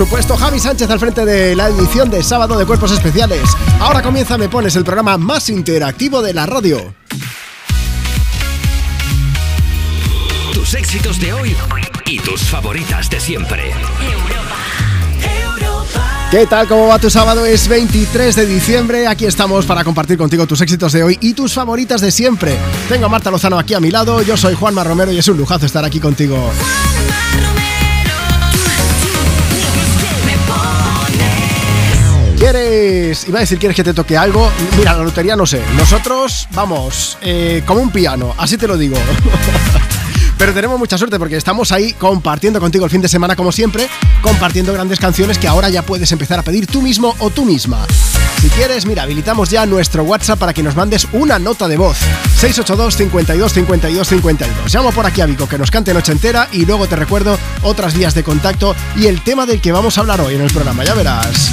Supuesto, Javi Sánchez al frente de la edición de sábado de Cuerpos Especiales. Ahora comienza Me Pones, el programa más interactivo de la radio. Tus éxitos de hoy y tus favoritas de siempre. ¿Qué tal? ¿Cómo va tu sábado? Es 23 de diciembre. Aquí estamos para compartir contigo tus éxitos de hoy y tus favoritas de siempre. Tengo a Marta Lozano aquí a mi lado. Yo soy Juanma Romero y es un lujazo estar aquí contigo. ¿Quieres? Iba a decir, ¿quieres que te toque algo? Mira, la lotería no sé. Nosotros, vamos, eh, como un piano, así te lo digo. Pero tenemos mucha suerte porque estamos ahí compartiendo contigo el fin de semana como siempre, compartiendo grandes canciones que ahora ya puedes empezar a pedir tú mismo o tú misma. Si quieres, mira, habilitamos ya nuestro WhatsApp para que nos mandes una nota de voz. 682 52 52 52. Llamo por aquí a Vico que nos cante noche entera y luego te recuerdo otras vías de contacto y el tema del que vamos a hablar hoy en el programa, ya verás.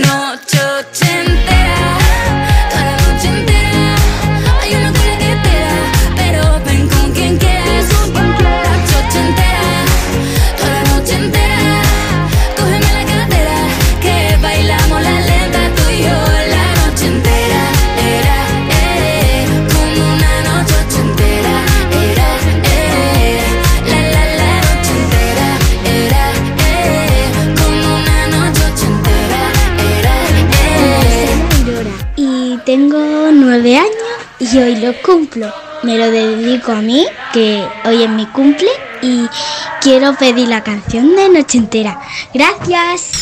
Noche tengo nueve años y hoy lo cumplo. Me lo dedico a mí, que hoy es mi cumple y quiero pedir la canción de Noche Entera. Gracias.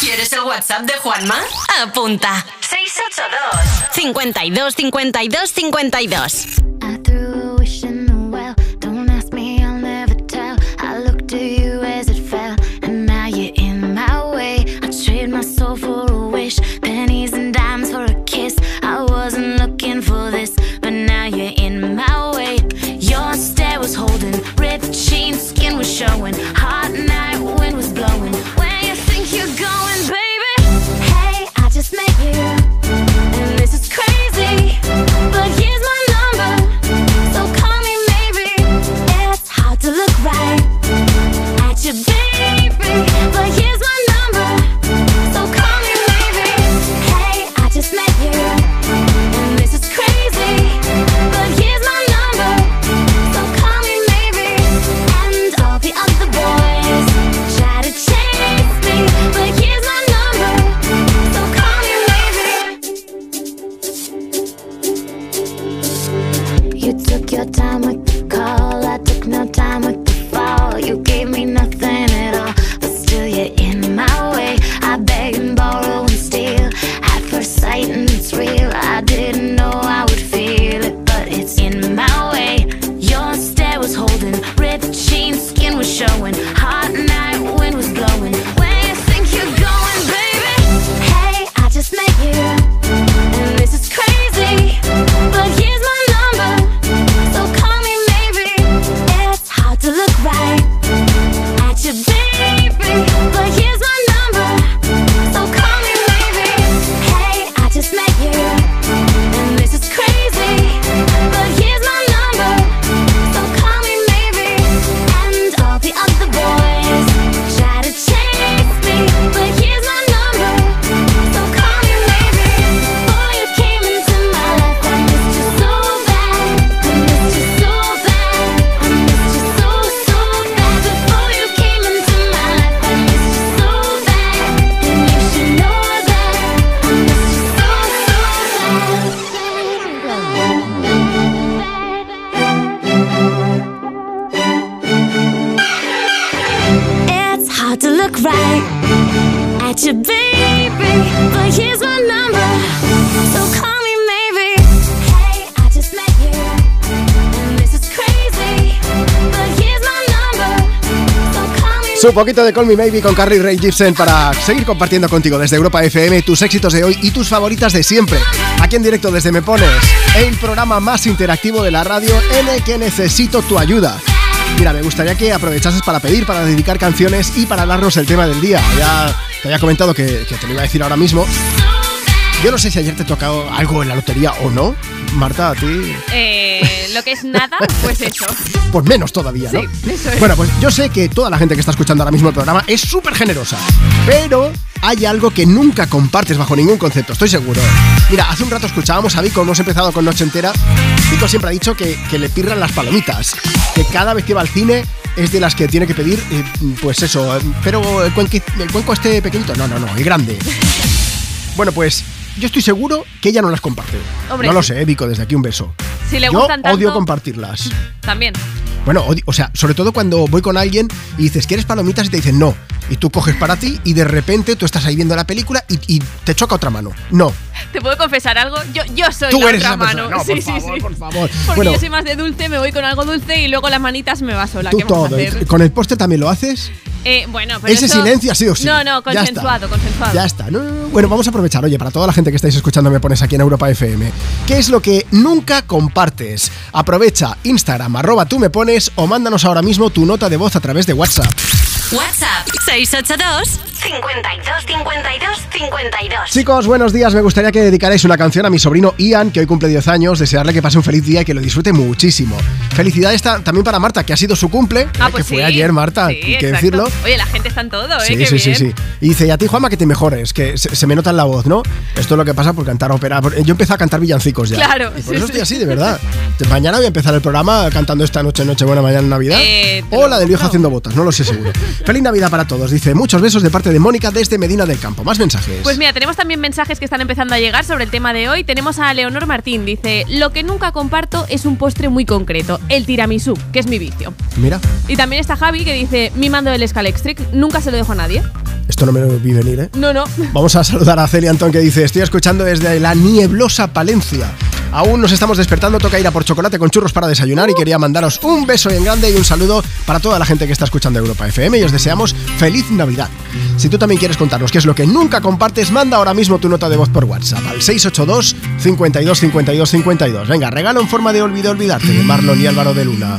¿Quieres el WhatsApp de Juanma? Apunta. 682 52 52 52 Su poquito de Call Me Maybe con Carly Ray Gibson para seguir compartiendo contigo desde Europa FM tus éxitos de hoy y tus favoritas de siempre. Aquí en directo desde Me Pones, el programa más interactivo de la radio en el que necesito tu ayuda. Mira, me gustaría que aprovechases para pedir, para dedicar canciones y para darnos el tema del día. Ya te había comentado que, que te lo iba a decir ahora mismo. Yo no sé si ayer te tocado algo en la lotería o no. Marta, a ti. Eh, lo que es nada, pues eso. Pues menos todavía, ¿no? Sí, eso es. Bueno, pues yo sé que toda la gente que está escuchando ahora mismo el programa es súper generosa, pero hay algo que nunca compartes bajo ningún concepto, estoy seguro. Mira, hace un rato escuchábamos a Vico, hemos empezado con Noche Entera. Vico siempre ha dicho que, que le pirran las palomitas, que cada vez que va al cine es de las que tiene que pedir, eh, pues eso, eh, pero el, cuenqui- el cuenco este pequeñito, no, no, no, el grande. Bueno, pues yo estoy seguro que ella no las comparte. Hombre, no lo sé, Vico, desde aquí un beso. Si le Yo gustan tanto, odio compartirlas. También. Bueno, odio- o sea, sobre todo cuando voy con alguien y dices, ¿quieres palomitas? Y te dicen no. Y tú coges para ti y de repente tú estás ahí viendo la película y, y te choca otra mano. No. ¿Te puedo confesar algo? Yo, yo soy Tú la eres otra esa persona. mano. No, sí, por sí, favor, sí. por favor. Porque Bueno. yo soy más de dulce, me voy con algo dulce y luego las manitas me va sola. Tú ¿Qué vamos todo. a hacer? ¿Con el póster también lo haces? Eh, bueno, pero Ese eso- silencio ha sido sí. No, no, Ya consensuado, consensuado. Ya está. No, no, no. Bueno, vamos a aprovechar, oye, para toda la gente que estáis escuchando me pones aquí en Europa FM. ¿Qué es lo que nunca compartes? Aprovecha Instagram, arroba tú me pones o mándanos ahora mismo tu nota de voz a través de WhatsApp. WhatsApp 682 52 52 52. Chicos, buenos días. Me gustaría que dedicarais una canción a mi sobrino Ian, que hoy cumple 10 años. Desearle que pase un feliz día y que lo disfrute muchísimo. Felicidades ta- también para Marta, que ha sido su cumple, Ah, pues que fue ayer, Marta, Sí, hay que exacto. decirlo. Oye, la gente está en todo, ¿eh? Sí, Qué sí, sí, bien. sí. Y dice, y a ti, Juanma, que te mejores, que se, se me nota en la voz, ¿no? Esto es lo que pasa por cantar ópera. Yo empecé a cantar villancicos ya. Claro, Y por sí, eso estoy sí. así, de verdad. Mañana voy a empezar el programa cantando esta noche, noche buena, mañana Navidad. Eh, o la del viejo haciendo botas, no lo sé seguro. Feliz Navidad para todos. Dice, muchos besos de parte de Mónica desde Medina del Campo. Más mensajes. Pues mira, tenemos también mensajes que están empezando a llegar sobre el tema de hoy. Tenemos a Leonor Martín, dice, lo que nunca comparto es un postre muy concreto, el tiramisú, que es mi vicio. Mira, Y también está Javi que dice, mi mando del Scalextric, nunca se lo dejo a nadie. Esto no me lo vi venir, ¿eh? No, no. Vamos a saludar a Celia Antón que dice, estoy escuchando desde la nieblosa Palencia. Aún nos estamos despertando, toca ir a por chocolate con churros para desayunar y quería mandaros un beso en grande y un saludo para toda la gente que está escuchando Europa FM y os deseamos feliz Navidad. Si tú también quieres contarnos qué es lo que nunca compartes, manda ahora mismo tu nota de voz por WhatsApp al 682 52 52 52. Venga, regalo en forma de olvido olvidarte de Marlon y Álvaro de Luna.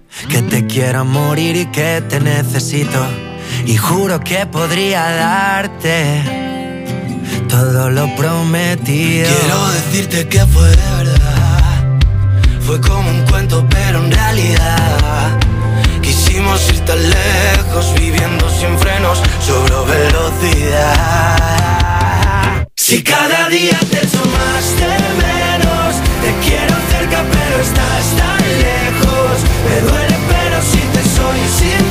Que te quiero morir y que te necesito. Y juro que podría darte todo lo prometido. Quiero decirte que fue de verdad. Fue como un cuento, pero en realidad. Quisimos ir tan lejos, viviendo sin frenos, sobre velocidad. Si cada día te de menos, te quiero cerca pero estás. Me duele pero si te soy sincero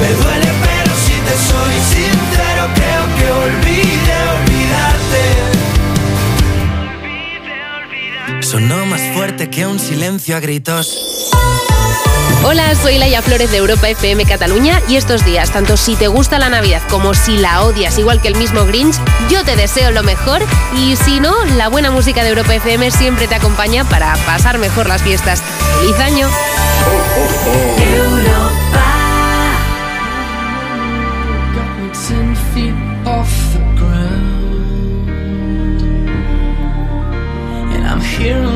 Me duele pero si te soy sincero creo que olvidé olvidarte. Sonó más fuerte que un silencio a gritos. Hola, soy Laia Flores de Europa FM Cataluña y estos días, tanto si te gusta la Navidad como si la odias, igual que el mismo Grinch, yo te deseo lo mejor y si no, la buena música de Europa FM siempre te acompaña para pasar mejor las fiestas. ¡Feliz año!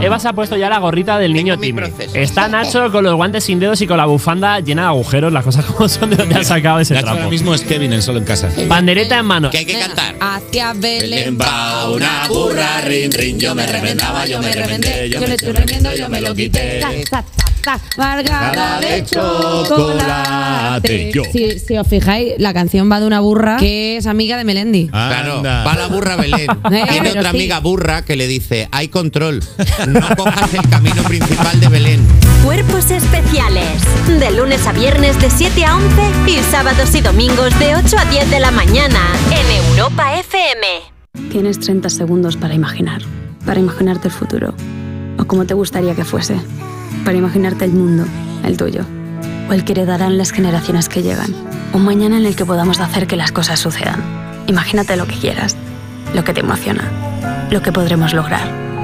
Eva se ha puesto ya la gorrita del niño Timmy. Está Nacho con los guantes sin dedos y con la bufanda llena de agujeros, las cosas como son de donde ha sacado ese Nacho trapo. ahora mismo es Kevin, el solo en casa. Bandereta en mano. Que hay que cantar. Hacia Belén va una burra, rin, rin, yo me remendaba, yo me remendé, yo me estoy remiendo, yo me lo quité. Margada de chocolate. Si, si os fijáis, la canción va de una burra que es amiga de Melendi. Claro, va la burra Belén. Tiene otra amiga burra que le dice, hay control, no cojas el camino principal de Belén. Cuerpos especiales. De lunes a viernes de 7 a 11 y sábados y domingos de 8 a 10 de la mañana en Europa FM. Tienes 30 segundos para imaginar, para imaginarte el futuro, o como te gustaría que fuese, para imaginarte el mundo, el tuyo, o el que heredarán las generaciones que llegan, un mañana en el que podamos hacer que las cosas sucedan. Imagínate lo que quieras, lo que te emociona, lo que podremos lograr.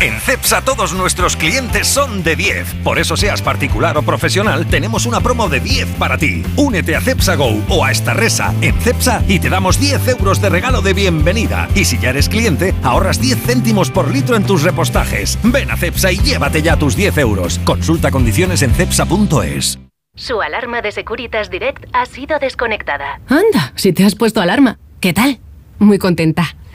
En CEPSA todos nuestros clientes son de 10. Por eso seas particular o profesional, tenemos una promo de 10 para ti. Únete a CEPSA Go o a esta resa en CEPSA y te damos 10 euros de regalo de bienvenida. Y si ya eres cliente, ahorras 10 céntimos por litro en tus repostajes. Ven a CEPSA y llévate ya tus 10 euros. Consulta condiciones en cepsa.es. Su alarma de Securitas Direct ha sido desconectada. Anda, si te has puesto alarma. ¿Qué tal? Muy contenta.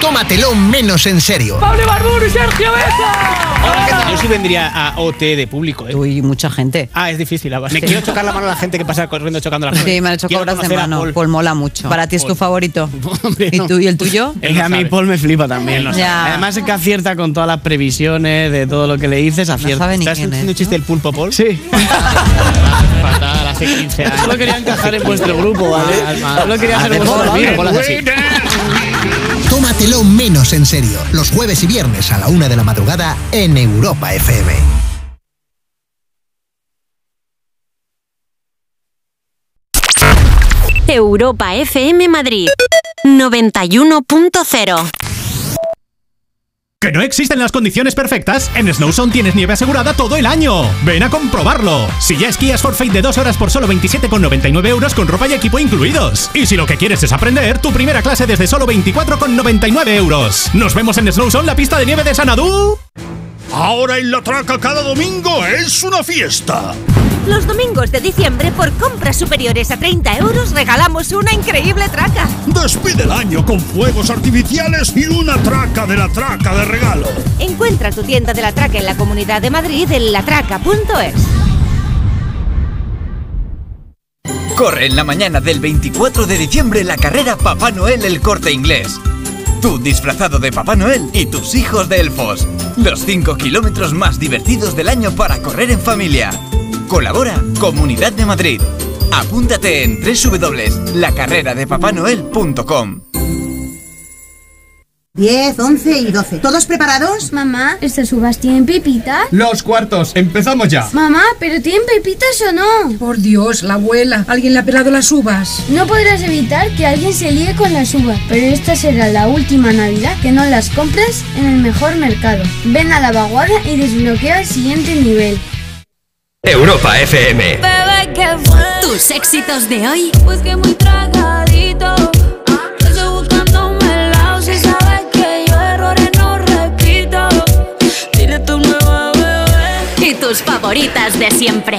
Tómatelo menos en serio. ¡Pablo Barburu y Sergio Beza! Yo sí vendría a OT de público, ¿eh? Uy, mucha gente. Ah, es difícil. Me quiero chocar la mano a la gente que pasa corriendo chocando la mano. Sí, me han Quiero cobras de mano. Paul. Paul mola mucho. Para ti es tu favorito. ¿Y, tú, ¿Y el tuyo? Es que a mí Paul me flipa también. no. Además es que acierta con todas las previsiones de todo lo que le dices, acierta. sabe ni ¿Estás quién es, haciendo un chiste del pulpo, Paul? Sí. Fatal, hace 15 años. Solo quería encajar en vuestro grupo, ¿vale? Solo quería hacer Hace vuestro poco, Tómatelo menos en serio. Los jueves y viernes a la una de la madrugada en Europa FM. Europa FM Madrid 91.0 ¿Que no existen las condiciones perfectas? En Snowzone tienes nieve asegurada todo el año. Ven a comprobarlo. Si ya esquías for Fate de dos horas por solo 27,99 euros con ropa y equipo incluidos. Y si lo que quieres es aprender, tu primera clase desde solo 24,99 euros. Nos vemos en Snowzone, la pista de nieve de Sanadú. Ahora en la traca cada domingo es una fiesta. Los domingos de diciembre, por compras superiores a 30 euros, regalamos una increíble traca. Despide el año con fuegos artificiales y una traca de la traca de regalo. Encuentra tu tienda de la traca en la Comunidad de Madrid en latraca.es. Corre en la mañana del 24 de diciembre la carrera Papá Noel el Corte Inglés. Tú disfrazado de Papá Noel y tus hijos de elfos. Los 5 kilómetros más divertidos del año para correr en familia. Colabora Comunidad de Madrid. Apúntate en www.lacarreradepapanoel.com 10, 11 y 12. ¿Todos preparados? Mamá, ¿estas uvas tienen pepitas? Los cuartos, empezamos ya. Mamá, ¿pero tienen pepitas o no? Por Dios, la abuela. Alguien le ha pelado las uvas. No podrás evitar que alguien se líe con las uvas, pero esta será la última Navidad que no las compres en el mejor mercado. Ven a la vaguada y desbloquea el siguiente nivel. Europa FM. Tus éxitos de hoy. Pues que muy tragadito. Tus favoritas de siempre.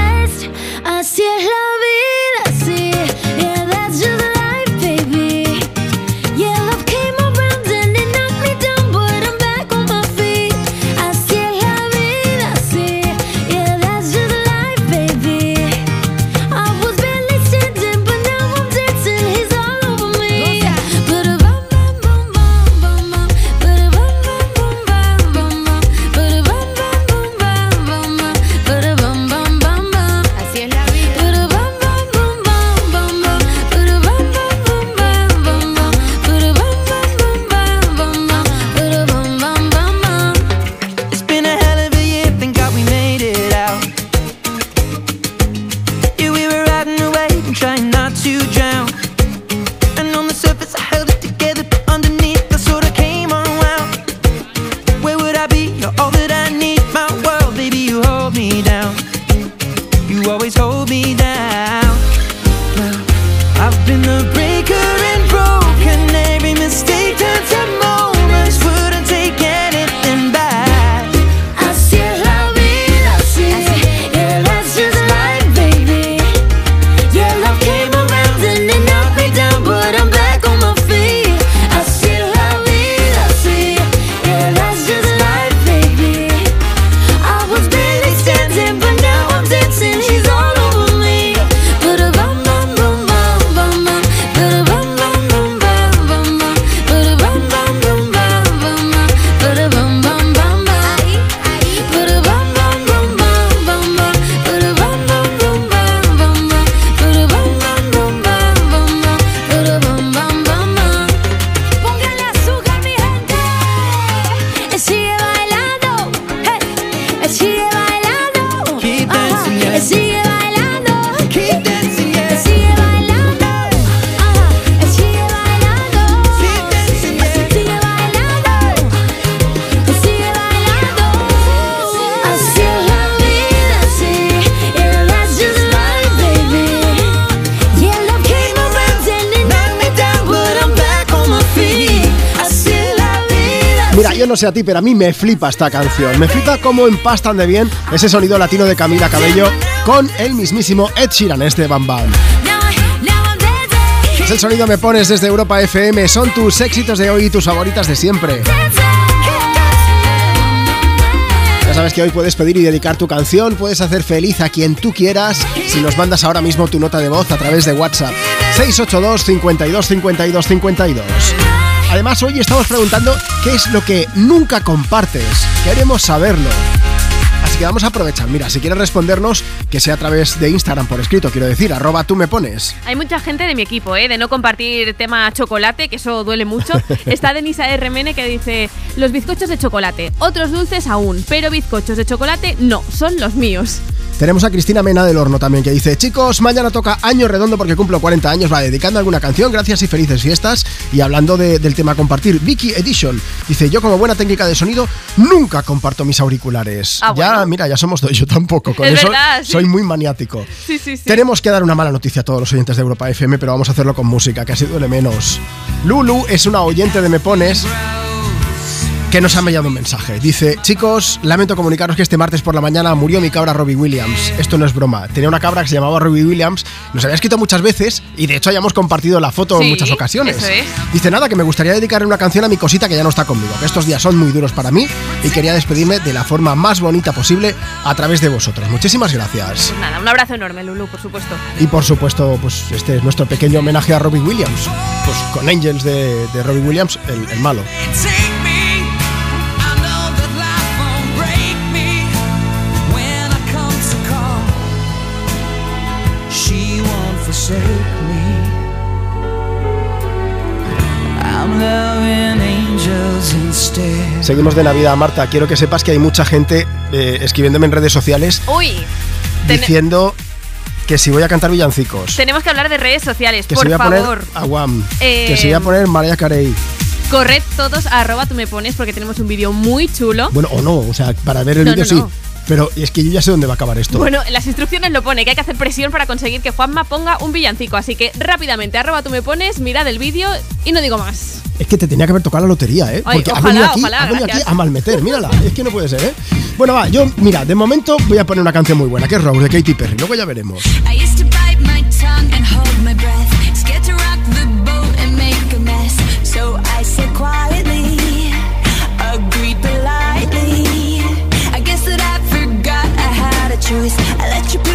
Así es la vida, así, yeah, that's just sé a ti, pero a mí me flipa esta canción. Me flipa cómo empastan de bien ese sonido latino de Camila Cabello con el mismísimo Ed Sheeran, este Bam Bam. Es el sonido me pones desde Europa FM. Son tus éxitos de hoy y tus favoritas de siempre. Ya sabes que hoy puedes pedir y dedicar tu canción, puedes hacer feliz a quien tú quieras si nos mandas ahora mismo tu nota de voz a través de WhatsApp 682 52 52 52. Además, hoy estamos preguntando qué es lo que nunca compartes. Queremos saberlo. Así que vamos a aprovechar. Mira, si quieres respondernos, que sea a través de Instagram por escrito, quiero decir, arroba tú me pones. Hay mucha gente de mi equipo, ¿eh? De no compartir tema chocolate, que eso duele mucho. Está Denisa RMN que dice: Los bizcochos de chocolate, otros dulces aún, pero bizcochos de chocolate no, son los míos. Tenemos a Cristina Mena del Horno también que dice, chicos, mañana toca año redondo porque cumplo 40 años, va dedicando alguna canción, gracias y felices fiestas. Y hablando de- del tema compartir, Vicky Edition dice, yo como buena técnica de sonido nunca comparto mis auriculares. Ah, ya, bueno. mira, ya somos dos, yo tampoco, con Es eso verdad, sí. soy muy maniático. Sí, sí, sí. Tenemos que dar una mala noticia a todos los oyentes de Europa FM, pero vamos a hacerlo con música, que así duele menos. Lulu es una oyente de Me Pones que nos ha enviado un mensaje. Dice, chicos, lamento comunicaros que este martes por la mañana murió mi cabra Robbie Williams. Esto no es broma. Tenía una cabra que se llamaba Robbie Williams, nos había escrito muchas veces y de hecho hayamos compartido la foto en muchas ocasiones. eso es. Dice, nada, que me gustaría dedicarle una canción a mi cosita que ya no está conmigo, que estos días son muy duros para mí y quería despedirme de la forma más bonita posible a través de vosotros. Muchísimas gracias. Pues nada, un abrazo enorme, Lulu, por supuesto. Y por supuesto, pues este es nuestro pequeño homenaje a Robbie Williams. Pues con Angels de, de Robbie Williams, el, el malo. Seguimos de Navidad, Marta. Quiero que sepas que hay mucha gente eh, escribiéndome en redes sociales Uy, diciendo que si voy a cantar villancicos, tenemos que hablar de redes sociales, que por si voy a favor. poner Aguam, Eh, que si voy a poner Mariah Carey. Corred todos a arroba tú me pones porque tenemos un vídeo muy chulo. Bueno, o no, o sea, para ver el No, vídeo no, sí. no. Pero es que yo ya sé dónde va a acabar esto. Bueno, en las instrucciones lo pone que hay que hacer presión para conseguir que Juanma ponga un villancico. Así que rápidamente, arroba tú me pones, mirad el vídeo y no digo más. Es que te tenía que haber tocado la lotería, ¿eh? Ay, Porque ha ojalá, venido aquí, ojalá, ha venido aquí a malmeter, mírala. Es que no puede ser, ¿eh? Bueno, va, yo, mira, de momento voy a poner una canción muy buena, que es Rose de Katy Perry. Luego ya veremos. I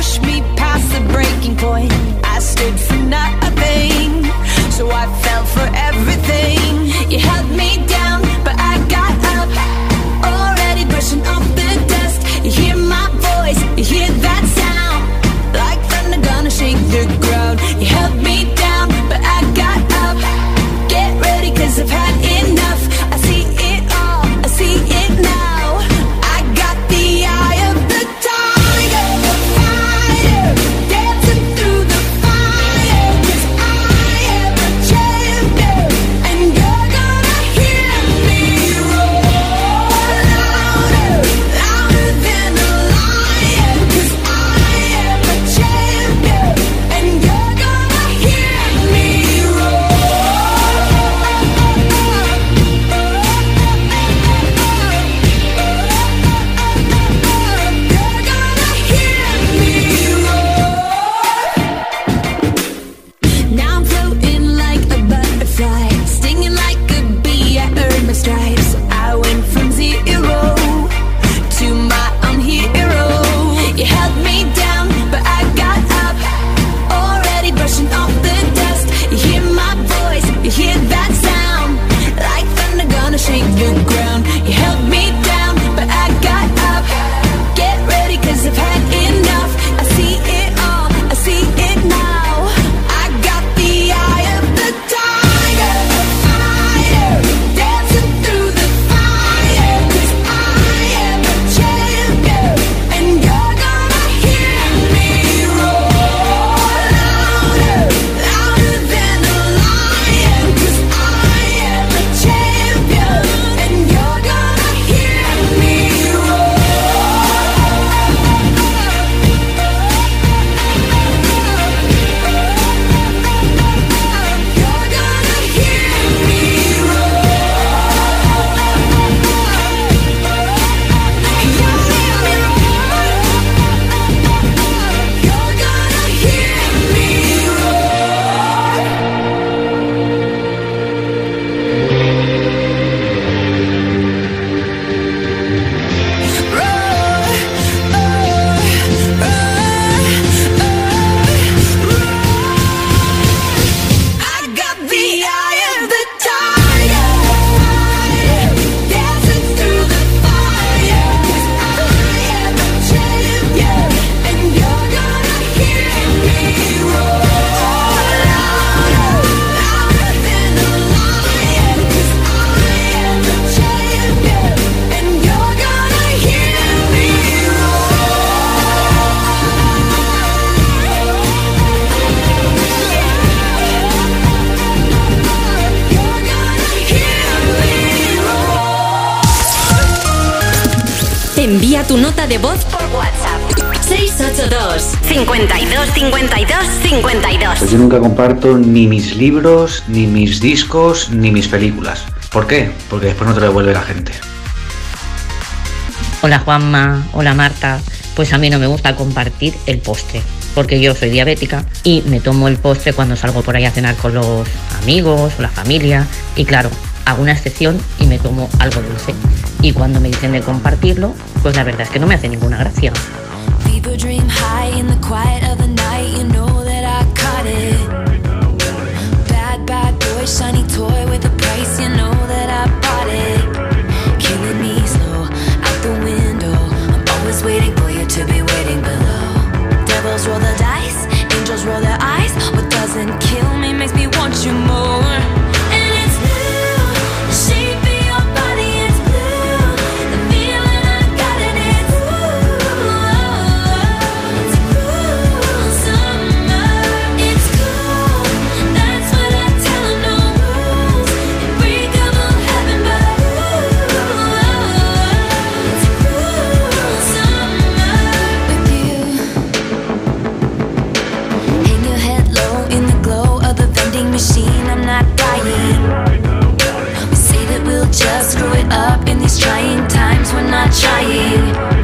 let you push me past the breaking point. I stood for nothing. So I fell for everything. You held me nota de voz por WhatsApp. 682 52 52 52 Pues yo nunca comparto ni mis libros, ni mis discos, ni mis películas. ¿Por qué? Porque después no te lo devuelve la gente. Hola Juanma, hola Marta. Pues a mí no me gusta compartir el postre, porque yo soy diabética y me tomo el postre cuando salgo por ahí a cenar con los amigos o la familia. Y claro, hago una excepción y me tomo algo dulce. Y cuando me dicen de compartirlo, pues la verdad es que no me hace ninguna gracia. Trying.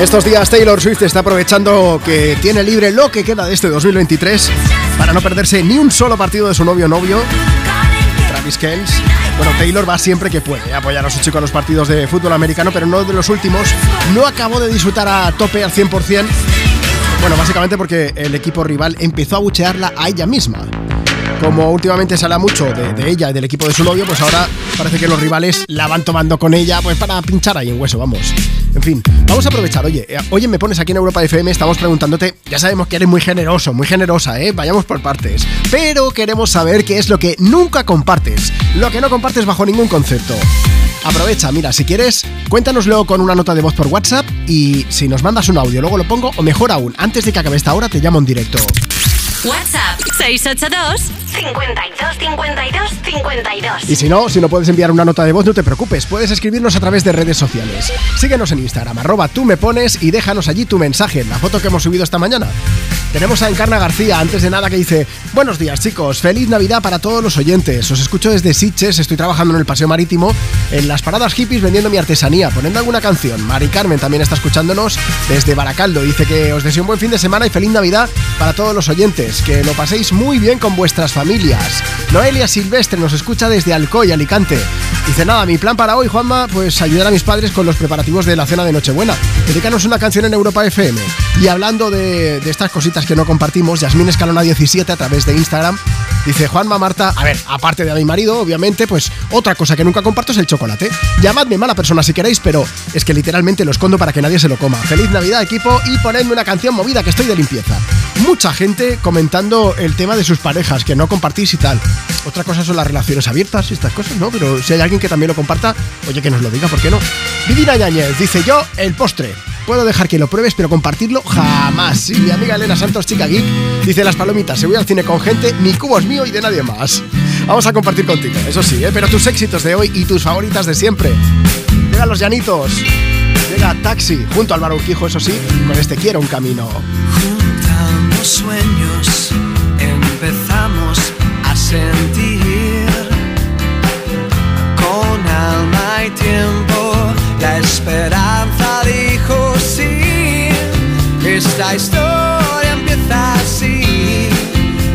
Estos días Taylor Swift está aprovechando que tiene libre lo que queda de este 2023 para no perderse ni un solo partido de su novio novio, Travis Kells. Bueno, Taylor va siempre que puede a apoyar a su chico en los partidos de fútbol americano, pero no de los últimos. No acabó de disfrutar a tope al 100%. Bueno, básicamente porque el equipo rival empezó a buchearla a ella misma. Como últimamente se habla mucho de, de ella y del equipo de su novio, pues ahora parece que los rivales la van tomando con ella pues para pinchar ahí en hueso, vamos. En fin, vamos a aprovechar. Oye, eh, oye, me pones aquí en Europa FM, estamos preguntándote, ya sabemos que eres muy generoso, muy generosa, ¿eh? Vayamos por partes. Pero queremos saber qué es lo que nunca compartes, lo que no compartes bajo ningún concepto. Aprovecha, mira, si quieres, cuéntanoslo con una nota de voz por WhatsApp y si nos mandas un audio, luego lo pongo, o mejor aún, antes de que acabe esta hora te llamo en directo. WhatsApp 682 52 52 52 Y si no, si no puedes enviar una nota de voz, no te preocupes, puedes escribirnos a través de redes sociales. Síguenos en Instagram, arroba tú me pones y déjanos allí tu mensaje, la foto que hemos subido esta mañana. Tenemos a Encarna García, antes de nada, que dice: Buenos días, chicos, feliz Navidad para todos los oyentes. Os escucho desde Sitges, estoy trabajando en el paseo marítimo, en las paradas hippies vendiendo mi artesanía, poniendo alguna canción. Mari Carmen también está escuchándonos desde Baracaldo. Dice que os deseo un buen fin de semana y feliz Navidad para todos los oyentes. Que lo paséis muy bien con vuestras familias. Noelia Silvestre nos escucha desde Alcoy, Alicante. Dice: Nada, mi plan para hoy, Juanma, pues ayudar a mis padres con los preparativos de la cena de Nochebuena. Dedícanos una canción en Europa FM. Y hablando de, de estas cositas que no compartimos, Yasmín Escalona 17 a través de Instagram dice Juanma Marta, a ver, aparte de a mi marido, obviamente, pues otra cosa que nunca comparto es el chocolate. Llamadme mala persona si queréis, pero es que literalmente lo escondo para que nadie se lo coma. Feliz Navidad, equipo, y ponedme una canción movida que estoy de limpieza. Mucha gente comentando el tema de sus parejas, que no compartís y tal. Otra cosa son las relaciones abiertas y estas cosas, ¿no? Pero si hay alguien que también lo comparta, oye, que nos lo diga, ¿por qué no? Vivina Yáñez dice yo, el postre. Puedo dejar que lo pruebes, pero compartirlo jamás. Y mi amiga Elena Santos, chica geek, dice las palomitas, se voy al cine con gente, mi cubo es mío y de nadie más. Vamos a compartir contigo, eso sí, ¿eh? pero tus éxitos de hoy y tus favoritas de siempre. Llegan los llanitos. Llega Taxi, junto al Urquijo, eso sí, con este Quiero un camino. Juntamos sueños, empezamos a sentir con alma y tiempo. La esperanza Esta historia empieza así.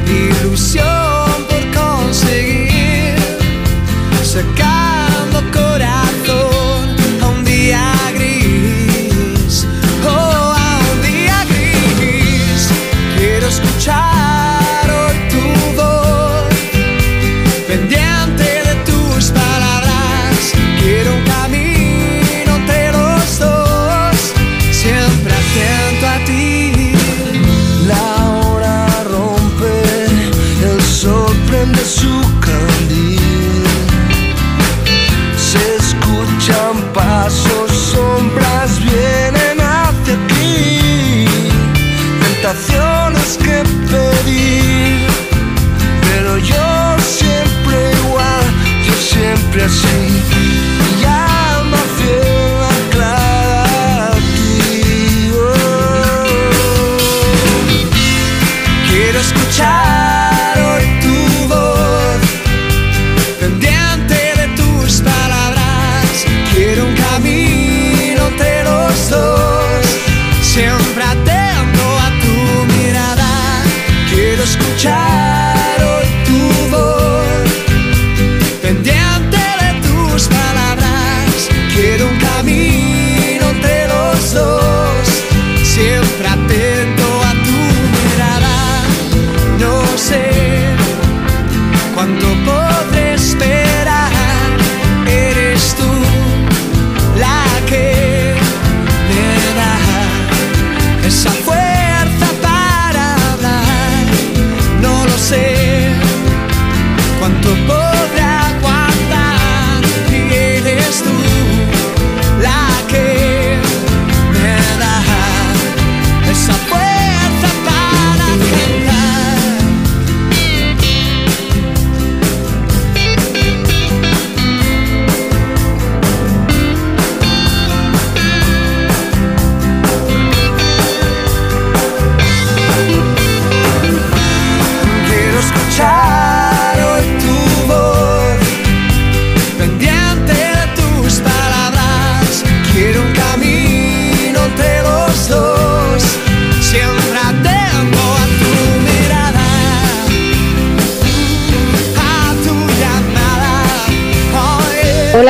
Ilusión por conseguir. Sacando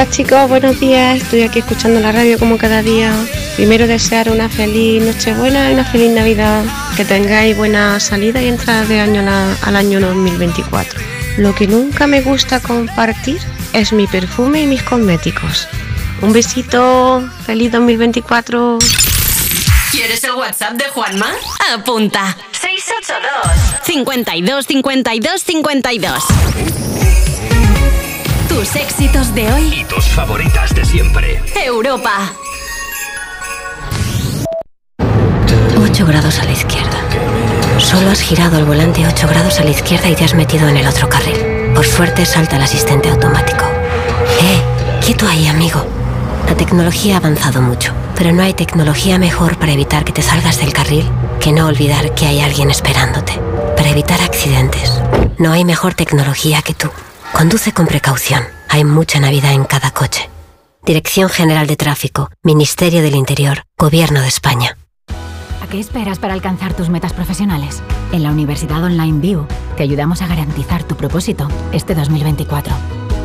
Hola chicos, buenos días. Estoy aquí escuchando la radio como cada día. Primero desear una feliz Nochebuena y una feliz Navidad. Que tengáis buena salida y entrada de año la- al año 2024. Lo que nunca me gusta compartir es mi perfume y mis cosméticos. Un besito, feliz 2024. ¿Quieres el WhatsApp de Juanma? Apunta. 682 52 52 52. Tus éxitos de hoy. Y tus favoritas de siempre. Europa. 8 grados a la izquierda. Solo has girado el volante 8 grados a la izquierda y te has metido en el otro carril. Por suerte salta el asistente automático. ¡Eh! Quieto ahí, amigo. La tecnología ha avanzado mucho, pero no hay tecnología mejor para evitar que te salgas del carril que no olvidar que hay alguien esperándote. Para evitar accidentes, no hay mejor tecnología que tú. Conduce con precaución. Hay mucha Navidad en cada coche. Dirección General de Tráfico, Ministerio del Interior, Gobierno de España. ¿A qué esperas para alcanzar tus metas profesionales? En la Universidad Online View te ayudamos a garantizar tu propósito este 2024.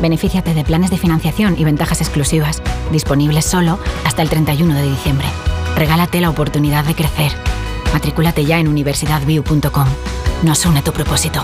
Benefíciate de planes de financiación y ventajas exclusivas, disponibles solo hasta el 31 de diciembre. Regálate la oportunidad de crecer. Matricúlate ya en universidadview.com. Nos une tu propósito.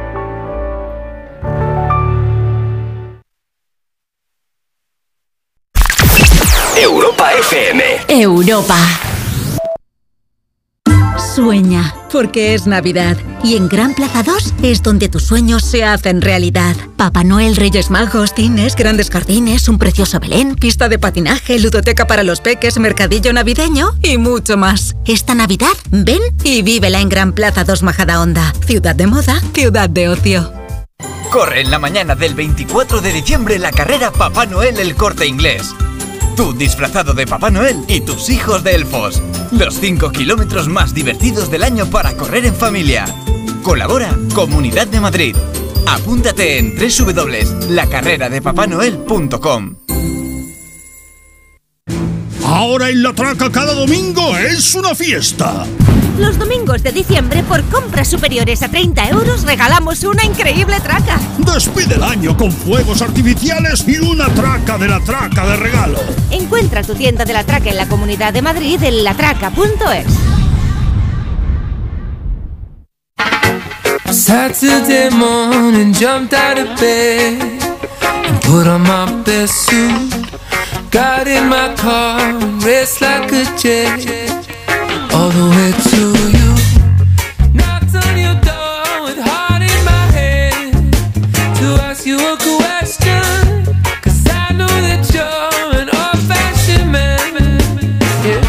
Europa FM. Europa. Sueña, porque es Navidad. Y en Gran Plaza 2 es donde tus sueños se hacen realidad. Papá Noel, Reyes Magos, cines, grandes jardines, un precioso Belén, pista de patinaje, ludoteca para los peques, mercadillo navideño y mucho más. Esta Navidad, ven y vívela en Gran Plaza 2 Majadahonda. Ciudad de moda, ciudad de ocio. Corre en la mañana del 24 de diciembre la carrera Papá Noel el Corte Inglés. Tú disfrazado de Papá Noel y tus hijos de elfos. Los 5 kilómetros más divertidos del año para correr en familia. Colabora Comunidad de Madrid. Apúntate en www.lacarreradepapanoel.com. Ahora en la traca cada domingo es una fiesta. Los domingos de diciembre, por compras superiores a 30 euros, regalamos una increíble traca. Despide el año con fuegos artificiales y una traca de la traca de regalo. Encuentra tu tienda de la traca en la Comunidad de Madrid en latraca.es. Saturday morning, jumped out of bed and put on my best suit. Got in my car and raced like a jet all the way to you. Knocked on your door with heart in my to ask you a question. Cause I know that you're an old fashioned man. Yeah.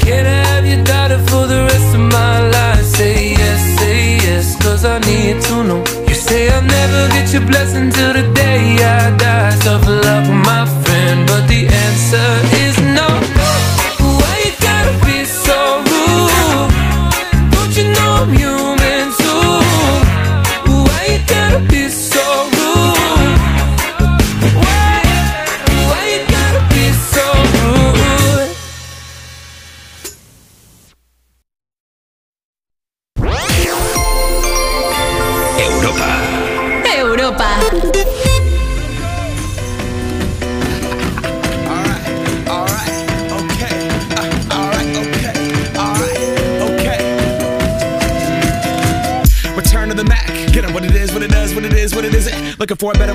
Can have your daughter for the rest of my life? Say yes, say yes, cause I need to know. You say I'll never get your blessing till the day I die. Tough luck, my friend, but the answer is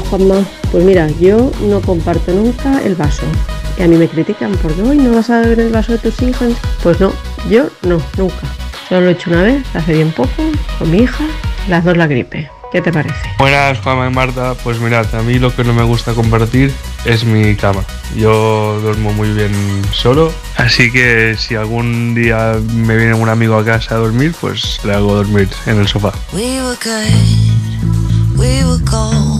52 Hola Juanma, pues mira, yo no comparto nunca el vaso. Y a mí me critican porque hoy no vas a beber el vaso de tus hijos. Pues no, yo no, nunca. Solo lo he hecho una vez, hace bien poco, con mi hija, las dos la gripe. ¿Qué te parece? Buenas, Juanma y Marta. Pues mirad, a mí lo que no me gusta compartir es mi cama. Yo duermo muy bien solo, así que si algún día me viene un amigo a casa a dormir, pues le hago dormir en el sofá. We were good, we were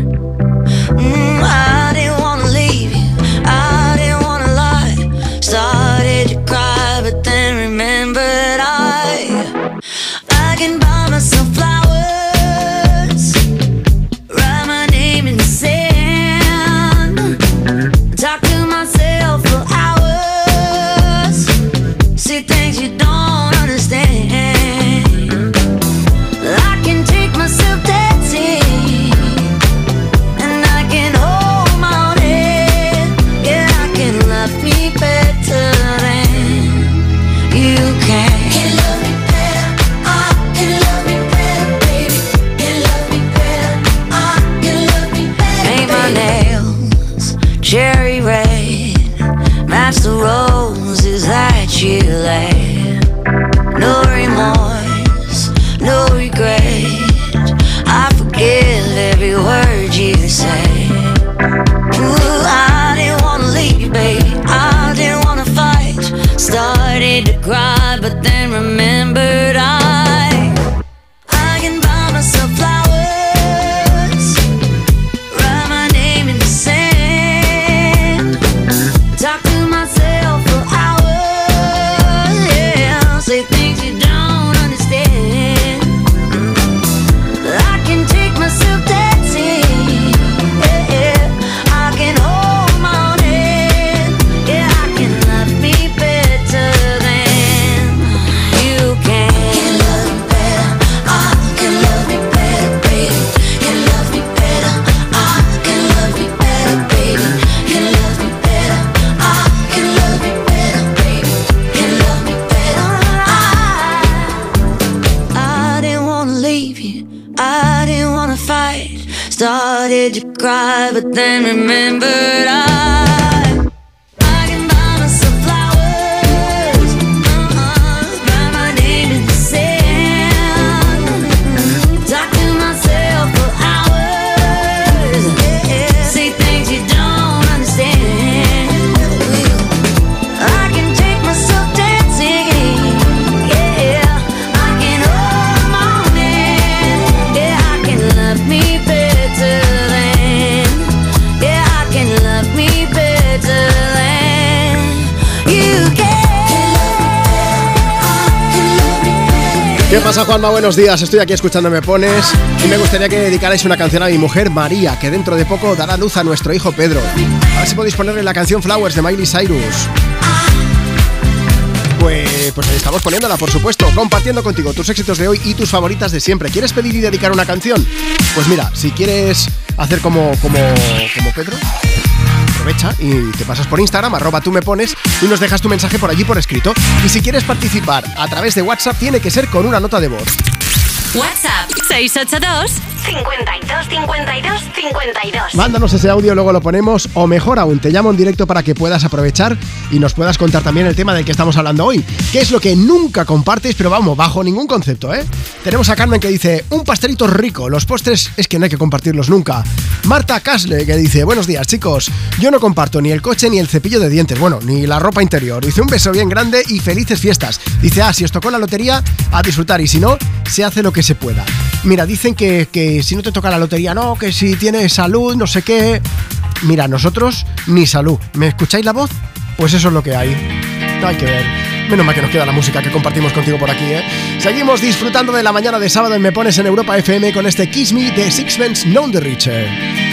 Pasa, Juanma? Buenos días. Estoy aquí escuchando Me Pones y me gustaría que dedicarais una canción a mi mujer María, que dentro de poco dará luz a nuestro hijo Pedro. A ver si podéis ponerle la canción Flowers de Miley Cyrus. Pues, pues ahí estamos poniéndola, por supuesto, compartiendo contigo tus éxitos de hoy y tus favoritas de siempre. ¿Quieres pedir y dedicar una canción? Pues mira, si quieres hacer como, como, como Pedro, aprovecha y te pasas por Instagram, arroba tú me pones y nos dejas tu mensaje por allí por escrito. Y si quieres participar a través de WhatsApp, tiene que ser con una nota de voz. WhatsApp 682 52 52 52 Mándanos ese audio, luego lo ponemos, o mejor aún, te llamo en directo para que puedas aprovechar y nos puedas contar también el tema del que estamos hablando hoy. ¿Qué es lo que nunca compartes, pero vamos, bajo ningún concepto, eh? Tenemos a Carmen que dice, un pastelito rico, los postres es que no hay que compartirlos nunca. Marta Casle que dice, buenos días chicos, yo no comparto ni el coche ni el cepillo de dientes, bueno, ni la ropa interior. Dice, un beso bien grande y felices fiestas. Dice, ah, si os tocó la lotería, a disfrutar y si no, se hace lo que que se pueda. Mira, dicen que, que si no te toca la lotería, no, que si tienes salud, no sé qué. Mira, nosotros ni salud. ¿Me escucháis la voz? Pues eso es lo que hay. No hay que ver. Menos mal que nos queda la música que compartimos contigo por aquí. ¿eh? Seguimos disfrutando de la mañana de sábado en Me Pones en Europa FM con este Kiss Me de Sixpence Known the Richer.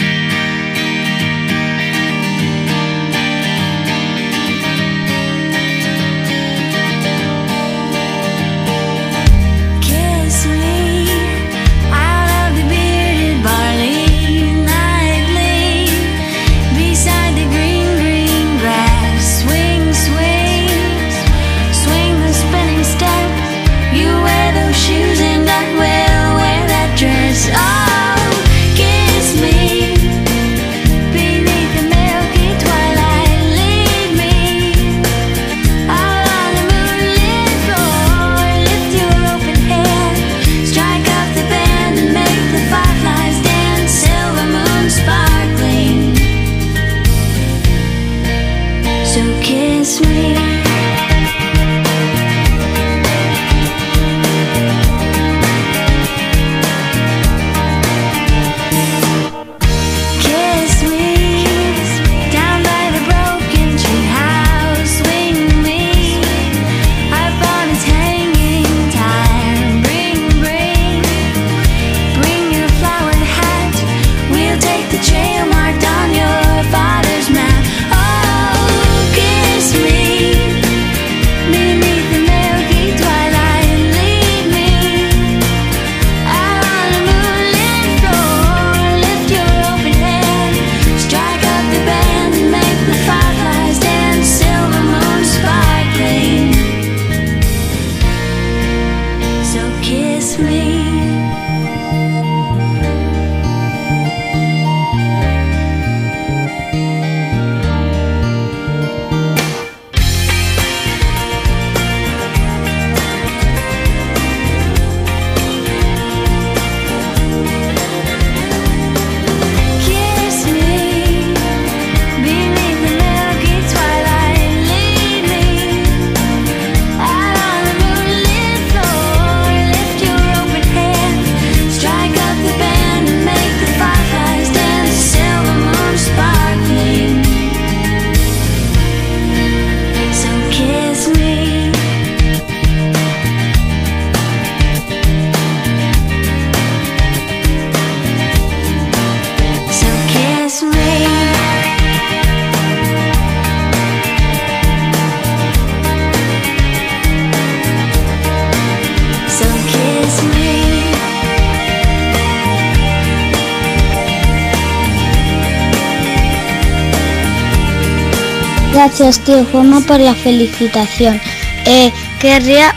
Gracias, tío Juanma, por la felicitación. Eh, querría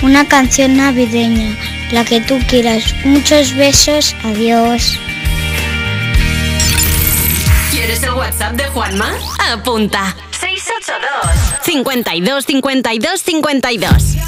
una canción navideña, la que tú quieras. Muchos besos, adiós. ¿Quieres el WhatsApp de Juanma? Apunta. 682 52 52 52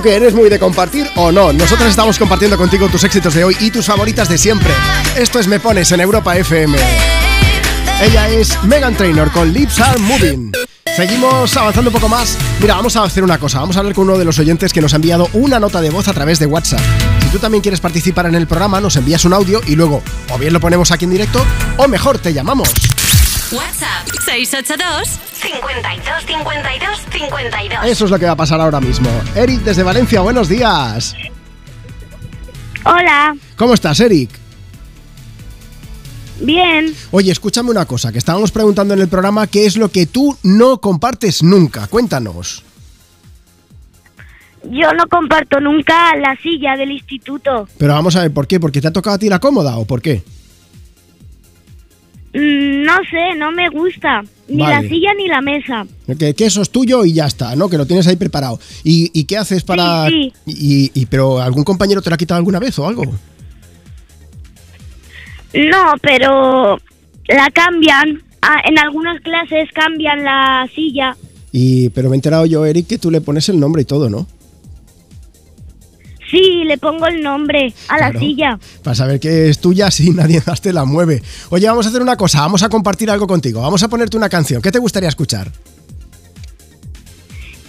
¿tú que eres muy de compartir o no? Nosotros estamos compartiendo contigo tus éxitos de hoy y tus favoritas de siempre. Esto es Me Pones en Europa FM. Ella es Megan Trainor con Lips Are Moving. Seguimos avanzando un poco más. Mira, vamos a hacer una cosa. Vamos a hablar con uno de los oyentes que nos ha enviado una nota de voz a través de WhatsApp. Si tú también quieres participar en el programa, nos envías un audio y luego o bien lo ponemos aquí en directo o mejor te llamamos. WhatsApp 682 52 52 52. Eso es lo que va a pasar ahora mismo. Eric desde Valencia, buenos días. Hola, ¿Cómo estás, Eric? bien. Oye, escúchame una cosa, que estábamos preguntando en el programa qué es lo que tú no compartes nunca. Cuéntanos. Yo no comparto nunca la silla del instituto. Pero vamos a ver, ¿por qué? ¿Porque te ha tocado a ti la cómoda o por qué? Mm, No sé, no me gusta. Ni Vale. la silla ni la mesa. Que, que eso es tuyo y ya está, ¿no? Que lo tienes ahí preparado. ¿Y, y qué haces para...? Sí, Y, y- pero algún compañero te lo ha quitado alguna vez o algo? No, pero la cambian. Ah, en algunas clases cambian la silla. Y, pero me he enterado yo, Eric, que tú le pones el nombre y todo, ¿no? Sí, le pongo el nombre a la silla. Para saber que es tuya si nadie más te la mueve. Oye, vamos a hacer una cosa, vamos a compartir algo contigo. Vamos a ponerte una canción. ¿Qué te gustaría escuchar?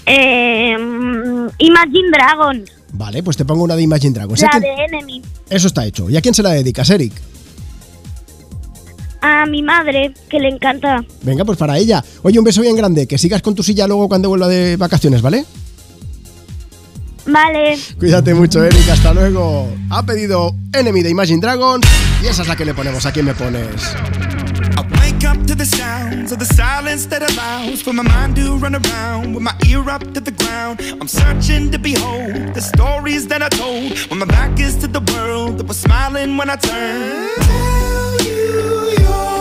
Eh, Imagine Dragon, Vale, pues te pongo una de Imagine Dragons. ¿A la de Enemy. Eso está hecho. ¿Y a quién se la dedicas, Eric? A mi madre, que le encanta. Venga, pues para ella. Oye, un beso bien grande. Que sigas con tu silla luego cuando vuelva de vacaciones, ¿vale? Vale. Cuídate mucho, Eric. Hasta luego. Ha pedido Enemy de Imagine Dragons y esa es la que le ponemos. ¿A quién me pones? I wake up to the sounds of the silence that allows for my mind to run around with my ear up to the ground. I'm searching to behold the stories that I told when my back is to the world that was smiling when I turned. Tell you you're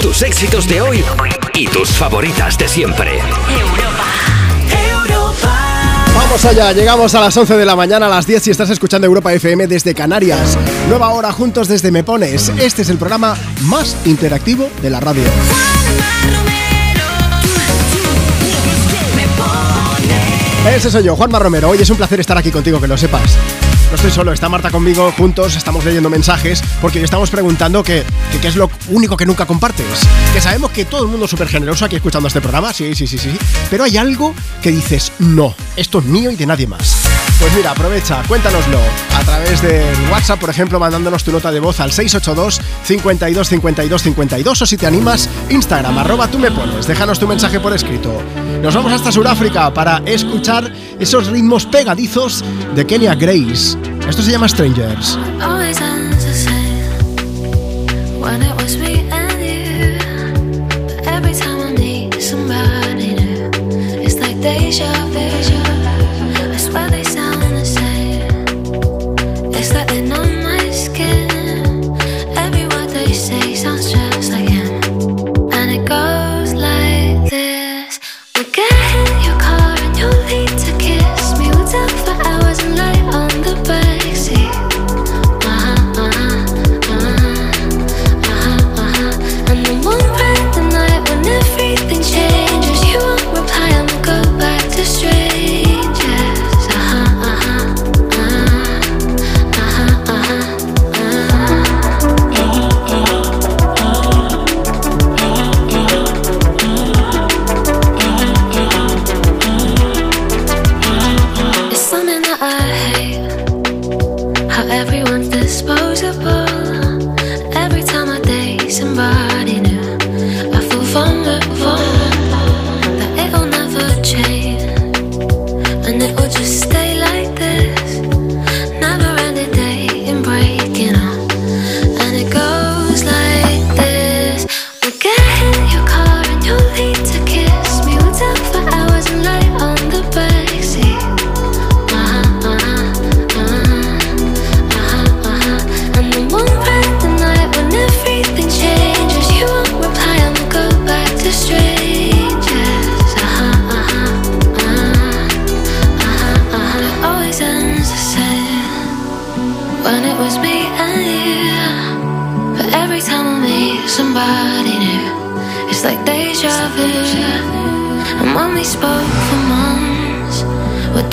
Tus éxitos de hoy y tus favoritas de siempre. Vamos allá, llegamos a las 11 de la mañana, a las 10 si estás escuchando Europa FM desde Canarias. Nueva hora juntos desde Me Pones. Este es el programa más interactivo de la radio. Ese soy yo, Juanma Romero. Hoy es un placer estar aquí contigo, que lo sepas. No estoy solo, está Marta conmigo, juntos estamos leyendo mensajes porque estamos preguntando qué es lo único que nunca compartes. Que sabemos que todo el mundo es súper generoso aquí escuchando este programa, sí, sí, sí, sí, pero hay algo que dices, no, esto es mío y de nadie más. Pues mira, aprovecha, cuéntanoslo a través del WhatsApp, por ejemplo, mandándonos tu nota de voz al 682 52 52 52 o si te animas, Instagram, arroba tú me pones, déjanos tu mensaje por escrito. Nos vamos hasta Sudáfrica para escuchar esos ritmos pegadizos de Kenya Grace. Esto se llama Strangers.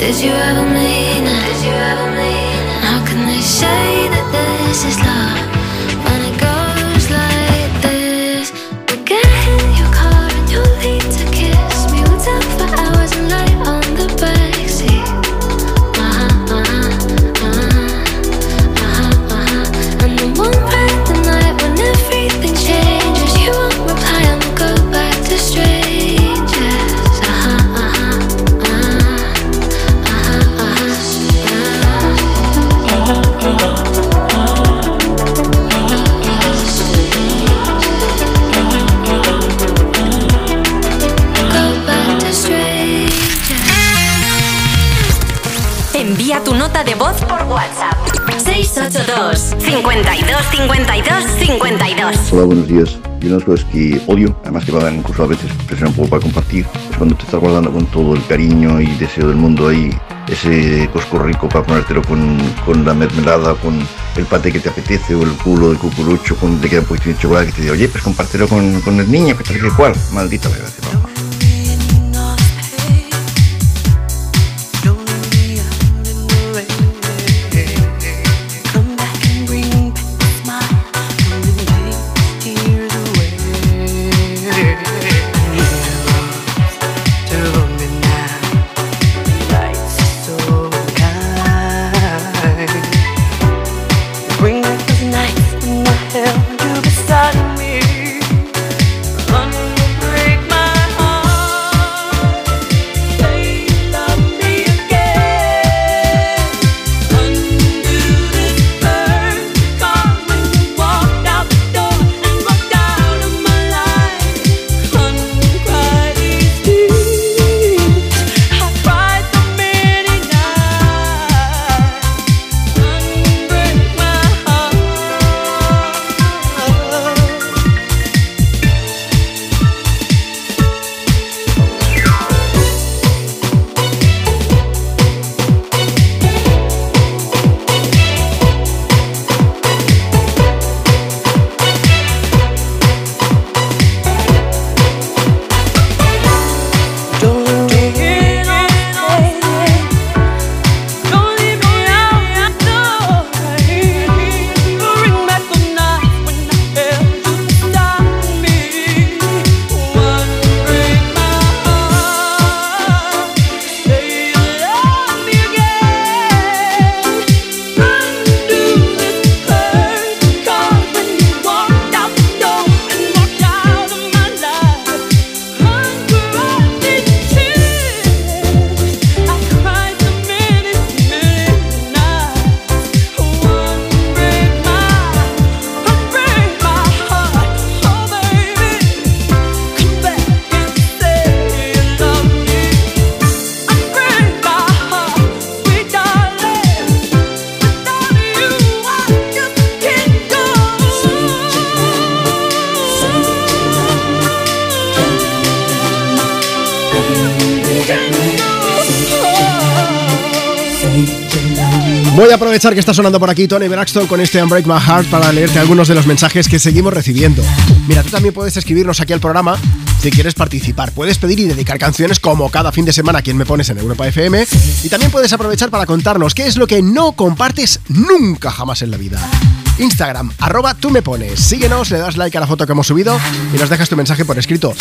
Did you ever mean it? Did you ever mean? How can they say that this is love? Es que odio, además que dar incluso a veces presión un poco para compartir, es cuando te estás guardando con todo el cariño y deseo del mundo ahí ese cosco rico para ponértelo con, la mermelada, con el pate que te apetece o el culo de cucurucho con te queda un poquito de chocolate que te dice, oye, pues compártelo con, con el niño, que tal que cual, maldita A que está sonando por aquí Tony Braxton con este Unbreak My Heart para leerte algunos de los mensajes que seguimos recibiendo. Mira, tú también puedes escribirnos aquí al programa si quieres participar. Puedes pedir y dedicar canciones como cada fin de semana quien me pones en Europa FM. Y también puedes aprovechar para contarnos qué es lo que no compartes nunca jamás en la vida. Instagram, arroba tú me pones. Síguenos, le das like a la foto que hemos subido y nos dejas tu mensaje por escrito.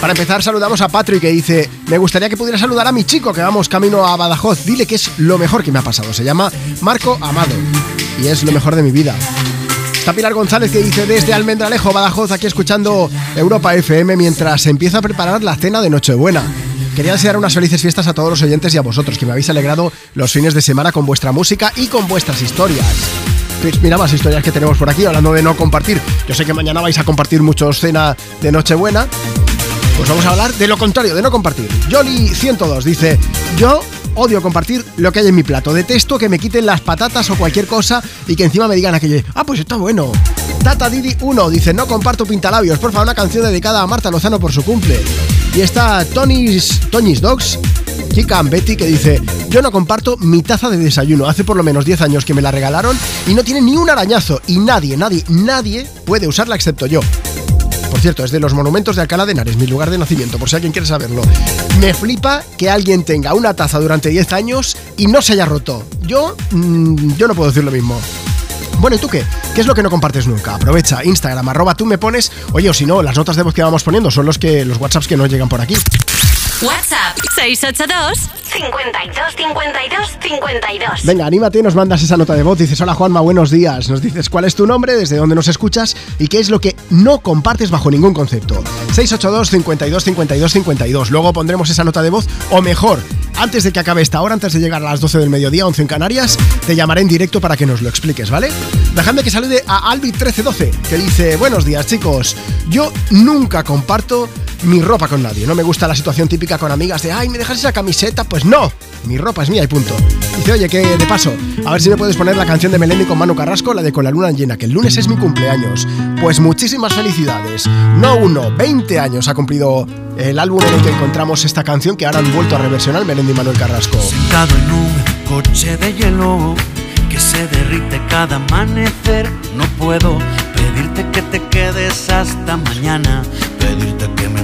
Para empezar, saludamos a Patrick que dice: Me gustaría que pudiera saludar a mi chico que vamos camino a Badajoz. Dile que es lo mejor que me ha pasado. Se llama Marco Amado y es lo mejor de mi vida. Está Pilar González que dice desde Almendralejo, Badajoz, aquí escuchando Europa FM mientras se empieza a preparar la cena de Nochebuena. Quería desear unas felices fiestas a todos los oyentes y a vosotros, que me habéis alegrado los fines de semana con vuestra música y con vuestras historias. Pues mira más historias que tenemos por aquí, hablando de no compartir. Yo sé que mañana vais a compartir mucho cena de Nochebuena. Pues vamos a hablar de lo contrario, de no compartir. Jolly102 dice, yo odio compartir lo que hay en mi plato. Detesto que me quiten las patatas o cualquier cosa y que encima me digan aquello, ah, pues está bueno. Tata Didi 1 dice, no comparto pintalabios, por favor, una canción dedicada a Marta Lozano por su cumple. Y está Tony's, Tony's Dogs, And Betty, que dice, yo no comparto mi taza de desayuno. Hace por lo menos 10 años que me la regalaron y no tiene ni un arañazo. Y nadie, nadie, nadie puede usarla excepto yo. Por cierto, es de los monumentos de Alcalá de Henares, mi lugar de nacimiento, por si alguien quiere saberlo. Me flipa que alguien tenga una taza durante 10 años y no se haya roto. Yo, mm, yo no puedo decir lo mismo. Bueno, ¿y tú qué? ¿Qué es lo que no compartes nunca? Aprovecha Instagram, arroba tú me pones. Oye, o si no, las notas de voz que vamos poniendo son los que los WhatsApps que no llegan por aquí. WhatsApp 682 52 52 52. Venga, anímate, nos mandas esa nota de voz. Dices, hola Juanma, buenos días. Nos dices cuál es tu nombre, desde dónde nos escuchas y qué es lo que no compartes bajo ningún concepto. 682 52 52 52. Luego pondremos esa nota de voz, o mejor, antes de que acabe esta hora, antes de llegar a las 12 del mediodía, 11 en Canarias, te llamaré en directo para que nos lo expliques, ¿vale? Dejadme que salude a Albi1312, que dice, buenos días chicos, yo nunca comparto mi ropa con nadie. No me gusta la situación típica con amigas de, ay, ¿me dejas esa camiseta? Pues no, mi ropa es mía y punto. Dice, oye, que de paso, a ver si me puedes poner la canción de Melendi con Manu Carrasco, la de Con la luna llena, que el lunes es mi cumpleaños. Pues muchísimas felicidades. No uno, 20 años ha cumplido el álbum en el que encontramos esta canción que ahora han vuelto a reversionar Melendi y Manuel Carrasco. Sentado en un coche de hielo que se derrite cada amanecer. No puedo pedirte que te quedes hasta mañana, pedirte que me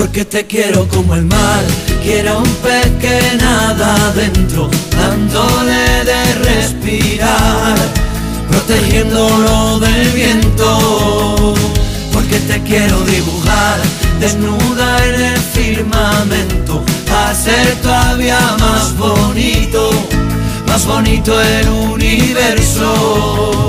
Porque te quiero como el mar, quiero un pez que nada adentro, dándole de respirar, protegiéndolo del viento. Porque te quiero dibujar desnuda en el firmamento, hacer todavía más bonito más bonito el universo.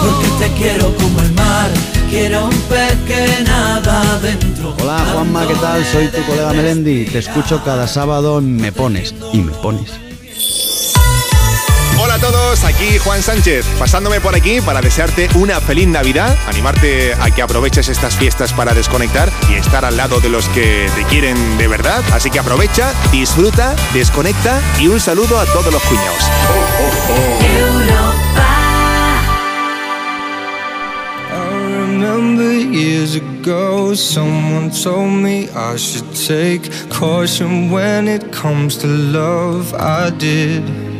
Porque te quiero como el mar, quiero un pez que nada adentro. Hola Juanma, ¿qué tal? Soy tu colega Melendi. Te escucho cada sábado en Me Pones. Y me pones. Hola a todos, aquí Juan Sánchez, pasándome por aquí para desearte una feliz Navidad, animarte a que aproveches estas fiestas para desconectar y estar al lado de los que te quieren de verdad. Así que aprovecha, disfruta, desconecta y un saludo a todos los cuñados. Remember years ago, someone told me I should take caution when it comes to love. I did.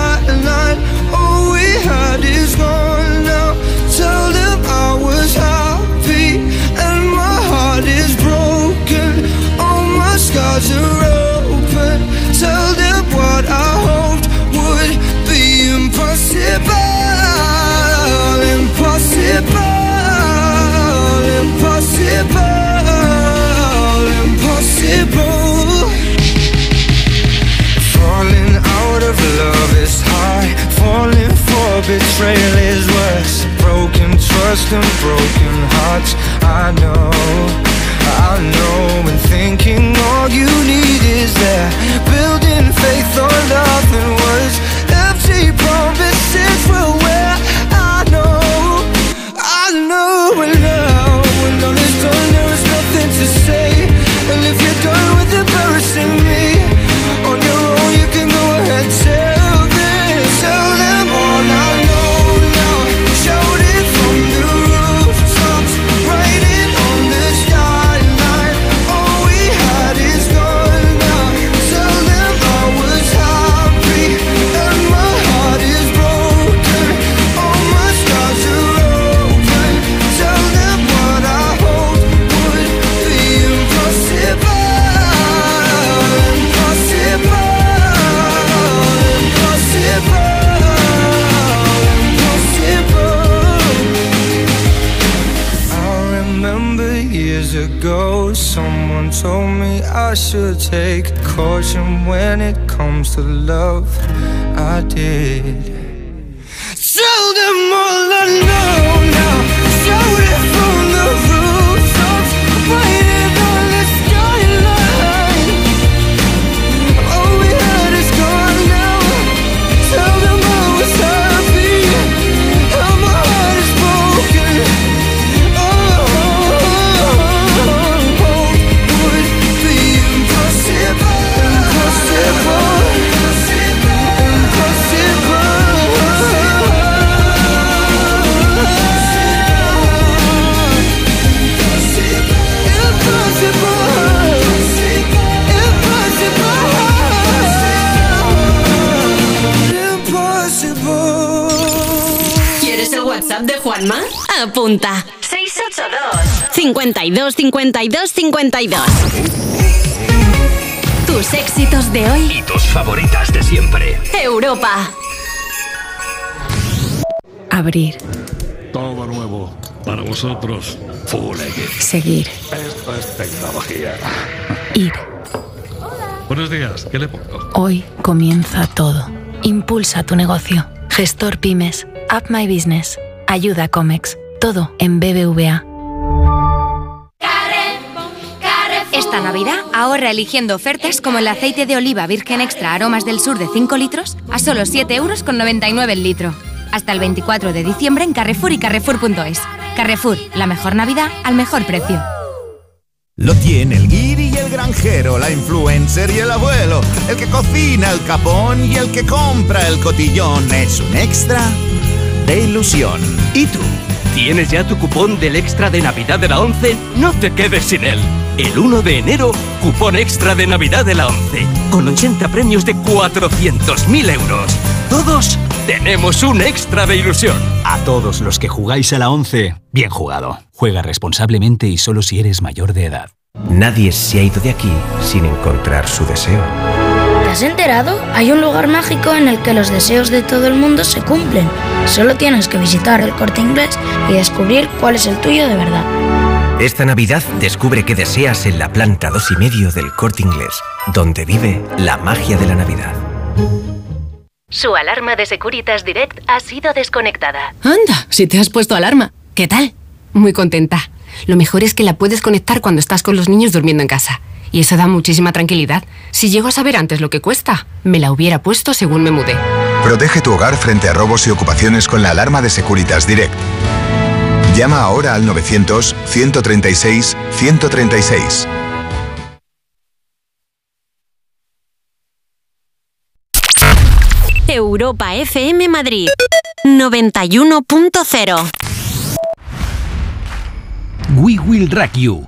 Scars are open. Tell them what I hoped would be impossible. Impossible. Impossible. Impossible. Falling out of love is high. Falling for betrayal is worse. Broken trust and broken hearts. I know, I know. And thinking all you need is there. Building faith on nothing words. I should take caution when it comes to love. I did. Tell them all I know now. Shout it from the Juanma? Apunta. 682 52 52 52 Tus éxitos de hoy. Y tus favoritas de siempre. Europa. Abrir, Todo nuevo para vosotros. Full X. seguir, Esto es tecnología. ir. Buenos días, ¿qué le pongo? Hoy comienza todo. Impulsa tu negocio. Gestor Pymes, Up My Business, Ayuda Comex, todo en BBVA. Esta Navidad ahorra eligiendo ofertas como el aceite de oliva virgen extra aromas del sur de 5 litros a solo 7 euros con 99 el litro. Hasta el 24 de diciembre en Carrefour y Carrefour.es. Carrefour, la mejor Navidad al mejor precio. Lo tiene el guiri y el granjero, la influencer y el abuelo, el que cocina el capón y el que compra el cotillón. Es un extra de ilusión. ¿Y tú? ¿Tienes ya tu cupón del extra de Navidad de la 11? No te quedes sin él. El 1 de enero, cupón extra de Navidad de la 11, con 80 premios de 400.000 euros. Todos tenemos un extra de ilusión. A todos los que jugáis a la 11, bien jugado. Juega responsablemente y solo si eres mayor de edad. Nadie se ha ido de aquí sin encontrar su deseo. ¿Te has enterado? Hay un lugar mágico en el que los deseos de todo el mundo se cumplen. Solo tienes que visitar el corte inglés y descubrir cuál es el tuyo de verdad. Esta Navidad descubre qué deseas en la planta 2 y medio del corte inglés, donde vive la magia de la Navidad. Su alarma de Securitas Direct ha sido desconectada. Anda, si te has puesto alarma. ¿Qué tal? Muy contenta. Lo mejor es que la puedes conectar cuando estás con los niños durmiendo en casa. Y eso da muchísima tranquilidad. Si llego a saber antes lo que cuesta, me la hubiera puesto según me mudé. Protege tu hogar frente a robos y ocupaciones con la alarma de Securitas Direct. Llama ahora al 900-136-136. Europa FM Madrid 91.0 We Will Rock You,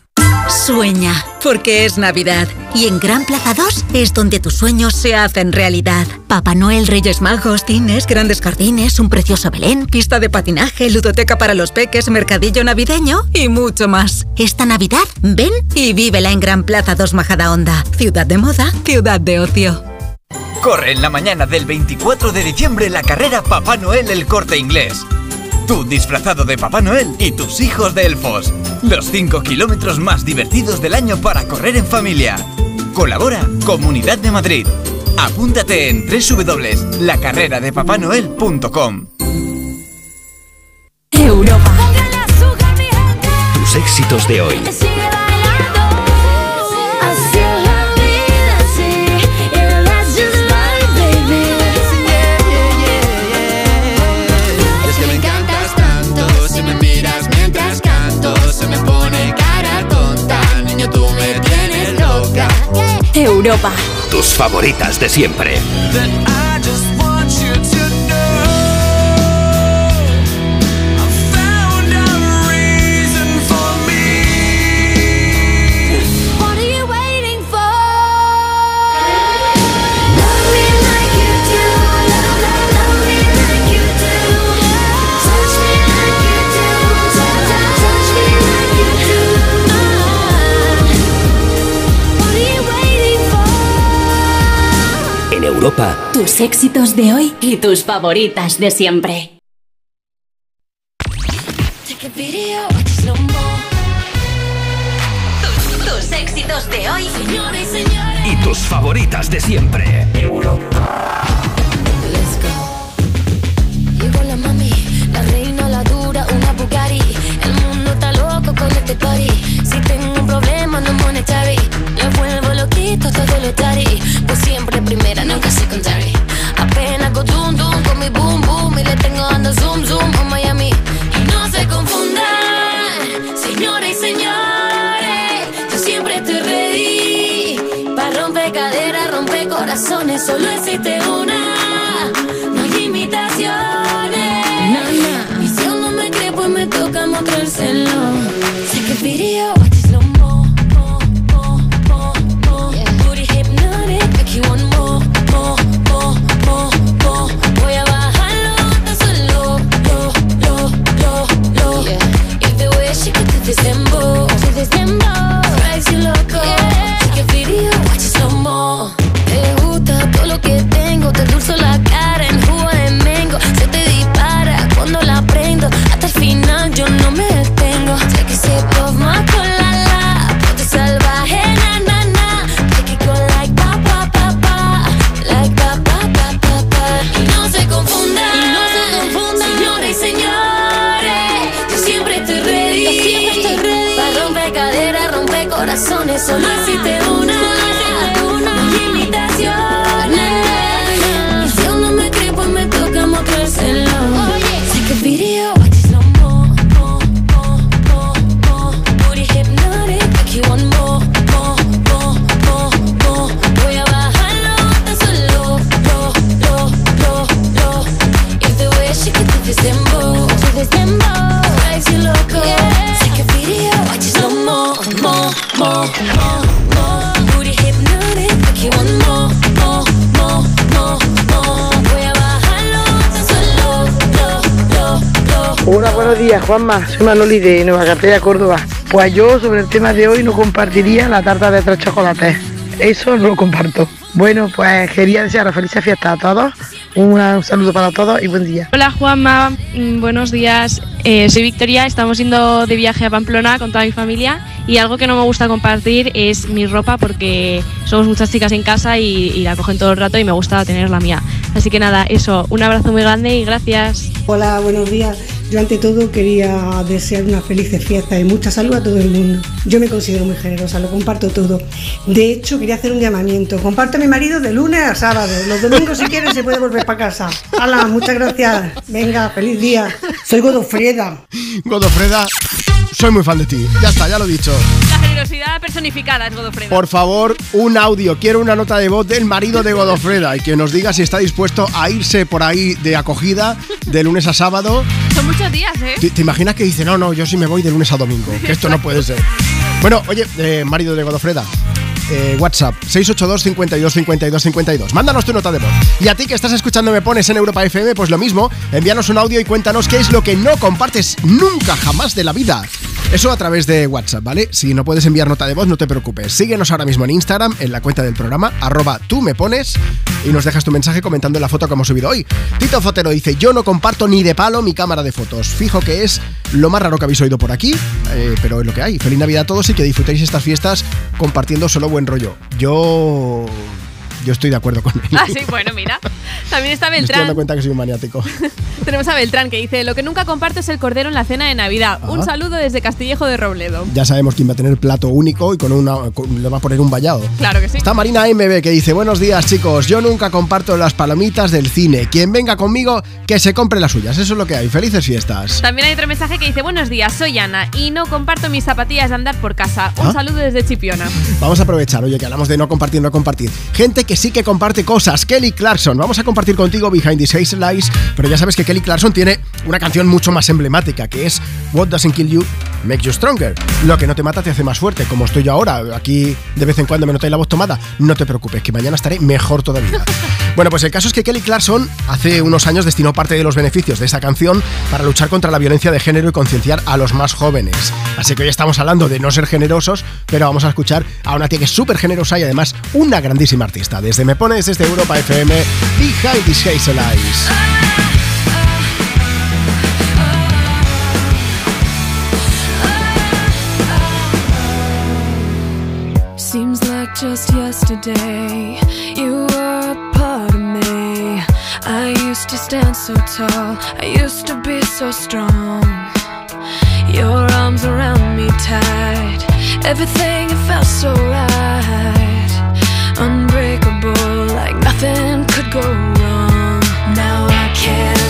Sueña, porque es Navidad. Y en Gran Plaza 2 es donde tus sueños se hacen realidad. Papá Noel, Reyes Magos, cines, grandes jardines, un precioso Belén, pista de patinaje, ludoteca para los peques, mercadillo navideño y mucho más. Esta Navidad, ven y vívela en Gran Plaza 2 Majadahonda. Ciudad de moda, ciudad de ocio. Corre en la mañana del 24 de diciembre la carrera Papá Noel el Corte Inglés. Tú disfrazado de Papá Noel y tus hijos de elfos. Los 5 kilómetros más divertidos del año para correr en familia. Colabora Comunidad de Madrid. Apúntate en www.lacarreradepapanoel.com. Europa. Tus éxitos de hoy. Europa. Tus favoritas de siempre. Europa, Tus éxitos de hoy y tus favoritas de siempre. Tus éxitos de hoy Señores y señores. y tus favoritas de siempre. Llegó la mami, la reina, la dura, una Bugatti. El mundo está loco con este party. Si tengo un problema, no monetary. Le vuelvo loquito todo lo tari. Pues siempre días, Juanma. Soy Manoli de Nueva Cartella, Córdoba. Pues yo sobre el tema de hoy no compartiría la tarta de tres chocolates. Eso no lo comparto. Bueno, pues quería desear felices fiestas a todos. Una- un saludo para todos y buen día. Hola Juanma, Mm, buenos días. Eh, soy Victoria, estamos yendo de viaje a Pamplona con toda mi familia y algo que no me gusta compartir es mi ropa porque somos muchas chicas en casa y, y la cogen todo el rato y me gusta tener la mía. Así que nada, eso, un abrazo muy grande y gracias. Hola, buenos días. Yo ante todo quería desear una feliz fiesta y mucha salud a todo el mundo. Yo me considero muy generosa, lo comparto todo. De hecho, quería hacer un llamamiento. Comparto a mi marido de lunes a sábado. Los domingos si quiere se puede volver para casa. Hala, muchas gracias. Venga, feliz día. Soy Godofreda. Godofreda, soy muy fan de ti. Ya está, ya lo he dicho. La generosidad personificada es Godofredo. Por favor, un audio. Quiero una nota de voz del marido de Godofreda y que nos diga si está dispuesto a irse por ahí de acogida de lunes a sábado. Son muchos días, ¿eh? ¿Te, te imaginas que dice, no, no, yo sí me voy de lunes a domingo? Que esto no puede ser. Bueno, oye, eh, marido de Godofreda. Eh, WhatsApp 682 52 52 52. Mándanos tu nota de voz. Y a ti que estás escuchando Me Pones en Europa FM, pues lo mismo, envíanos un audio y cuéntanos qué es lo que no compartes nunca jamás de la vida. Eso a través de WhatsApp, ¿vale? Si no puedes enviar nota de voz, no te preocupes. Síguenos ahora mismo en Instagram, en la cuenta del programa, arroba tú me pones, y nos dejas tu mensaje comentando la foto que hemos subido hoy. Tito Fotero dice, yo no comparto ni de palo mi cámara de fotos. Fijo que es lo más raro que habéis oído por aquí, eh, pero es lo que hay. Feliz Navidad a todos y que disfrutéis estas fiestas compartiendo solo buen rollo. Yo... Yo estoy de acuerdo con él. Ah, sí, bueno, mira. También está Me estoy dando Beltrán. cuenta que soy un maniático. Tenemos a Beltrán que dice: Lo que nunca comparto es el cordero en la cena de Navidad. Un saludo desde Castillejo de Robledo. Ya sabemos quién va a tener plato único y con una con- le va a poner un vallado. Claro que sí. Está Marina MB que dice, buenos días chicos, yo nunca comparto las palomitas del cine. Quien venga conmigo, que se compre las suyas. Eso es lo que hay. Felices fiestas. También hay otro mensaje que dice: Buenos días, soy Ana y no comparto mis zapatillas de andar por casa. Un ¿Ah? saludo desde Chipiona. Vamos a aprovechar, oye, que hablamos de no compartir, no compartir. Gente que sí que comparte cosas. Kelly Clarkson. Vamos a compartir contigo Behind These Hazel Lies, pero ya sabes que Kelly Clarkson tiene una canción mucho más emblemática, que es What Doesn't Kill You Makes You Stronger. Lo que no te mata te hace más fuerte, como estoy yo ahora. Aquí de vez en cuando me notáis la voz tomada. No te preocupes, que mañana estaré mejor todavía. Bueno, pues el caso es que Kelly Clarkson hace unos años destinó parte de los beneficios de esta canción para luchar contra la violencia de género y concienciar a los más jóvenes. Así que hoy estamos hablando de no ser generosos, pero vamos a escuchar a una tía que es súper generosa y además una grandísima artista. Desde Me Pones, desde Europa FM, Behind These Hazel Eyes. Seems like just yesterday you were a part of me. I used to stand so tall, I used to be so strong. Your arms around me tight, everything felt so right. Unbreakable, like nothing could go wrong. Now I can't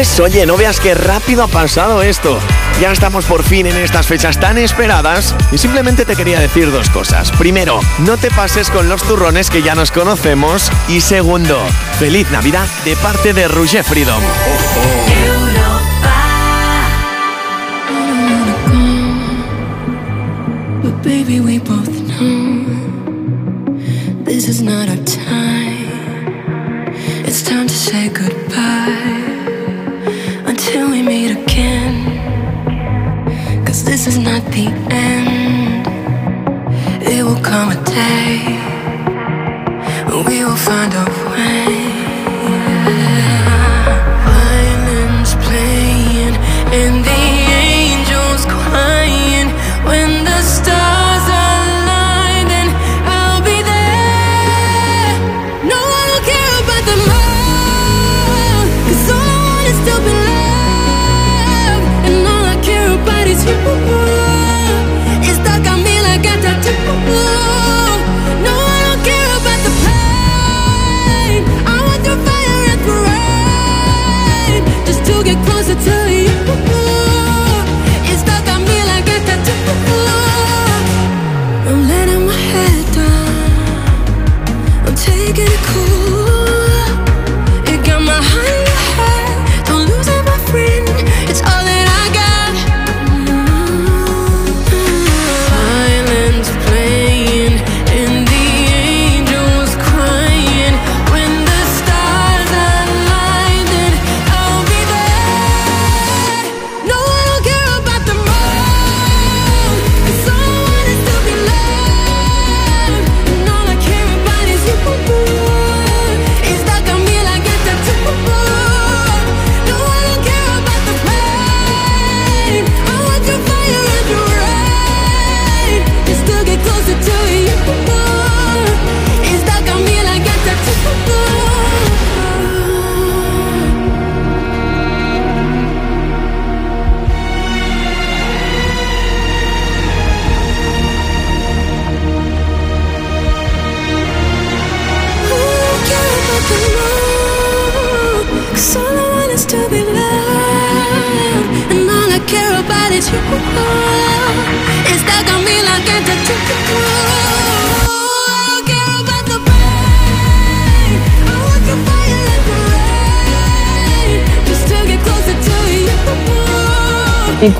Pues oye, no veas qué rápido ha pasado esto. Ya estamos por fin en estas fechas tan esperadas y simplemente te quería decir dos cosas. Primero, no te pases con los turrones que ya nos conocemos y segundo, feliz Navidad de parte de Rouge Freedom.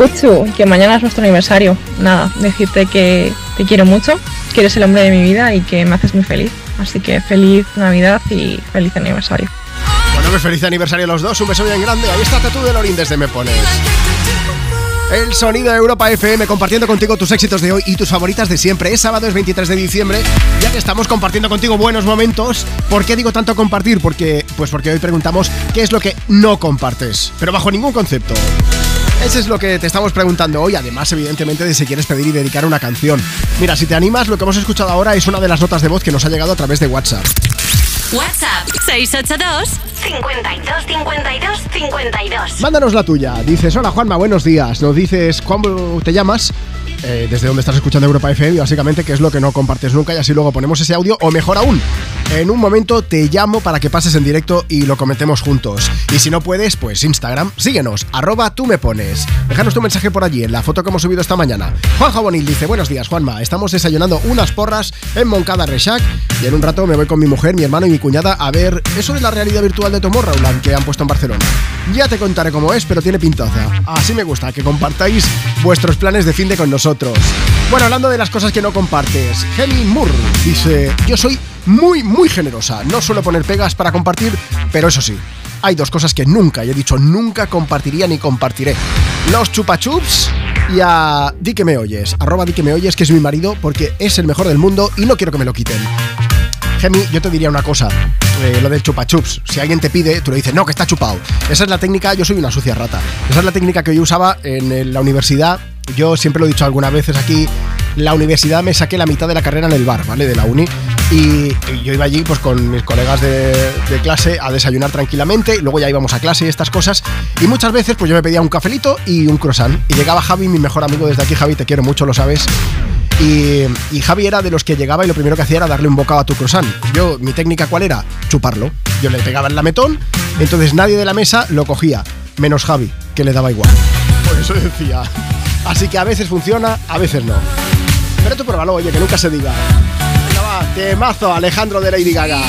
Kutsu, que mañana es nuestro aniversario. Nada, decirte que te quiero mucho, que eres el hombre de mi vida y que me haces muy feliz. Así que feliz Navidad y feliz aniversario. Bueno, pues feliz aniversario a los dos. Un beso bien grande. Ahí está Tatu de Lorín desde Me Pones. El sonido de Europa FM compartiendo contigo tus éxitos de hoy y tus favoritas de siempre. Es sábado, es 23 de diciembre, ya que estamos compartiendo contigo buenos momentos. ¿Por qué digo tanto compartir? Porque, pues porque hoy preguntamos qué es lo que no compartes, pero bajo ningún concepto. Eso es lo que te estamos preguntando hoy, además evidentemente de si quieres pedir y dedicar una canción. Mira, si te animas, lo que hemos escuchado ahora es una de las notas de voz que nos ha llegado a través de WhatsApp. WhatsApp 682 52 52 52. Mándanos la tuya. Dices, hola Juanma, buenos días. Nos dices cómo te llamas, eh, desde dónde estás escuchando Europa FM y básicamente qué es lo que no compartes nunca y así luego ponemos ese audio o mejor aún, en un momento te llamo para que pases en directo y lo comentemos juntos. Y si no puedes, pues Instagram, síguenos, arroba tú me pones. Déjanos tu mensaje por allí en la foto que hemos subido esta mañana. Juanjo Bonil dice, buenos días Juanma, estamos desayunando unas porras en Moncada Rechac y en un rato me voy con mi mujer, mi hermano y mi cuñada a ver eso de la realidad virtual de Tomorrowland que han puesto en Barcelona. Ya te contaré cómo es, pero tiene pintaza. Así me gusta, que compartáis vuestros planes de fin de con nosotros. Bueno, hablando de las cosas que no compartes, Hemi Moore dice, yo soy muy, muy generosa. No suelo poner pegas para compartir, pero eso sí, hay dos cosas que nunca, y he dicho nunca compartiría ni compartiré. Los chupachups y a Di que me oyes, arroba Di que me oyes, que es mi marido, porque es el mejor del mundo y no quiero que me lo quiten. Gemi, yo te diría una cosa, eh, lo del chupachups. Si alguien te pide, tú le dices, no, que está chupado. Esa es la técnica, yo soy una sucia rata. Esa es la técnica que yo usaba en eh, la universidad. Yo siempre lo he dicho algunas veces aquí, la universidad me saqué la mitad de la carrera en el bar, ¿vale? De la uni. Y, yo iba allí pues con mis colegas de, clase a desayunar tranquilamente luego ya íbamos a clase y estas cosas. Y muchas veces pues yo me pedía un cafelito y un croissant. Y llegaba Javi, mi mejor amigo desde aquí, Javi, te quiero mucho, lo sabes. Y, Javi era de los que llegaba y lo primero que hacía era darle un bocado a tu croissant. Yo, mi técnica, ¿cuál era? Chuparlo. Yo le pegaba el lametón, entonces nadie de la mesa lo cogía. menos Javi, que le daba igual. Por eso decía. Así que a veces funciona, a veces no. Pero tú pruébalo, oye, que nunca se diga. Venga, va, temazo, Alejandro de Lady Gaga.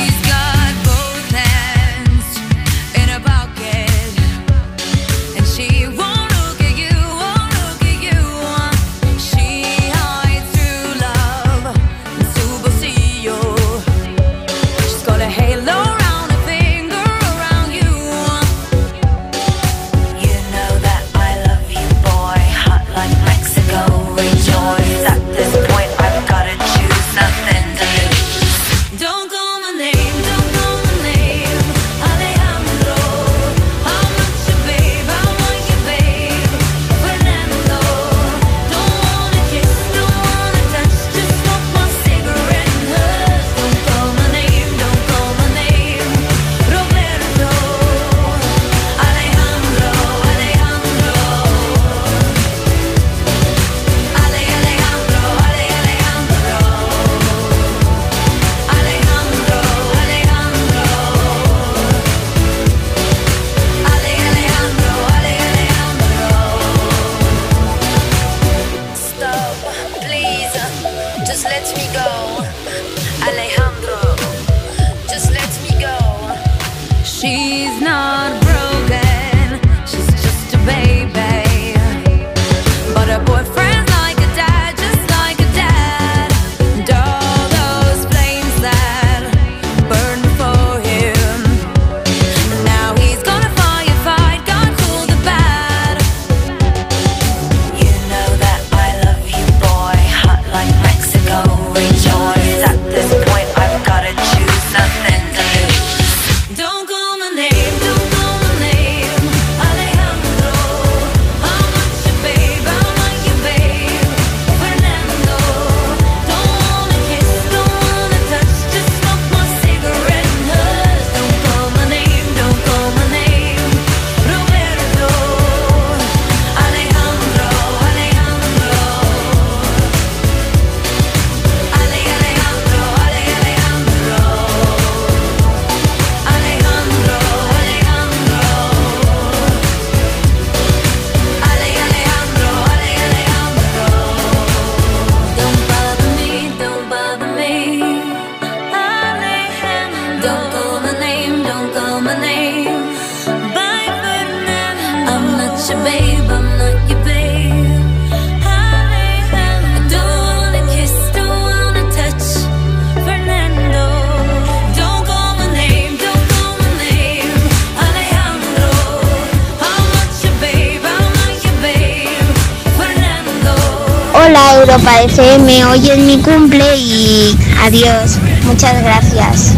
Europa FM, hoy es mi cumple y adiós. Muchas gracias.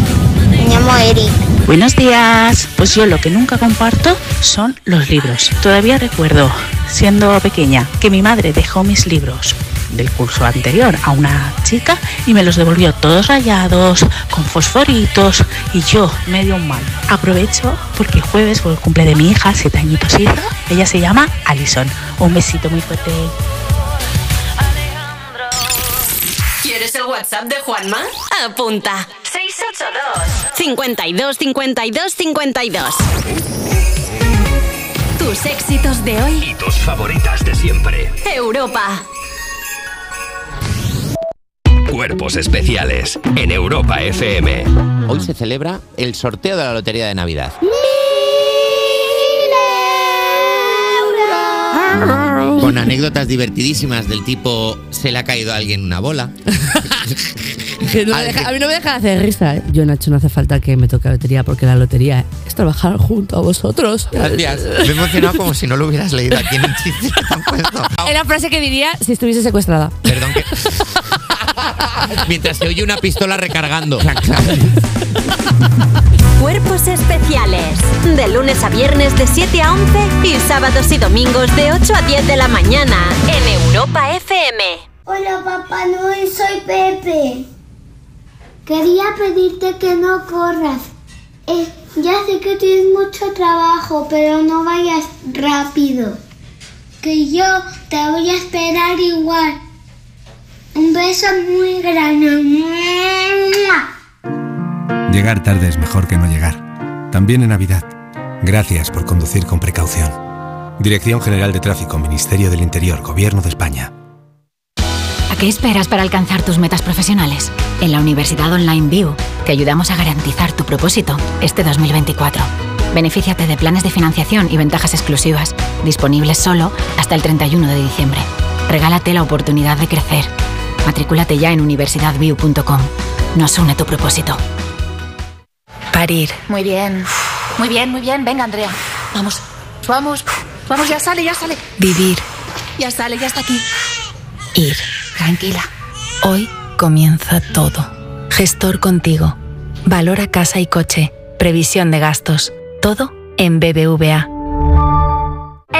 Me llamo Eric. Buenos días. Pues yo lo que nunca comparto son los libros. Todavía recuerdo, siendo pequeña, que mi madre dejó mis libros del curso anterior a una chica y me los devolvió todos rayados, con fosforitos y yo medio un mal. Aprovecho porque jueves fue el cumple de mi hija, siete añitos hizo. Ella se llama Alison. Un besito muy fuerte. WhatsApp de Juanma? Apunta. 682 52 52 52 Tus éxitos de hoy. Y tus favoritas de siempre. Europa. Cuerpos especiales en Europa FM. Hoy se celebra el sorteo de la Lotería de Navidad. Con anécdotas divertidísimas del tipo se le ha caído a alguien una bola. Que no me deja- a mí no me deja de hacer risa. ¿eh? Yo, Nacho, no hace falta que me toque la lotería porque la lotería es trabajar junto a vosotros. Gracias. Me he emocionado como si no lo hubieras leído aquí en un chiste. Es la frase que diría si estuviese secuestrada. Perdón que... Mientras se oye una pistola recargando. Cuerpos especiales. De lunes a viernes de 7 a 11 y sábados y domingos de 8 a 10 de la mañana en Europa FM. Hola Papá Noel, soy Pepe. Quería pedirte que no corras. Eh, ya sé que tienes mucho trabajo, pero no vayas rápido. Que yo te voy a esperar igual. Un beso muy grande. Llegar tarde es mejor que no llegar. También en Navidad. Gracias por conducir con precaución. Dirección General de Tráfico, Ministerio del Interior, Gobierno de España. ¿A qué esperas para alcanzar tus metas profesionales? En la Universidad Online View te ayudamos a garantizar tu propósito este 2024. Benefíciate de planes de financiación y ventajas exclusivas, disponibles solo hasta el 31 de diciembre. Regálate la oportunidad de crecer. Matrículate ya en universidadview.com. Nos une tu propósito. Parir. Muy bien. Muy bien, muy bien. Venga, Andrea. Vamos. Vamos. Vamos, ya sale, ya sale. Vivir. Ya sale, ya está aquí. Ir. Tranquila. Hoy comienza todo. Gestor contigo. Valora casa y coche. Previsión de gastos. Todo en BBVA.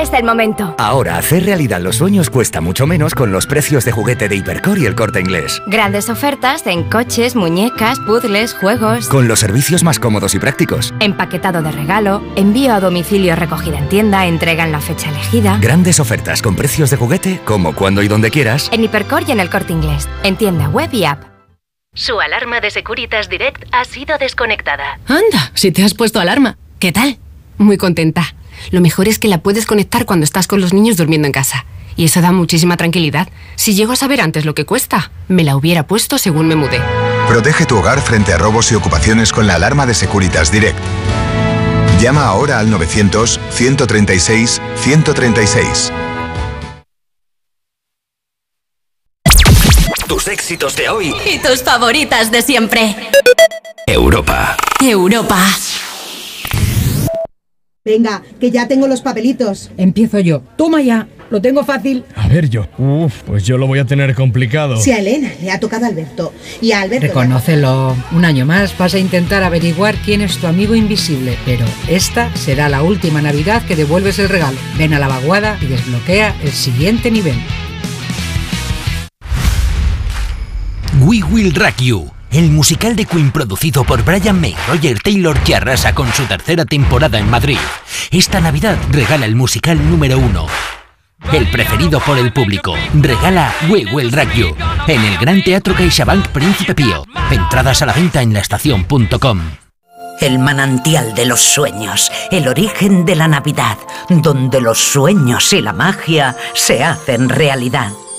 Es el momento. Ahora hacer realidad los sueños cuesta mucho menos con los precios de juguete de Hipercor y el corte inglés. Grandes ofertas en coches, muñecas, puzzles, juegos. Con los servicios más cómodos y prácticos. Empaquetado de regalo, envío a domicilio recogida en tienda, entrega en la fecha elegida. Grandes ofertas con precios de juguete, como cuando y donde quieras. En Hipercor y en el corte inglés. En tienda web y app. Su alarma de Securitas Direct ha sido desconectada. Anda, si te has puesto alarma. ¿Qué tal? Muy contenta. Lo mejor es que la puedes conectar cuando estás con los niños durmiendo en casa. Y eso da muchísima tranquilidad. Si llego a saber antes lo que cuesta, me la hubiera puesto según me mudé. Protege tu hogar frente a robos y ocupaciones con la alarma de Securitas Direct. Llama ahora al 900-136-136. Tus éxitos de hoy. Y tus favoritas de siempre. Europa. Europa. Venga, que ya tengo los papelitos. Empiezo yo. Toma ya. Lo tengo fácil. A ver yo. Uf, pues yo lo voy a tener complicado. Si a Elena le ha tocado a Alberto y a Alberto... Reconócelo. Un año más vas a intentar averiguar quién es tu amigo invisible, pero esta será la última Navidad que devuelves el regalo. Ven a la vaguada y desbloquea el siguiente nivel. We Will Rock You, el musical de Queen producido por Brian May, Roger Taylor que arrasa con su tercera temporada en Madrid. Esta Navidad regala el musical número uno. El preferido por el público. Regala We Will Rock You en el Gran Teatro CaixaBank Príncipe Pío. Entradas a la venta en laestacion.com. El manantial de los sueños, el origen de la Navidad, donde los sueños y la magia se hacen realidad.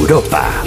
Europa.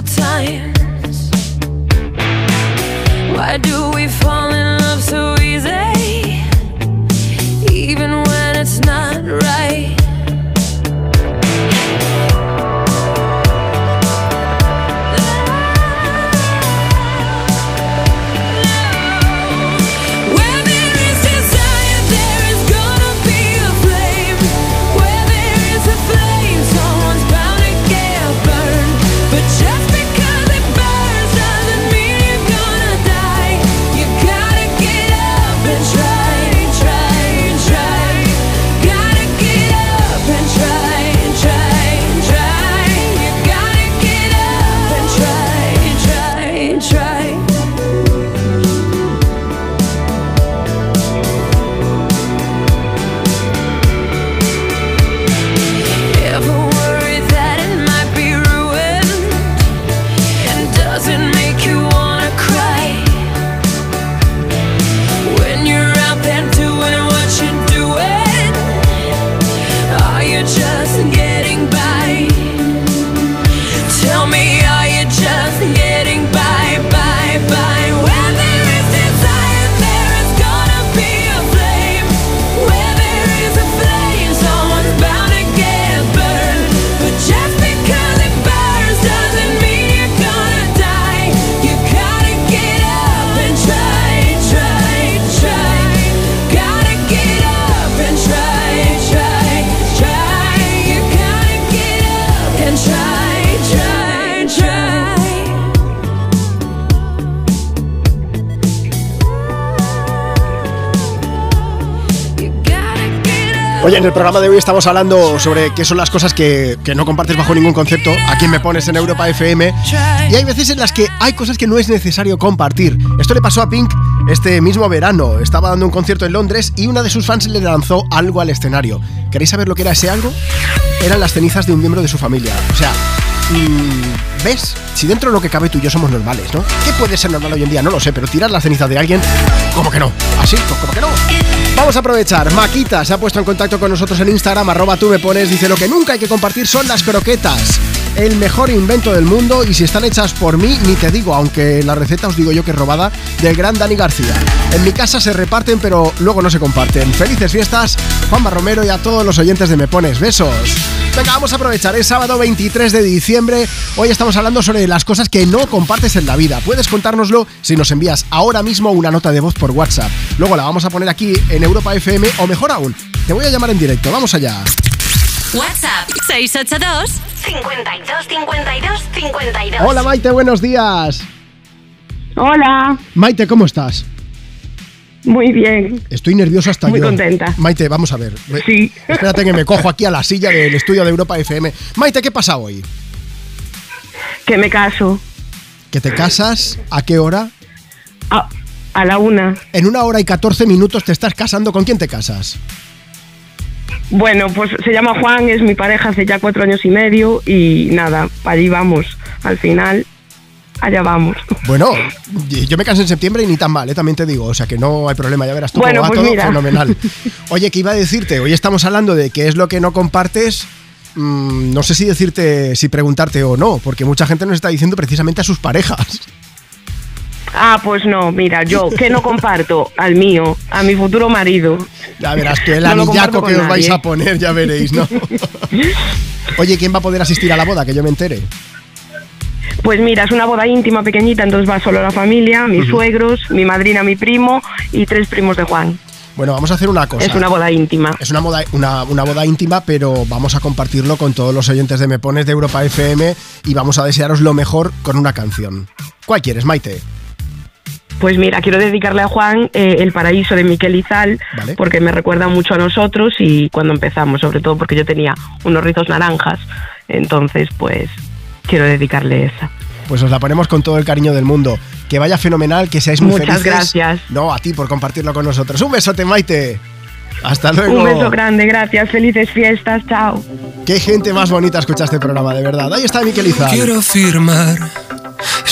times Why do we fall in love so easy? Oye, en el programa de hoy estamos hablando sobre qué son las cosas que, que no compartes bajo ningún concepto. A quién me pones en Europa FM. Y hay veces en las que hay cosas que no es necesario compartir. Esto le pasó a Pink este mismo verano. Estaba dando un concierto en Londres y una de sus fans le lanzó algo al escenario. ¿Queréis saber lo que era ese algo? Eran las cenizas de un miembro de su familia. O sea, mm, ¿ves? Si dentro de lo que cabe tú y yo somos normales, ¿no? ¿Qué puede ser normal hoy en día? No lo sé, pero tirar las cenizas de alguien, ¿cómo que no? ¿Así? Pues ¿Cómo que no? Vamos a aprovechar. Maquita se ha puesto en contacto con nosotros en Instagram, arroba tú dice lo que nunca hay que compartir son las croquetas. El mejor invento del mundo y si están hechas por mí, ni te digo, aunque la receta os digo yo que es robada, del gran Dani García. En mi casa se reparten, pero luego no se comparten. Felices fiestas, Juanma Romero y a todos los oyentes de Me Pones. Besos. Venga, vamos a aprovechar. Es sábado 23 de diciembre. Hoy estamos hablando sobre las cosas que no compartes en la vida. Puedes contárnoslo si nos envías ahora mismo una nota de voz por WhatsApp. Luego la vamos a poner aquí en Europa FM o mejor aún, te voy a llamar en directo. Vamos allá. WhatsApp 682 52 52 52. Hola Maite, buenos días. Hola. Maite, ¿cómo estás? Muy bien. Estoy nervioso hasta Muy yo. contenta. Maite, vamos a ver. Sí. Espérate que me cojo aquí a la silla del estudio de Europa FM. Maite, ¿qué pasa hoy? Que me caso. ¿Que te casas? ¿A qué hora? A, a la una. En una hora y 14 minutos te estás casando. ¿Con quién te casas? Bueno, pues se llama Juan, es mi pareja hace ya cuatro años y medio y nada, allí vamos. Al final, allá vamos. Bueno, yo me casé en septiembre y ni tan mal, ¿eh? también te digo. O sea que no hay problema, ya verás tú Bueno, cómo va pues todo mira. fenomenal. Oye, ¿qué iba a decirte? Hoy estamos hablando de qué es lo que no compartes. Mm, no sé si decirte, si preguntarte o no, porque mucha gente nos está diciendo precisamente a sus parejas. Ah, pues no, mira, yo que no comparto al mío, a mi futuro marido. Ya verás tú el No anillaco que os vais a poner, ya veréis, ¿no? Oye, ¿quién va a poder asistir a la boda? Que yo me entere. Pues mira, es una boda íntima pequeñita, entonces va solo la familia, mis suegros, mi madrina, mi primo y tres primos de Juan. Bueno, vamos a hacer una cosa. Es una boda íntima. Es una boda, una, una boda íntima, pero vamos a compartirlo con todos los oyentes de Me Pones de Europa FM y vamos a desearos lo mejor con una canción. ¿Cuál quieres, Maite? Pues mira, quiero dedicarle a Juan eh, El Paraíso de Miquel Izal, Vale. porque me recuerda mucho a nosotros y cuando empezamos, sobre todo porque yo tenía unos rizos naranjas, entonces pues quiero dedicarle esa. Pues os la ponemos con todo el cariño del mundo. Que vaya fenomenal, que seáis muy Muchas felices. gracias. No, a ti por compartirlo con nosotros. Un besote, Maite. Hasta luego. Un beso grande, gracias, felices fiestas, chao. Qué gente más bonita escucha este programa, de verdad. Ahí está Miquel Izal. Quiero firmar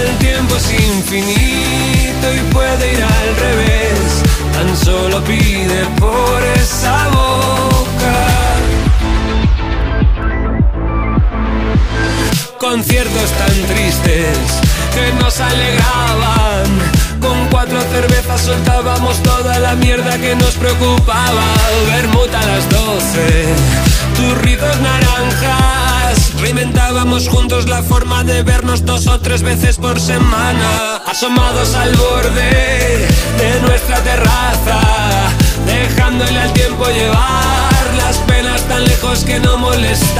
El tiempo es infinito y puede ir al revés. Tan solo pide por esa boca. Conciertos tan tristes que nos alegraban. Con cuatro cervezas soltábamos toda la mierda que nos preocupaba. Bermuda a las doce, turritos naranjas. Reinventábamos juntos la forma de vernos dos o tres veces por semana. Asomados al borde de nuestra terraza, dejándole al tiempo llevar las penas tan lejos que no molestaran.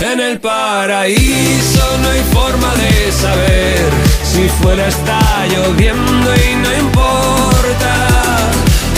En el paraíso no hay forma de saber si fuera está lloviendo y no importa.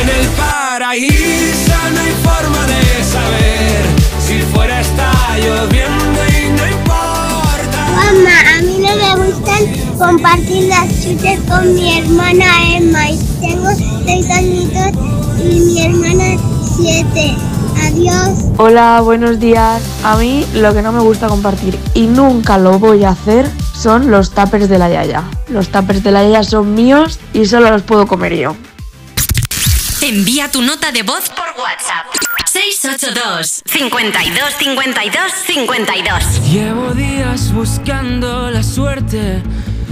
En el paraíso no hay forma de saber si fuera está lloviendo y no importa. Mamá, a mí no me gustan compartir las chuches con mi hermana Emma. Y tengo seis añitos y mi hermana siete. Adiós. Hola, buenos días. A mí lo que no me gusta compartir y nunca lo voy a hacer son los tuppers de la Yaya. Los tuppers de la Yaya son míos y solo los puedo comer yo. Envía tu nota de voz por WhatsApp. 682 52 52 52 Llevo días buscando la suerte,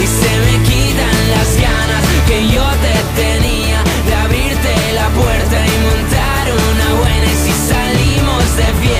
Y se me quitan las ganas que yo te tenía de abrirte la puerta y montar una buena. Y si salimos de fiesta,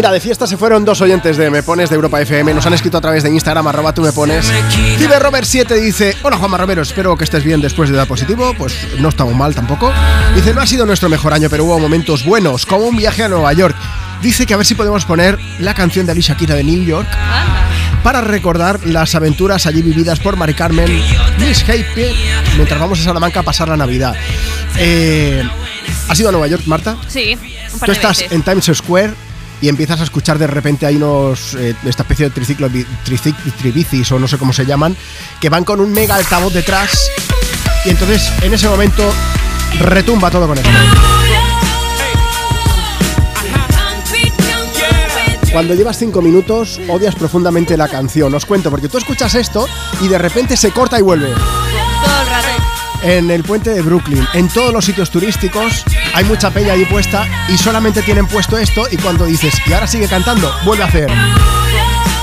Mira, de fiesta se fueron dos oyentes de Me Pones de Europa FM. Nos han escrito a través de Instagram, arroba tú me pones. Robert 7 dice: Hola Juanma Romero, espero que estés bien después de dar positivo. Pues no estamos mal tampoco. Dice: No ha sido nuestro mejor año, pero hubo momentos buenos, como un viaje a Nueva York. Dice que a ver si podemos poner la canción de Alicia Keys de New York para recordar las aventuras allí vividas por Mari Carmen, Miss Happy, mientras vamos a Salamanca a pasar la Navidad. Eh, ¿Has ido a Nueva York, Marta? Sí, un par Tú de estás veces. en Times Square y empiezas a escuchar de repente hay unos eh, esta especie de triciclo tricic, tribicis o no sé cómo se llaman que van con un mega altavoz detrás y entonces en ese momento retumba todo con esto. Cuando llevas cinco minutos odias profundamente la canción. Os cuento porque tú escuchas esto y de repente se corta y vuelve. Todo el rato. En el puente de Brooklyn, en todos los sitios turísticos, hay mucha peña ahí puesta y solamente tienen puesto esto y cuando dices, y ahora sigue cantando, vuelve a hacer.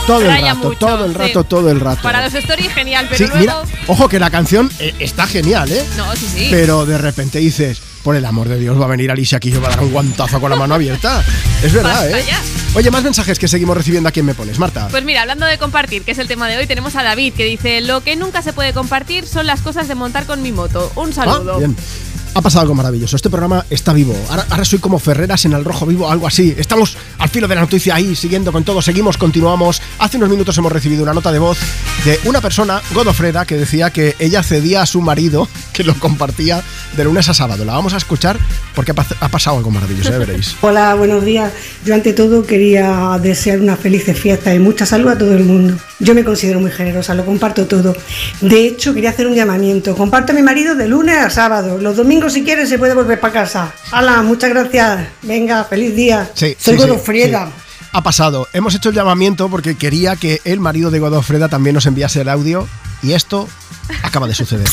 Todo el rato, mucho, todo el rato, todo el rato. Para los stories genial, pero Sí, luego... mira, ojo que la canción eh, está genial, ¿eh? No, sí, sí. Pero de repente dices, por el amor de Dios, va a venir Alicia aquí y va a dar un guantazo con la mano abierta. Es verdad, Basta ¿eh? ya. Oye, más mensajes que seguimos recibiendo a quién me pones, Marta. Pues mira, hablando de compartir, que es el tema de hoy, tenemos a David que dice, lo que nunca se puede compartir son las cosas de montar con mi moto. Un saludo. Ah, bien. Ha pasado algo maravilloso. Este programa está vivo. Ahora, ahora soy como Ferreras en el rojo vivo, algo así. Estamos al filo de la noticia ahí, siguiendo con todo. Seguimos, continuamos. Hace unos minutos hemos recibido una nota de voz de una persona, Godofreda, que decía que ella cedía a su marido, que lo compartía de lunes a sábado. La vamos a escuchar porque ha, pas- ha pasado algo maravilloso, ya veréis. Hola, buenos días. Yo ante todo quería desear una feliz fiesta y mucha salud a todo el mundo. Yo me considero muy generosa, lo comparto todo. De hecho, quería hacer un llamamiento. Comparto a mi marido de lunes a sábado. Los domingos, si quiere, se puede volver para casa. Hala, muchas gracias. Venga, feliz día. Sí, Soy sí, sí. Ha pasado. Hemos hecho el llamamiento porque quería que el marido de Godofreda también nos enviase el audio y esto acaba de suceder.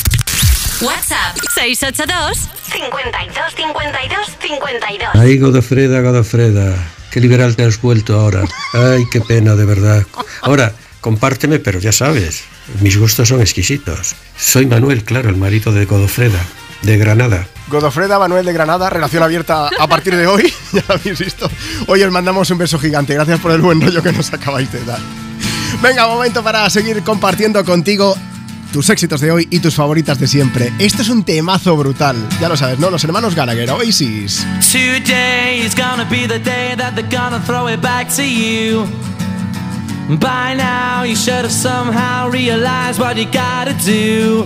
WhatsApp 682 52 52 52. Ay, Godofreda, Godofreda, qué liberal te has vuelto ahora. Ay, qué pena, de verdad. Ahora, compárteme, pero ya sabes, mis gustos son exquisitos. Soy Manuel, claro, el marido de Godofreda, de Granada. Godofreda Manuel de Granada, relación abierta a partir de hoy, ya lo habéis visto. Hoy os mandamos un beso gigante, gracias por el buen rollo que nos acabáis de dar. Venga, momento para seguir compartiendo contigo tus éxitos de hoy y tus favoritas de siempre. Este es un temazo brutal, ya lo sabes, ¿no? Los hermanos Gallagher, Oasis. Today is gonna be the day that they're gonna throw it back to you. By now, you should have somehow realized what you gotta do.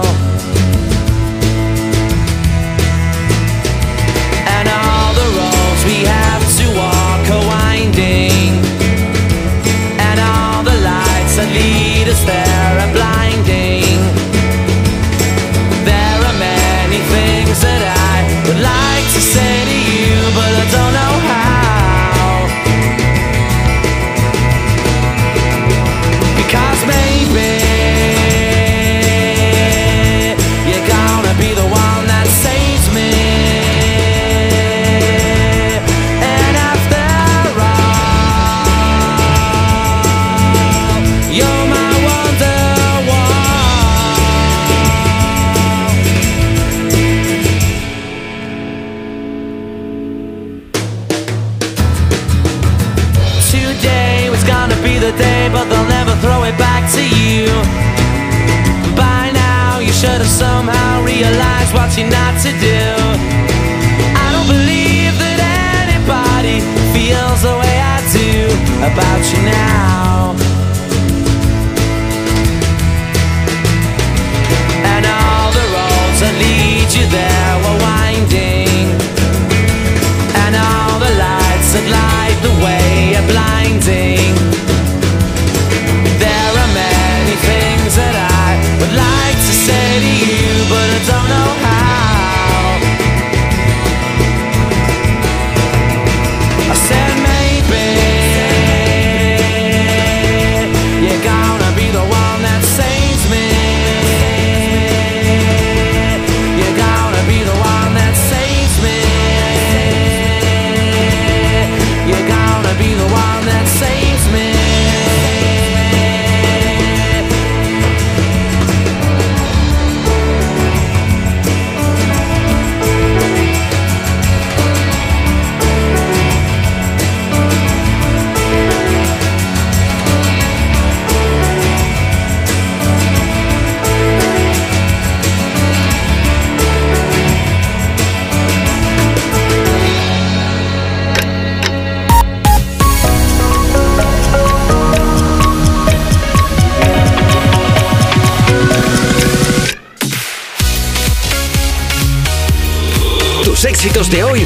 Somehow realized what you're not to do. I don't believe that anybody feels the way I do about you now. And all the roads that lead you there éxitos de hoy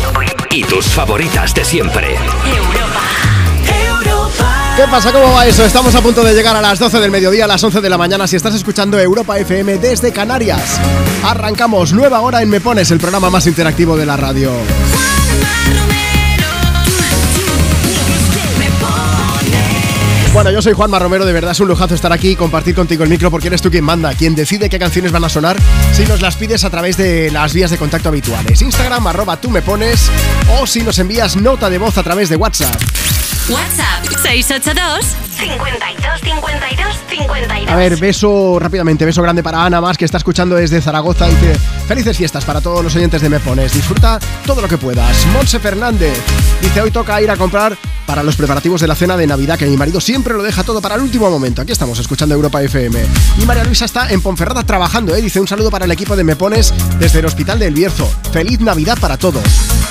y tus favoritas de siempre. ¿Qué pasa? ¿Cómo va eso? Estamos a punto de llegar a las 12 del mediodía, a las 11 de la mañana, si estás escuchando Europa FM desde Canarias. Arrancamos nueva hora en Me Pones, el programa más interactivo de la radio. Bueno, yo soy Juanma Romero, de verdad es un lujazo estar aquí y compartir contigo el micro porque eres tú quien manda, quien decide qué canciones van a sonar si nos las pides a través de las vías de contacto habituales. Instagram, arroba tú me pones, o si nos envías nota de voz a través de WhatsApp. WhatsApp 682 52 52 52. A ver, beso rápidamente, beso grande para Ana más que está escuchando desde Zaragoza. Dice, felices fiestas para todos los oyentes de Me Pones. Disfruta todo lo que puedas. Monse Fernández dice, hoy toca ir a comprar para los preparativos de la cena de Navidad, que mi marido siempre lo deja todo para el último momento. Aquí estamos escuchando Europa FM. Y María Luisa está en Ponferrada trabajando, ¿eh? Dice, un saludo para el equipo de Me Pones desde el Hospital del Bierzo. Feliz Navidad para todos.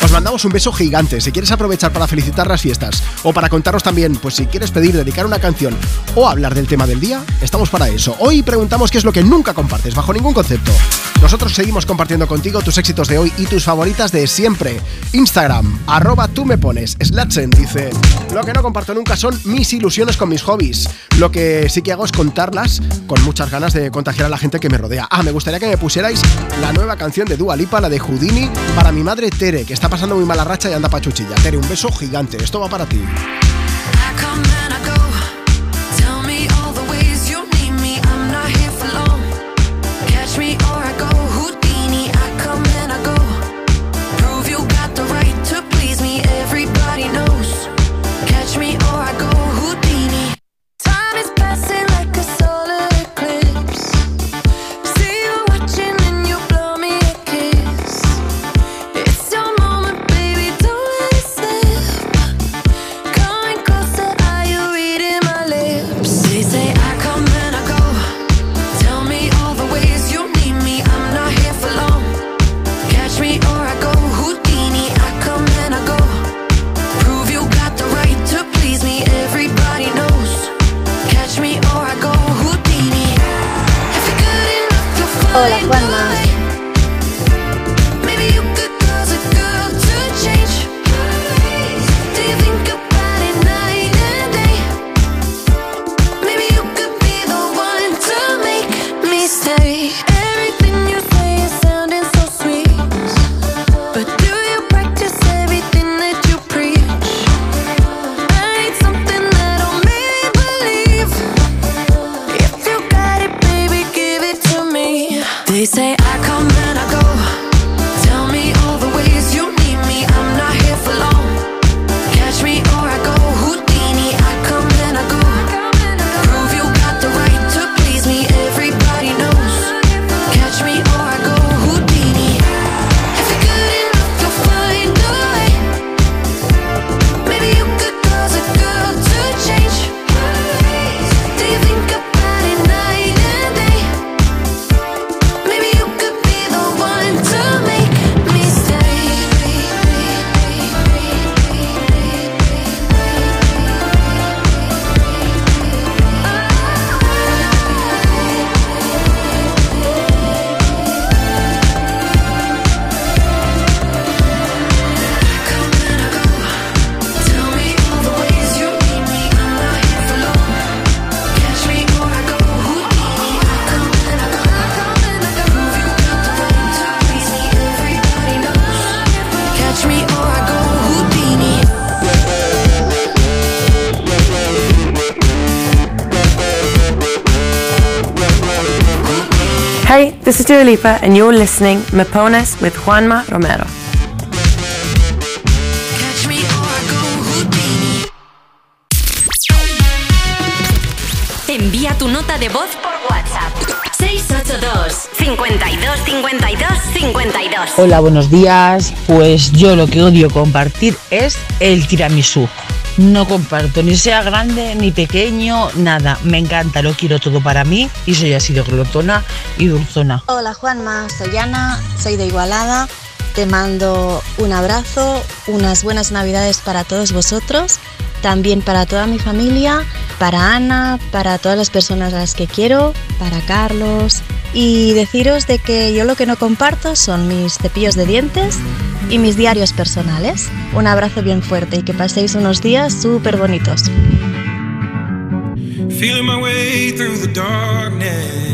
Os mandamos un beso gigante. Si quieres aprovechar para felicitar las fiestas o para contaros también, pues si quieres pedir, dedicar una canción o hablar del tema del día, estamos para eso. Hoy preguntamos qué es lo que nunca compartes, bajo ningún concepto. Nosotros seguimos compartiendo contigo tus éxitos de hoy y tus favoritas de siempre. Instagram, arroba tú me pones. Slatsen dice, lo que no comparto nunca son mis ilusiones con mis hobbies. Lo que sí que hago es contarlas con muchas ganas de contagiar a la gente que me rodea. Ah, me gustaría que me pusierais la nueva canción de Dua Lipa, la de Houdini, para mi madre Tere, que está pasando muy mala racha y anda pachuchilla. Tere, un beso gigante. Esto va para ti. Dua Lipa, and you're listening Me Pones with Juanma Romero. Envía tu nota de voz por WhatsApp. 682 52 52 52. Hola, buenos días. Pues yo lo que odio compartir es el tiramisú. No comparto, ni sea grande ni pequeño, nada. Me encanta, lo quiero todo para mí y soy así de glotona y dulzona. Hola Juanma, soy Ana, soy de Igualada. Te mando un abrazo, unas buenas navidades para todos vosotros, también para toda mi familia, para Ana, para todas las personas a las que quiero, para Carlos. Y deciros de que yo lo que no comparto son mis cepillos de dientes, y mis diarios personales. Un abrazo bien fuerte y que paséis unos días súper bonitos. Feeling my way through the darkness,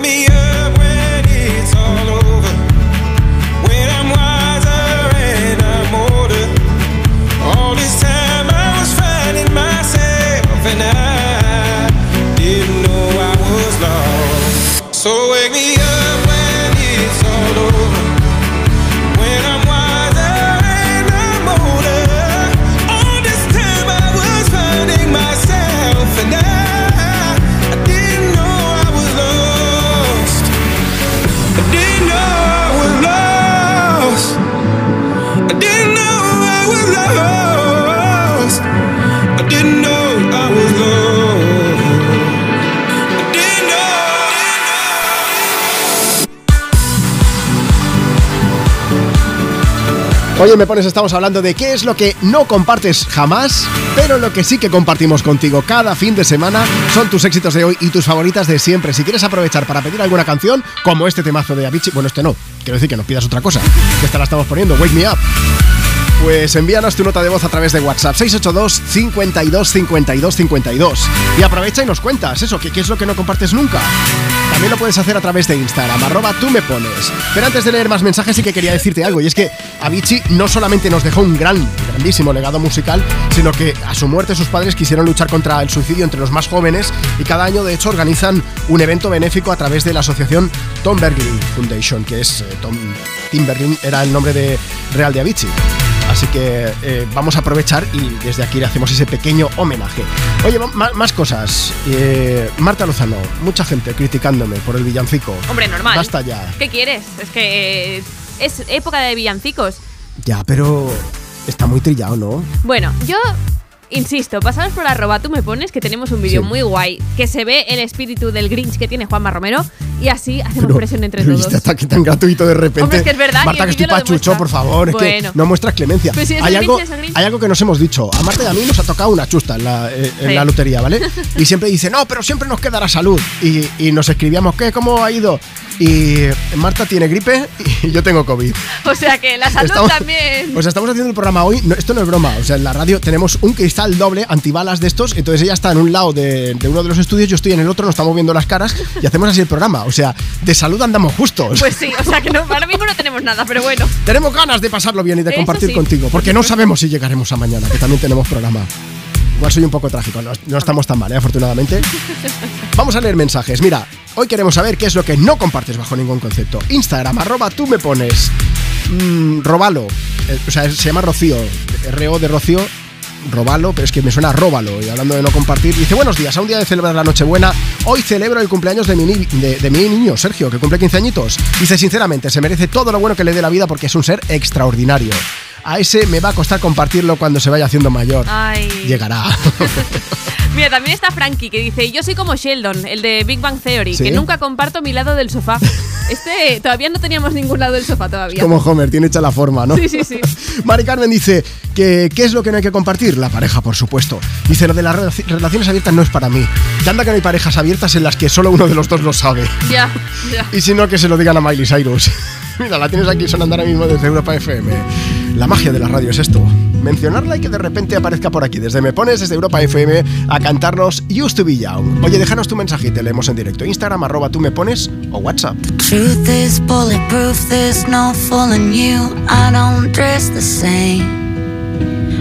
Oye, me pones, estamos hablando de qué es lo que no compartes jamás, pero lo que sí que compartimos contigo cada fin de semana son tus éxitos de hoy y tus favoritas de siempre. Si quieres aprovechar para pedir alguna canción, como este temazo de Avicii, bueno, este no, quiero decir que nos pidas otra cosa, que esta la estamos poniendo, Wake Me Up. Pues envíanos tu nota de voz a través de WhatsApp 682 52 52 52 y aprovecha y nos cuentas eso, que qué es lo que no compartes nunca. También lo puedes hacer a través de Instagram, arroba tú me pones. Pero antes de leer más mensajes sí que quería decirte algo, y es que Avicii no solamente nos dejó un gran, grandísimo legado musical, sino que a su muerte sus padres quisieron luchar contra el suicidio entre los más jóvenes y cada año de hecho organizan un evento benéfico a través de la asociación Tom Bergling Foundation, que es eh, Tom Tim Bergling era el nombre de real de Avicii. Así que eh, vamos a aprovechar y desde aquí le hacemos ese pequeño homenaje. Oye, más cosas. Eh, Marta Lozano, mucha gente criticándome por el villancico. Hombre, normal. Basta ya. ¿Qué quieres? Es que es época de villancicos. Ya, pero está muy trillado, ¿no? Bueno, yo insisto, pasaros por arroba tú me pones que tenemos un vídeo Sí. muy guay, que se ve el espíritu del Grinch que tiene Juanma Romero y así hacemos Pero- presión entre pero todos. ataque tan gratuito de repente. Hombre, es que es verdad, Marta, que estoy pachucho, por favor. Es Bueno. que no muestras clemencia. Si es hay, algo, es Grinch. hay algo que nos hemos dicho. A Marta y a mí nos ha tocado una chusta en la, eh, en Sí. la lotería, ¿vale? Y siempre dice, no, pero siempre nos quedará salud. Y, y nos escribíamos, ¿qué? ¿Cómo ha ido? Y Marta tiene gripe y yo tengo COVID. O sea que la salud Estamos- también. O sea, estamos haciendo el programa hoy. no, esto no es broma. O sea, en la radio tenemos un cristal doble antibalas de estos. Entonces ella está en un lado de, de uno de los estudios, yo estoy en el otro, nos estamos viendo las caras y hacemos así el programa. O sea, de salud andamos justos. Pues sí, o sea que no, ahora mismo no tenemos nada, pero bueno. Tenemos ganas de pasarlo bien y de Eso compartir sí. contigo, porque no sabemos si llegaremos a mañana, que también tenemos programa. Igual soy un poco trágico, no, no estamos tan mal, ¿eh? afortunadamente. Vamos a leer mensajes. Mira, hoy queremos saber qué es lo que no compartes bajo ningún concepto. Instagram, arroba tú me pones. mm, robalo. Eh, o sea, se llama Rocío. RO de Rocío. Robalo, pero es que me suena róbalo. Y hablando de no compartir, dice: Buenos días, a un día de celebrar la Nochebuena. Hoy celebro el cumpleaños de mi, ni- de, de mi niño, Sergio, que cumple 15 añitos. Dice: Sinceramente, se merece todo lo bueno que le dé la vida porque es un ser extraordinario. A ese me va a costar compartirlo cuando se vaya haciendo mayor. Ay. Llegará. Mira, también está Frankie que dice, yo soy como Sheldon, el de Big Bang Theory, ¿Sí? que nunca comparto mi lado del sofá. Este, todavía no teníamos ningún lado del sofá todavía. Como Homer, tiene hecha la forma, ¿no? Sí, sí, sí. Mari Carmen dice que ¿qué es lo que no hay que compartir? La pareja, por supuesto. Dice, lo de las relaci- relaciones abiertas no es para mí. Que anda que no hay parejas abiertas en las que solo uno de los dos lo sabe. Ya, ya. Y si no, que se lo digan a Miley Cyrus. Mira, la tienes aquí sonando ahora mismo desde Europa FM. La magia de la radio es esto. Mencionarla y que de repente aparezca por aquí. Desde Me Pones, desde Europa FM, a cantarnos Used to Be Young. Oye, déjanos tu mensaje y te leemos en directo. Instagram, arroba tú me pones o WhatsApp. Truth is bulletproof, there's no fooling you. I don't dress the same.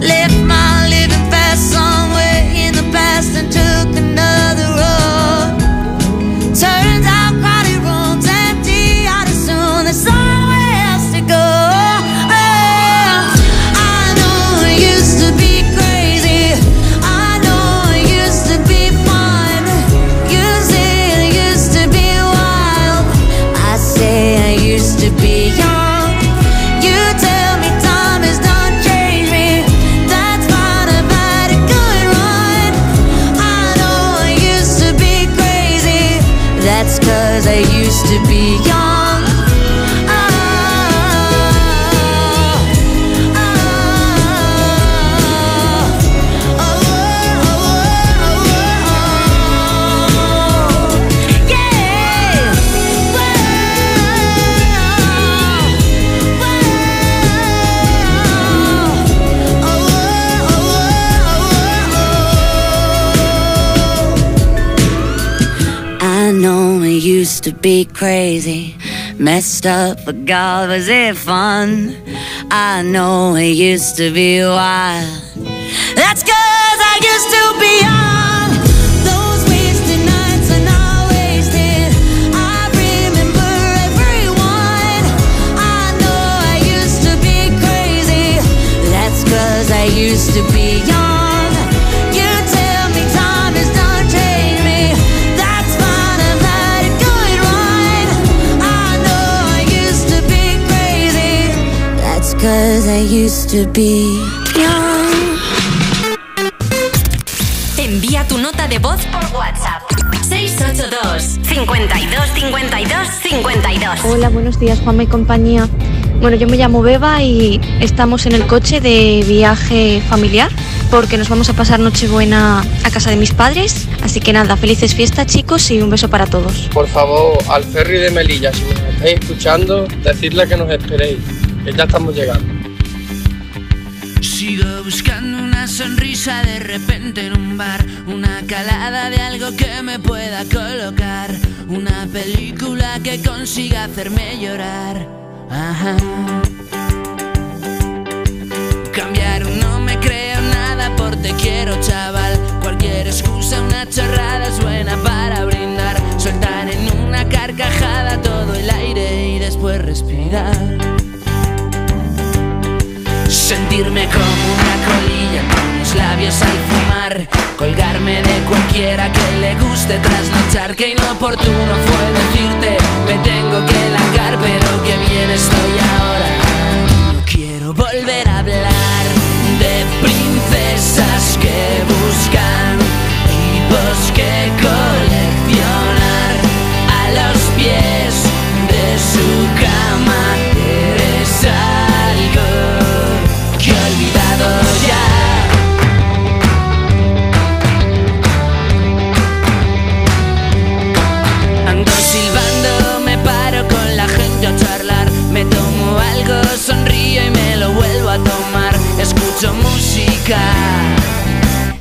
Left my living fast somewhere in the past and used to be crazy, messed up, but God, was it fun? I know it used to be wild. That's cause I used to be young. Those wasted nights cause I used to be young. Envía tu nota de voz por WhatsApp. 682 52 52 52 Hola, buenos días, Juanma y compañía. Bueno, yo me llamo Beba y estamos en el coche de viaje familiar porque nos vamos a pasar Nochebuena a casa de mis padres. Así que nada, felices fiestas, chicos, y un beso para todos. Por favor, al ferry de Melilla, si nos estáis escuchando, decidle que nos esperéis, que ya estamos llegando. Sigo buscando una sonrisa de repente en un bar, una calada de algo que me pueda colocar, una película que consiga hacerme llorar. Ajá. Cambiar no me creo nada por te quiero chaval, cualquier excusa, una chorrada es buena para brindar, soltar en una carcajada todo el aire y después respirar. Sentirme como una colilla con los labios al fumar. Colgarme de cualquiera que le guste trasnochar. Que inoportuno fue decirte, me tengo que largar, pero que bien estoy ahora. No quiero volver a hablar de princesas que buscan tipos que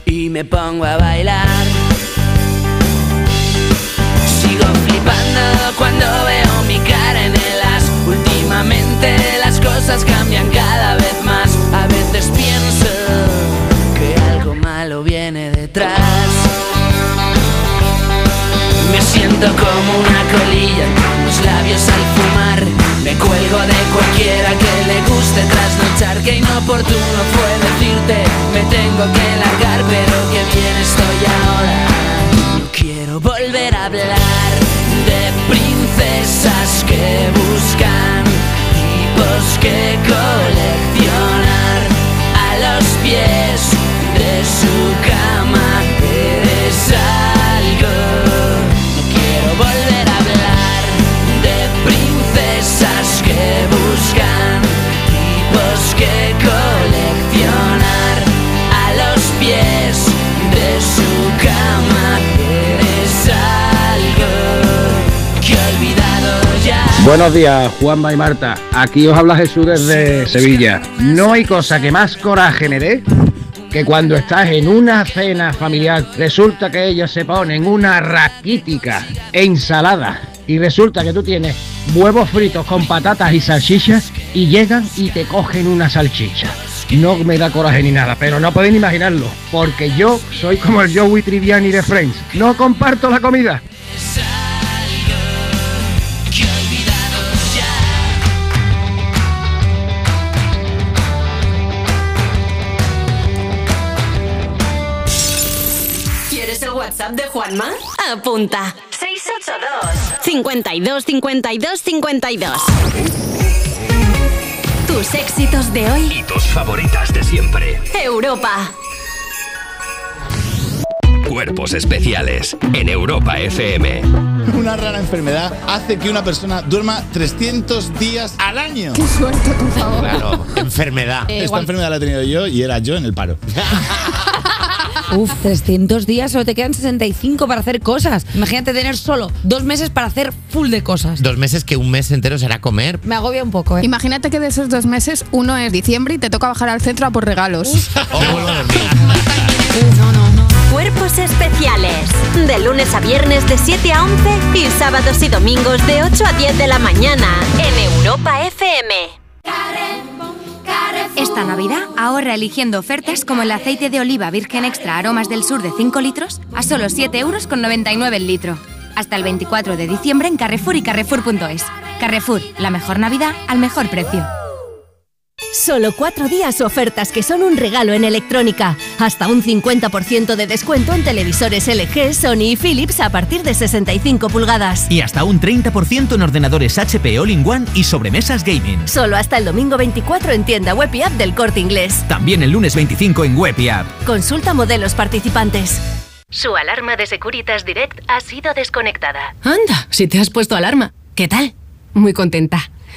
y me pongo a bailar. Sigo flipando cuando veo mi cara en el as. Últimamente las cosas cambian cada vez más. A veces pienso que algo malo viene detrás. Siento como una colilla los labios al fumar. Me cuelgo de cualquiera que le guste trasnochar. Que inoportuno fue decirte, me tengo que largar, pero que bien estoy ahora. No quiero volver a hablar Buenos días, Juanma y Marta. Aquí os habla Jesús desde Sevilla. No hay cosa que más coraje me dé que cuando estás en una cena familiar resulta que ellos se ponen una raquítica ensalada y resulta que tú tienes huevos fritos con patatas y salchichas y llegan y te cogen una salchicha. No me da coraje ni nada, pero no podéis imaginarlo, porque yo soy como el Joey Triviani de Friends. No comparto la comida. WhatsApp de Juanma? Apunta. 682 52 52 52. Tus éxitos de hoy. Y tus favoritas de siempre. Europa. Cuerpos especiales en Europa FM. Una rara enfermedad hace que una persona duerma 300 días al año. Qué suerte, por favor. Claro, enfermedad. Eh, Esta igual- enfermedad la he tenido yo y era yo en el paro. Uf, 300 días, solo te quedan 65 para hacer cosas. Imagínate tener solo dos meses para hacer full de cosas. Dos meses que un mes entero será comer. Me agobia un poco, ¿eh? Imagínate que de esos dos meses uno es diciembre y te toca bajar al centro a por regalos. Cuerpos especiales. De lunes a viernes de 7 a 11 y sábados y domingos de 8 a 10 de la mañana en Europa FM. Esta Navidad ahorra eligiendo ofertas como el aceite de oliva virgen extra aromas del sur de 5 litros a solo 7 euros con 99 el litro. Hasta el 24 de diciembre en Carrefour y Carrefour.es. Carrefour, la mejor Navidad al mejor precio. Solo cuatro días ofertas que son un regalo en electrónica. Hasta un 50% de descuento en televisores LG, Sony y Philips a partir de 65 pulgadas. Y hasta un 30% en ordenadores HP All-in-One y sobremesas gaming. Solo hasta el domingo 24 en tienda web y app del Corte Inglés. También el lunes 25 en web y app. Consulta modelos participantes. Su alarma de Securitas Direct ha sido desconectada. Anda, si te has puesto alarma. ¿Qué tal? Muy contenta.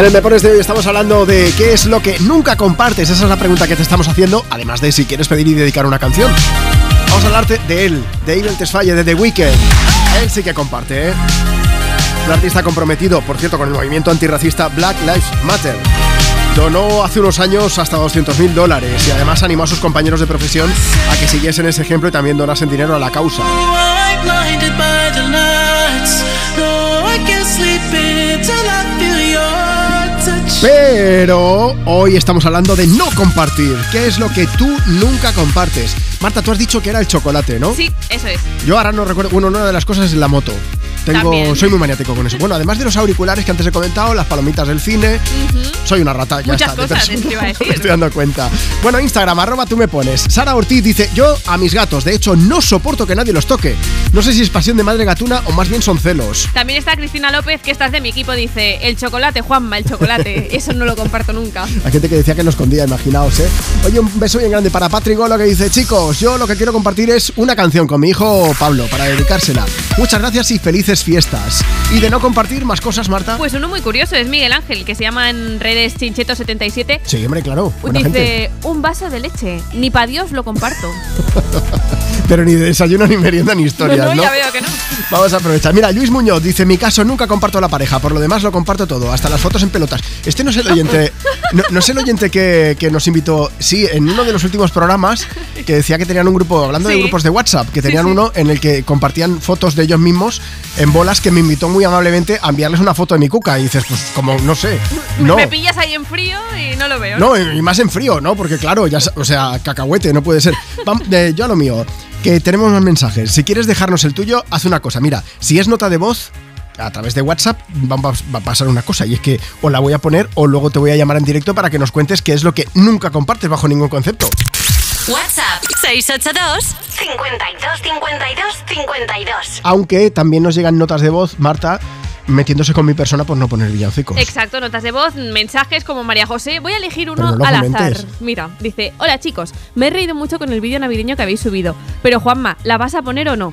En el mepones de hoy estamos hablando de qué es lo que nunca compartes. Esa es la pregunta que te estamos haciendo, además de si quieres pedir y dedicar una canción. Vamos a hablarte de él, de Ibel Tesfaye, de The Weeknd. Él sí que comparte, ¿eh? Un artista comprometido, por cierto, con el movimiento antirracista Black Lives Matter. Donó hace unos años hasta 200 dólares y además animó a sus compañeros de profesión a que siguiesen ese ejemplo y también donasen dinero a la causa. Pero hoy estamos hablando de no compartir. ¿Qué es lo que tú nunca compartes? Marta, tú has dicho que era el chocolate, ¿no? Sí, eso es. Yo ahora no recuerdo. Bueno, una de las cosas es la moto. Tengo, También. soy muy maniático con eso. Bueno, además de los auriculares que antes he comentado, las palomitas del cine, soy una rata, ya Muchas está. de cosas, es que iba a decir. Me estoy dando cuenta. Bueno, Instagram, arroba tú me pones. Sara Ortiz dice, yo a mis gatos, de hecho, no soporto que nadie los toque. No sé si es pasión de madre gatuna o más bien son celos. También está Cristina López, que estás de mi equipo, dice, el chocolate, Juanma, el chocolate. Eso no lo comparto nunca. Hay gente que decía que lo escondía, imaginaos, ¿eh? Oye, un beso bien grande para Patrick Golo que dice, chicos, yo lo que quiero compartir es una canción con mi hijo Pablo para dedicársela. Muchas gracias y felices fiestas. Y de no compartir más cosas, Marta. Pues uno muy curioso es Miguel Ángel, que se llama en redes Chincheto77. Sí, hombre, claro. Buena dice, gente. un vaso de leche. Ni para Dios lo comparto. Pero ni de desayuno, ni merienda, ni historias, no, ¿no? ya veo que no. Vamos a aprovechar. Mira, Luis Muñoz dice, en mi caso nunca comparto la pareja, por lo demás lo comparto todo, hasta las fotos en pelotas. Este no es el oyente, no, no es el oyente que, que nos invitó, sí, en uno de los últimos programas, que decía que tenían un grupo, hablando de grupos de WhatsApp, que Sí, tenían sí. uno en el que compartían fotos de ellos mismos en bolas, que me invitó muy amablemente a enviarles una foto de mi cuca. Y dices, pues como, no sé, no. Me pillas ahí en frío y no lo veo. No, y más en frío, ¿no? Porque claro, ya, o sea, cacahuete, no puede ser. Eh, yo a lo mío, que tenemos más mensajes. Si quieres dejarnos el tuyo, haz una cosa. Mira, si es nota de voz, a través de WhatsApp va a pasar una cosa y es que o la voy a poner o luego te voy a llamar en directo para que nos cuentes qué es lo que nunca compartes bajo ningún concepto. WhatsApp 682 52 52 52. Aunque también nos llegan notas de voz, Marta, metiéndose con mi persona por no poner villancicos. Exacto, notas de voz, mensajes como María José. Voy a elegir uno no al azar. Mira, dice: Hola chicos, me he reído mucho con el vídeo navideño que habéis subido. Pero Juanma, ¿la vas a poner o no?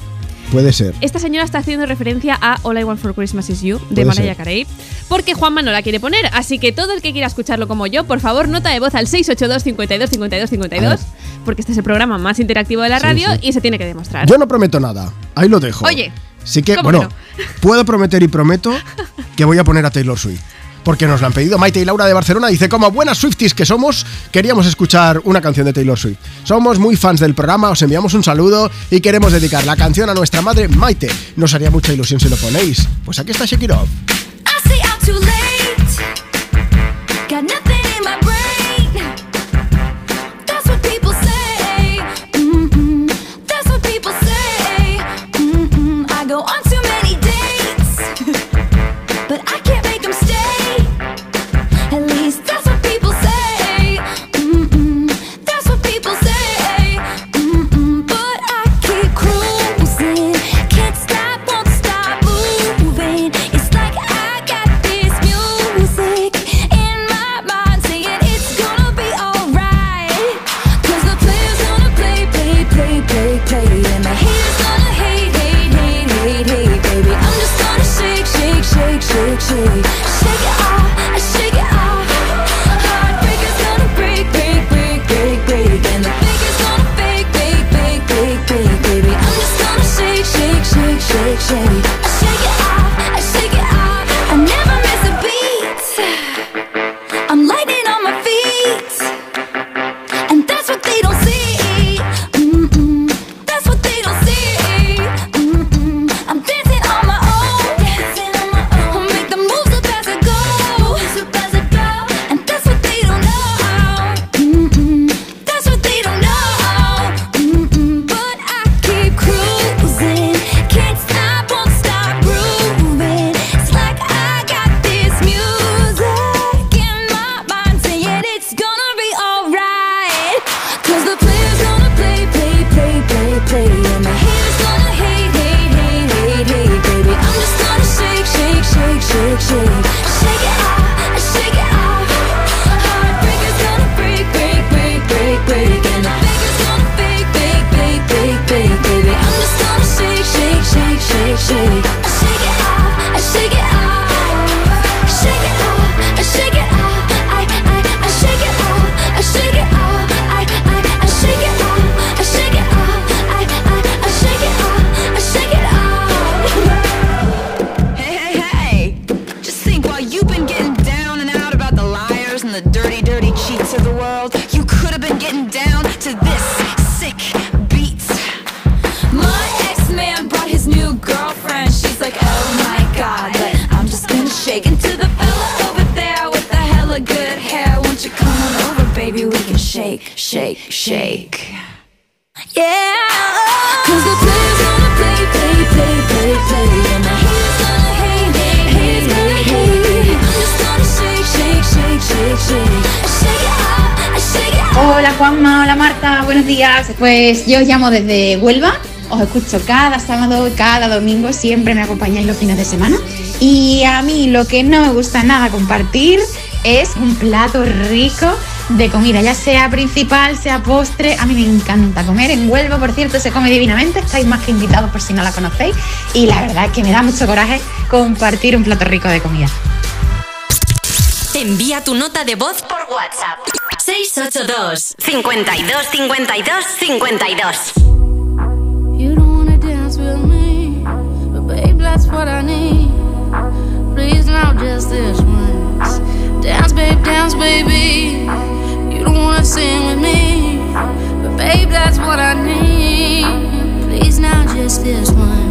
Puede ser. Esta señora está haciendo referencia a All I Want for Christmas Is You de Mariah. Carey, porque Juanma no la quiere poner. Así que todo el que quiera escucharlo como yo, por favor, nota de voz al 682 52 52 52, porque este es el programa más interactivo de la radio sí. y se tiene que demostrar. Yo no prometo nada. Ahí lo dejo. Oye, Sí que, ¿cómo bueno, puedo prometer y prometo que voy a poner a Taylor Swift. Porque nos la han pedido Maite y Laura de Barcelona. Dice, como buenas Swifties que somos, queríamos escuchar una canción de Taylor Swift. Somos muy fans del programa, os enviamos un saludo y queremos dedicar la canción a nuestra madre Maite. Nos haría mucha ilusión si lo ponéis. Pues aquí está Shake. shake Shake it off, shake it off. Heartbreaker's gonna break, break, break, break, break. And the faker's gonna fake, fake, fake, fake, baby. I'm just gonna shake, shake, shake, shake, shake. Juanma, hola Marta, buenos días. Pues yo os llamo desde Huelva, os escucho cada sábado, cada domingo, siempre me acompañáis los fines de semana. Y a mí lo que no me gusta nada compartir es un plato rico de comida, ya sea principal, sea postre. A mí me encanta comer. En Huelva, por cierto, se come divinamente. Estáis más que invitados por si no la conocéis. Y la verdad es que me da mucho coraje compartir un plato rico de comida. Envía tu nota de voz por WhatsApp. 682 52 52 52 You don't wanna dance with me, but babe, that's what I need. Please now, just this once. Dance, babe, dance, baby. You don't wanna sing with me, but babe, that's what I need. Please now, just this once.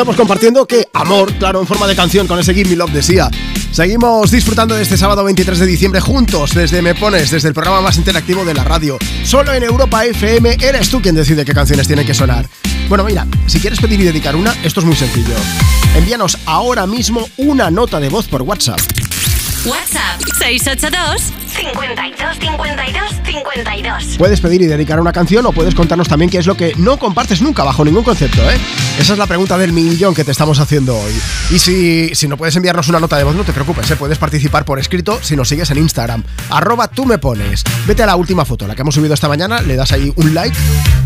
Bueno, pues compartiendo que amor, claro, en forma de canción con ese Give Me Love de Sia. Seguimos disfrutando de este sábado 23 de diciembre juntos desde Me Pones, desde el programa más interactivo de la radio. Solo en Europa FM eres tú quien decide qué canciones tienen que sonar. Bueno, mira, si quieres pedir y dedicar una, esto es muy sencillo. Envíanos ahora mismo una nota de voz por WhatsApp. WhatsApp 682 52 52 52 Puedes pedir y dedicar una canción o puedes contarnos también qué es lo que no compartes nunca bajo ningún concepto, ¿eh? Esa es la pregunta del millón que te estamos haciendo hoy. Y si, si no puedes enviarnos una nota de voz, no te preocupes, ¿eh? puedes participar por escrito si nos sigues en Instagram. Arroba tú me pones. Vete a la última foto, la que hemos subido esta mañana, le das ahí un like,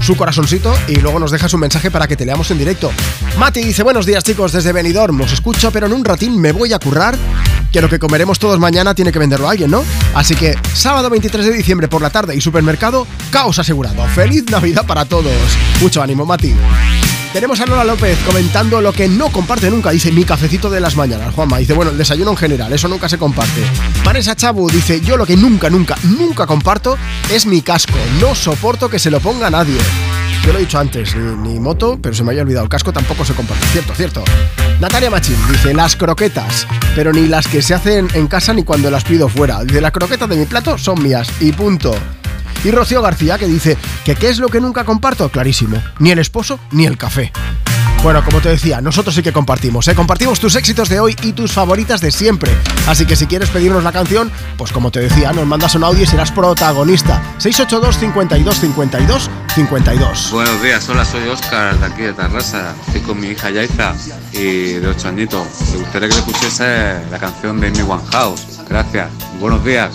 su corazoncito y luego nos dejas un mensaje para que te leamos en directo. Mati dice, buenos días chicos desde Benidorm, os escucho, pero en un ratín me voy a currar que lo que comeremos todos mañana tiene que venderlo alguien, ¿no? Así que sábado 23 de diciembre por la tarde y supermercado, caos asegurado. ¡Feliz Navidad para todos! Mucho ánimo, Mati. Tenemos a Lola López comentando lo que no comparte nunca. Dice mi cafecito de las mañanas. Juanma dice, bueno, el desayuno en general, eso nunca se comparte. Vanessa Chabu dice, yo lo que nunca, nunca, nunca comparto es mi casco. No soporto que se lo ponga nadie. Yo lo he dicho antes, ni, ni moto, pero se me había olvidado. El casco tampoco se comparte. Cierto, cierto. Natalia Machín dice, las croquetas, pero ni las que se hacen en casa ni cuando las pido fuera. De las croquetas de mi plato son mías y punto. Y Rocío García que dice que qué es lo que nunca comparto, clarísimo, ni el esposo ni el café. Bueno, como te decía, nosotros sí que compartimos, ¿eh? Compartimos tus éxitos de hoy y tus favoritas de siempre. Así que si quieres pedirnos la canción, pues como te decía, nos mandas un audio y serás protagonista. 682 52 52 52. Buenos días, hola, soy Oscar de aquí de Tarrasa. Estoy con mi hija Yaiza y de 8 añitos. Me gustaría que le pusiese la canción de Amy Winehouse. Gracias, buenos días.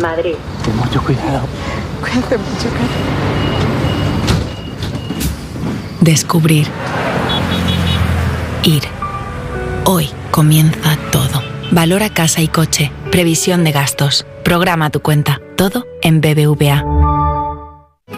Madrid. Ten mucho cuidado. Cuídate mucho, Descubrir. Ir. Hoy comienza todo. Valora casa y coche. Previsión de gastos. Programa tu cuenta. Todo en BBVA.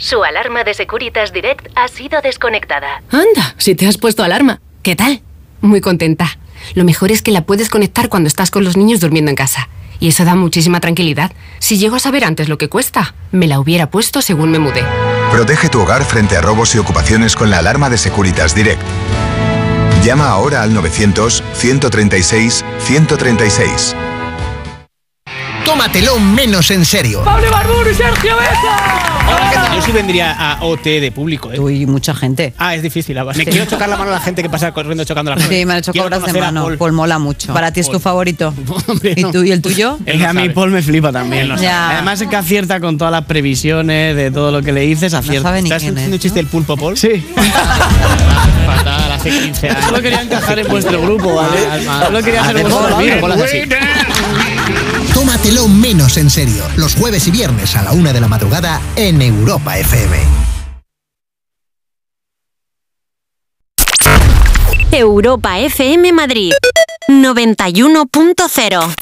Su alarma de Securitas Direct ha sido desconectada. Anda, si te has puesto alarma. ¿Qué tal? Muy contenta. Lo mejor es que la puedes conectar cuando estás con los niños durmiendo en casa. Y eso da muchísima tranquilidad. Si llego a saber antes lo que cuesta, me la hubiera puesto según me mudé. Protege tu hogar frente a robos y ocupaciones con la alarma de Securitas Direct. Llama ahora al 900 136 136. Tómatelo menos en serio. ¡Pablo Barburu y Sergio Hola, ¿qué tal? Yo sí vendría a OT de público, ¿eh? Uy, mucha gente. Ah, es difícil. ah, Me Sí. quiero chocar la mano a la gente que pasa corriendo chocando la mano. Sí, me han hecho Quiero obras de mano. Paul. Paul mola mucho. Para ti es tu favorito. ¿Y, tú, ¿Y el tuyo? Él no a mí. Paul me flipa también. Él no Ya. Además es que acierta con todas las previsiones de todo lo que le dices, acierta. sabe ni ¿Estás quién haciendo un chiste del pulpo, Paul? Sí. Fatal, hace 15 años. Solo quería encajar en vuestro grupo, ¿vale? Solo quería ser Hace vuestro Paul, Tómatelo menos en serio. Los jueves y viernes a la una de la madrugada en Europa FM. Europa FM Madrid 91.0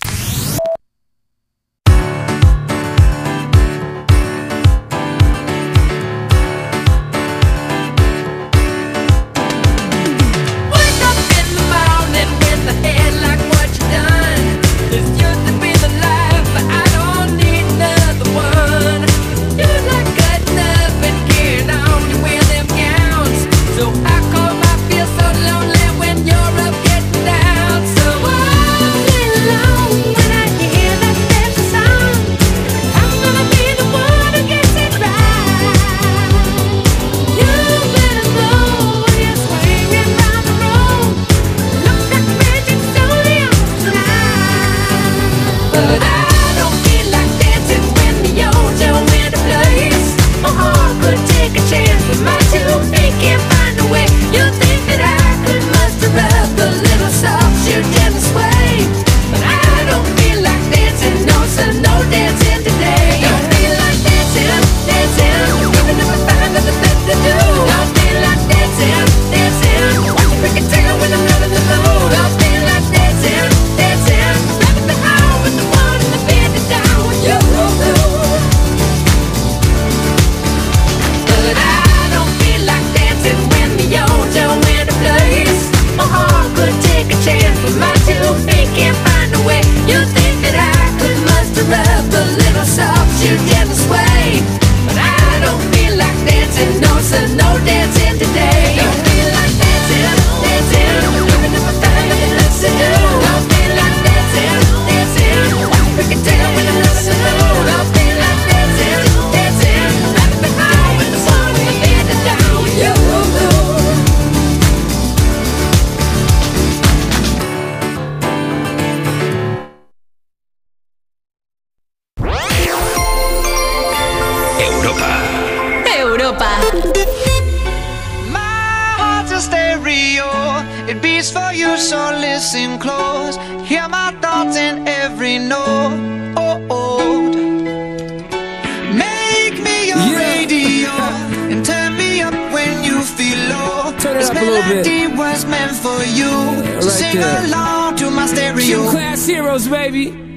For you, so listen close. Hear my thoughts in every note. Oh, oh. Make me your radio and turn me up when you feel low. Turn it this up melody was meant for you. so right sing there. along to my stereo. Two class heroes, baby.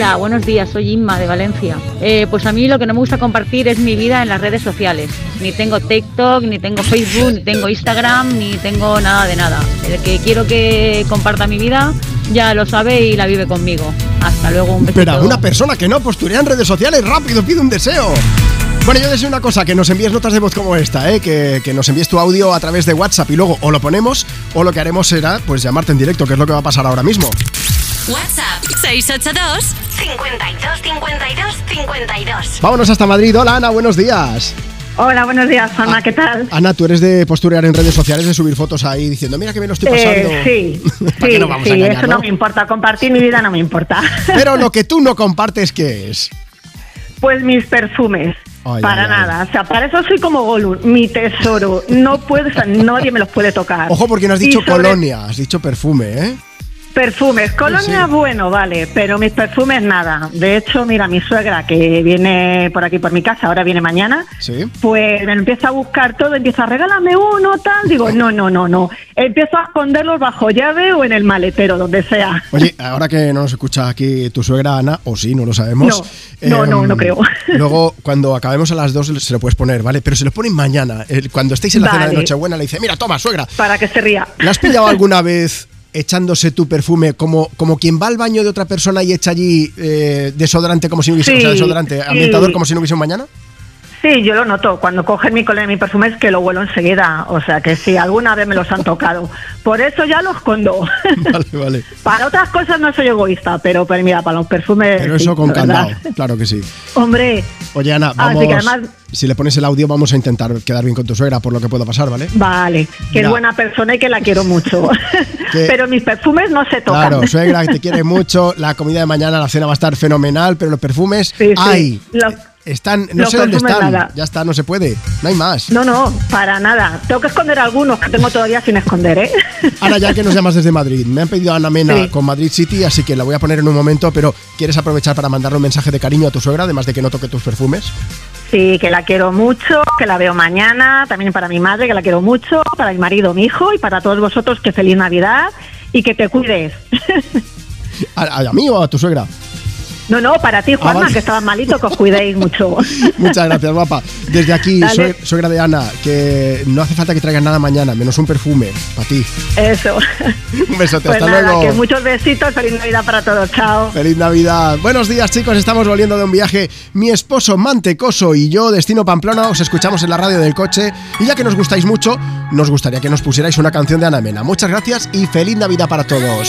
Hola, buenos días, soy Inma de Valencia. Eh, pues a mí lo que no me gusta compartir es mi vida en las redes sociales. Ni tengo TikTok, ni tengo Facebook, ni tengo Instagram, ni tengo nada de nada. El que quiero que comparta mi vida ya lo sabe y la vive conmigo. Hasta luego, un besito. Espera, una persona que no posturea en redes sociales, rápido, pide un deseo. Bueno, yo deseo una cosa, que nos envíes notas de voz como esta, ¿eh? que, que nos envíes tu audio a través de WhatsApp y luego o lo ponemos o lo que haremos será pues llamarte en directo, que es lo que va a pasar ahora mismo. WhatsApp 682 52 52 52. Vámonos hasta Madrid. Hola Ana, buenos días. Hola, buenos días, Ana, ¿qué tal? Ana, tú eres de posturear en redes sociales, de subir fotos ahí diciendo, mira que me lo estoy pasando. Eh, sí, ¿Para sí, qué nos vamos a sí, engañar, eso no? no? me importa. Compartir mi vida no me importa. Pero lo que tú no compartes, ¿qué es? Pues mis perfumes. Ay, para ay, ay. nada. O sea, para eso soy como Gollum, mi tesoro. No puedes, o sea, nadie me los puede tocar. Ojo porque no has dicho sobre- colonia, has dicho perfume, ¿eh? Perfumes, colonia Sí. bueno, vale, pero mis perfumes nada. De hecho, mira, mi suegra que viene por aquí por mi casa, ahora viene mañana, Sí. pues me empieza a buscar todo, empieza a regálame uno, tal. Digo, no, no, no, no. Empiezo a esconderlos bajo llave o en el maletero, donde sea. Oye, ahora que no nos escucha aquí tu suegra Ana, o sí, no lo sabemos. No, no, no, no creo. Luego, cuando acabemos a las dos, se lo puedes poner, ¿vale? Pero se lo ponen mañana. Cuando estéis en la cena de. Nochebuena, le dice, mira, toma, suegra. Para que se ría. ¿La has pillado alguna vez echándose tu perfume como, como quien va al baño de otra persona y echa allí eh, desodorante como si no hubiese, Sí, o sea, desodorante, sí. ambientador como si no hubiese un mañana? Sí, yo lo noto. Cuando cogen mi colonia y mi perfume es que lo huelo enseguida. O sea que sí, alguna vez me los han tocado. Por eso ya los escondo. Vale, vale. para otras cosas no soy egoísta, pero, pero mira, para los perfumes. Pero sí, eso con candado, claro que sí. Hombre, Oye, Ana, Así vamos. que además- Si le pones el audio, vamos a intentar quedar bien con tu suegra por lo que pueda pasar, ¿vale? vale, que Mira. es buena persona y que la quiero mucho. Pero mis perfumes no se tocan. Claro, suegra, que te quiere mucho. La comida de mañana, la cena va a estar fenomenal, pero los perfumes, Sí, sí. ¡ay! Están, no sé dónde están. nada. Ya está, no se puede. No hay más. No, no, para nada. Tengo que esconder algunos que tengo todavía sin esconder, ¿eh? Ana, ya que nos llamas desde Madrid, me han pedido a Ana Mena Sí. con Madrid City, así que la voy a poner en un momento, pero ¿quieres aprovechar para mandarle un mensaje de cariño a tu suegra, además de que no toque tus perfumes? Sí, que la quiero mucho, que la veo mañana, también para mi madre, que la quiero mucho, para mi marido, mi hijo y para todos vosotros, que feliz Navidad y que te cuides. ¿A, a mí o a tu suegra? No, no, para ti, Juanma, Ah, vale. que estabas malito, que os cuidéis mucho. Muchas gracias, guapa. Desde aquí, sue- suegra de Ana, que no hace falta que traigas nada mañana, menos un perfume, para ti. Eso. Un besote, Pues hasta nada, luego. que muchos besitos, feliz Navidad para todos, chao. Feliz Navidad. Buenos días, chicos. Estamos volviendo de un viaje. Mi esposo Mantecoso y yo, Destino Pamplona, os escuchamos en la radio del coche. Y ya que nos gustáis mucho, nos gustaría que nos pusierais una canción de Ana Mena. Muchas gracias y feliz Navidad para todos.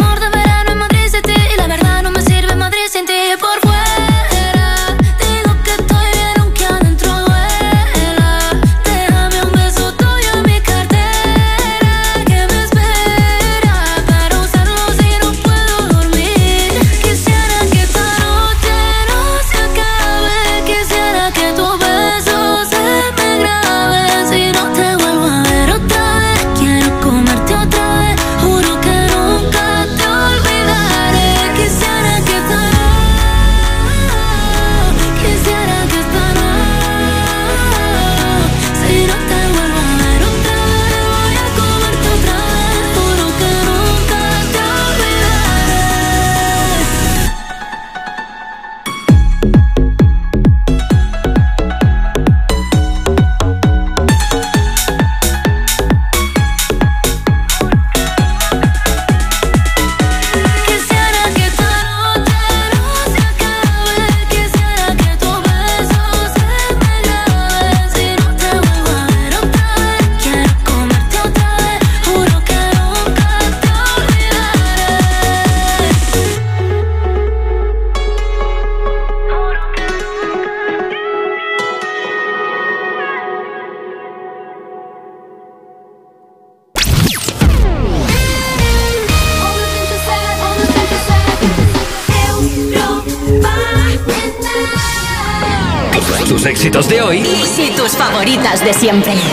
de siempre.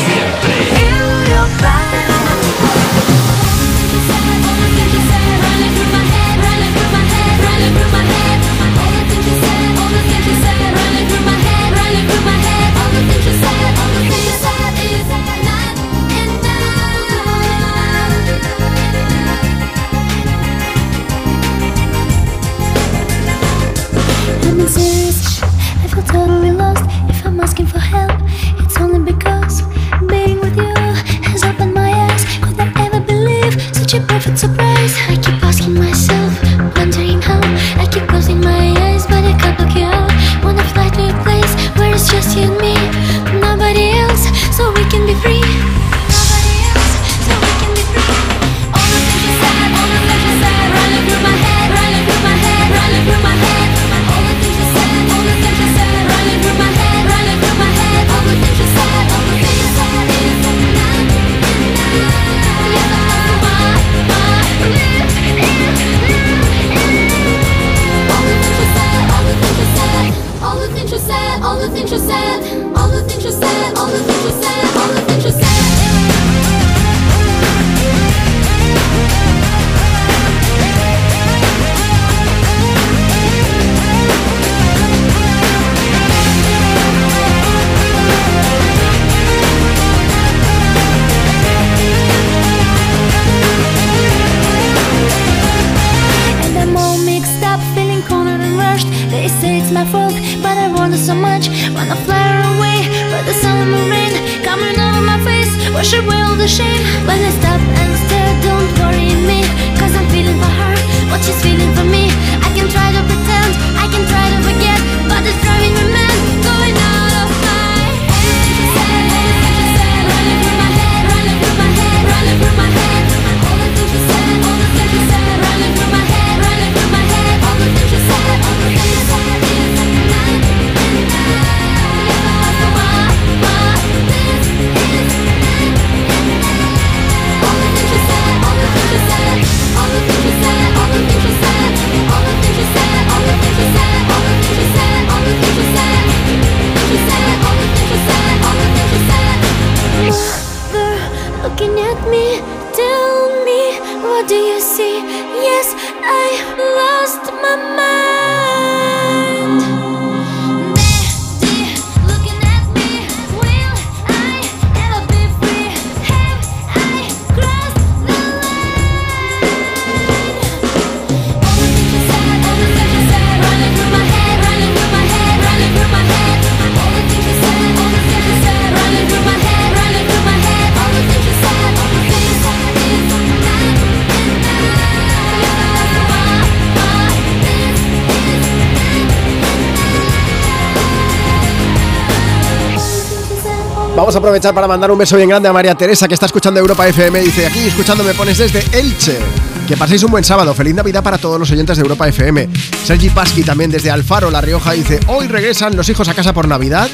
Vamos a aprovechar para mandar un beso bien grande a María Teresa, que está escuchando Europa FM. Dice, aquí escuchando me pones desde Elche. Que paséis un buen sábado. Feliz Navidad para todos los oyentes de Europa FM. Sergi Pasqui también desde Alfaro, La Rioja, dice, hoy regresan los hijos a casa por Navidad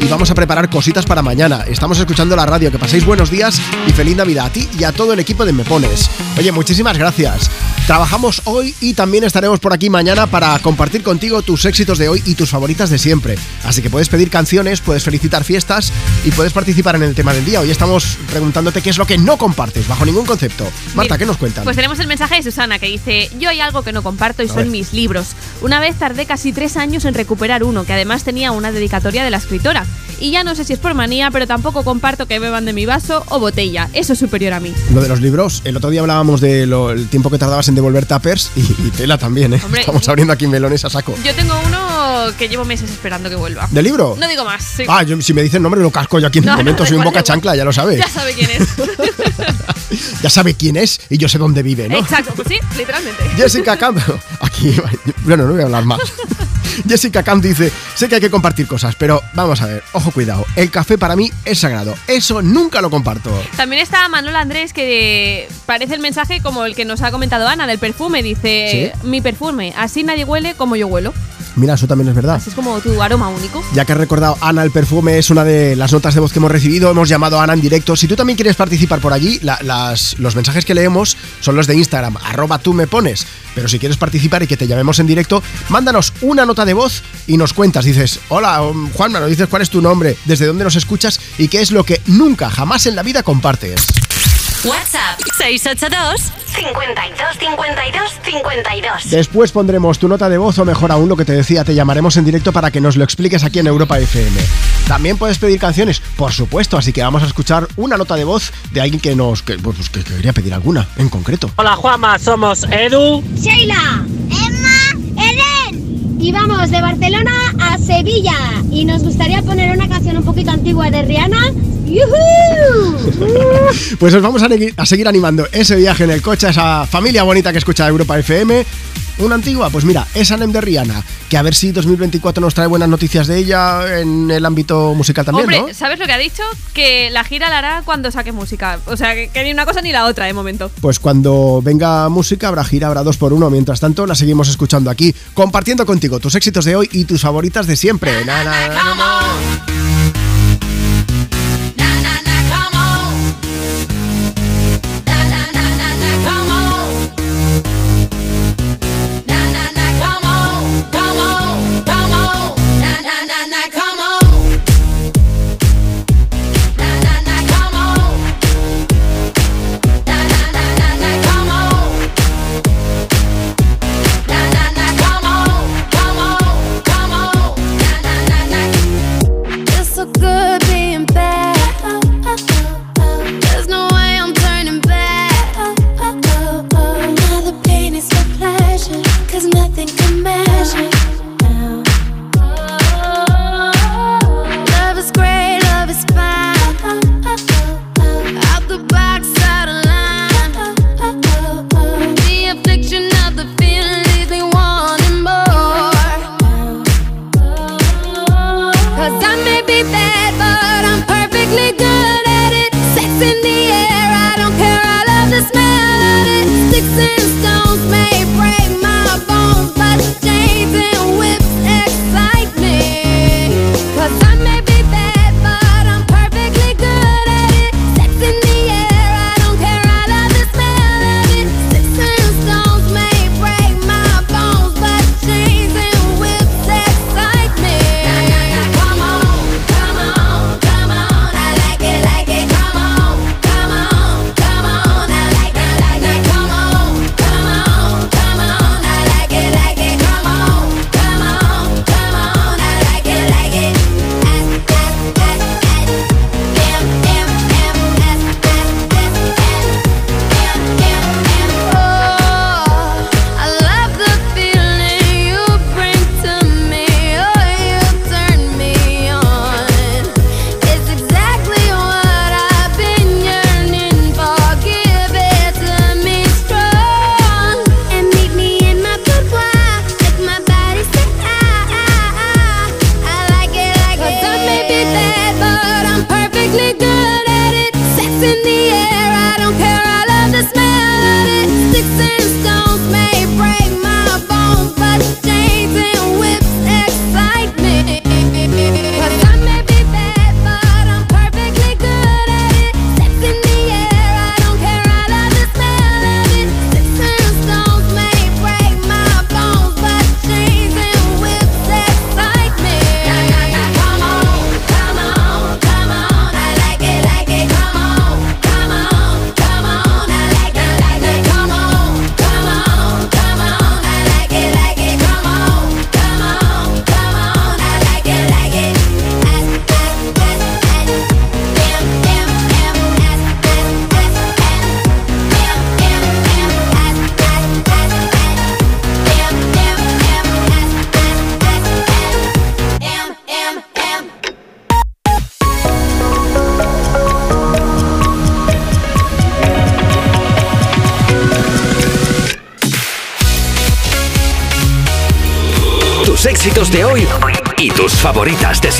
y vamos a preparar cositas para mañana. Estamos escuchando la radio. Que paséis buenos días y feliz Navidad a ti y a todo el equipo de Me Pones. Oye, muchísimas gracias. Trabajamos hoy y también estaremos por aquí mañana para compartir contigo tus éxitos de hoy y tus favoritas de siempre. Así que puedes pedir canciones, puedes felicitar fiestas y puedes participar en el tema del día. Hoy estamos preguntándote qué es lo que no compartes bajo ningún concepto. Marta, Mira, ¿qué nos cuentan? Pues tenemos el mensaje de Susana que dice, yo hay algo que no comparto y A son ver. mis libros. Una vez tardé casi tres años en recuperar uno, que además tenía una dedicatoria de la escritora. Y ya no sé si es por manía, pero tampoco comparto que beban de mi vaso o botella. Eso es superior a mí. Lo de los libros, el otro día hablábamos del tiempo que tardabas en devolver tuppers y, y tela también, ¿eh? Hombre, Estamos abriendo aquí melones a saco. Yo tengo uno que llevo meses esperando que vuelva. ¿De libro? No digo más. sí. Ah, yo, si me dicen nombre lo casco yo aquí en No, el momento, soy un boca chancla, ya lo sabes. Ya sabe quién es. Ya sabe quién es y yo sé dónde vive, ¿no? Exacto, pues sí, literalmente. Jessica Camp, aquí, bueno, no voy a hablar más. Jessica Camp dice, sé que hay que compartir cosas, pero vamos a ver, ojo cuidado, el café para mí es sagrado, eso nunca lo comparto. También está Manuel Andrés que parece el mensaje como el que nos ha comentado Ana del perfume. Dice, mi perfume, así nadie huele como yo huelo. Mira, eso también es verdad. Así es como tu aroma único. Ya que has recordado Ana, el perfume es una de las notas de voz que hemos recibido. Hemos llamado a Ana en directo. Si tú también quieres participar por allí, la- las- los mensajes que leemos son los de Instagram, arroba tú me pones. Pero si quieres participar y que te llamemos en directo, mándanos una nota de voz y nos cuentas. Dices, hola, um, Juanma, nos dices cuál es tu nombre, desde dónde nos escuchas y qué es lo que nunca, jamás en la vida compartes. WhatsApp 682 52 52 52. Después pondremos tu nota de voz o mejor aún lo que te decía, te llamaremos en directo para que nos lo expliques aquí en Europa FM. También puedes pedir canciones, por supuesto, así que vamos a escuchar una nota de voz de alguien que nos que, pues, que quería pedir alguna en concreto. Hola Juanma, somos Edu. Sheila, Emma. Y vamos de Barcelona a Sevilla. Y nos gustaría poner una canción un poquito antigua de Rihanna. Pues os vamos a, a seguir animando ese viaje en el coche, a esa familia bonita que escucha Europa FM. Una antigua, pues mira, esa Nem de Rihanna, que a ver si 2024 nos trae buenas noticias de ella en el ámbito musical también, Hombre, ¿no? ¿sabes lo que ha dicho? Que la gira la hará cuando saque música. O sea, que, que ni una cosa ni la otra de momento. Pues cuando venga música habrá gira, habrá dos por uno. Mientras tanto, la seguimos escuchando aquí, compartiendo contigo tus éxitos de hoy y tus favoritas de siempre. Na, na, na,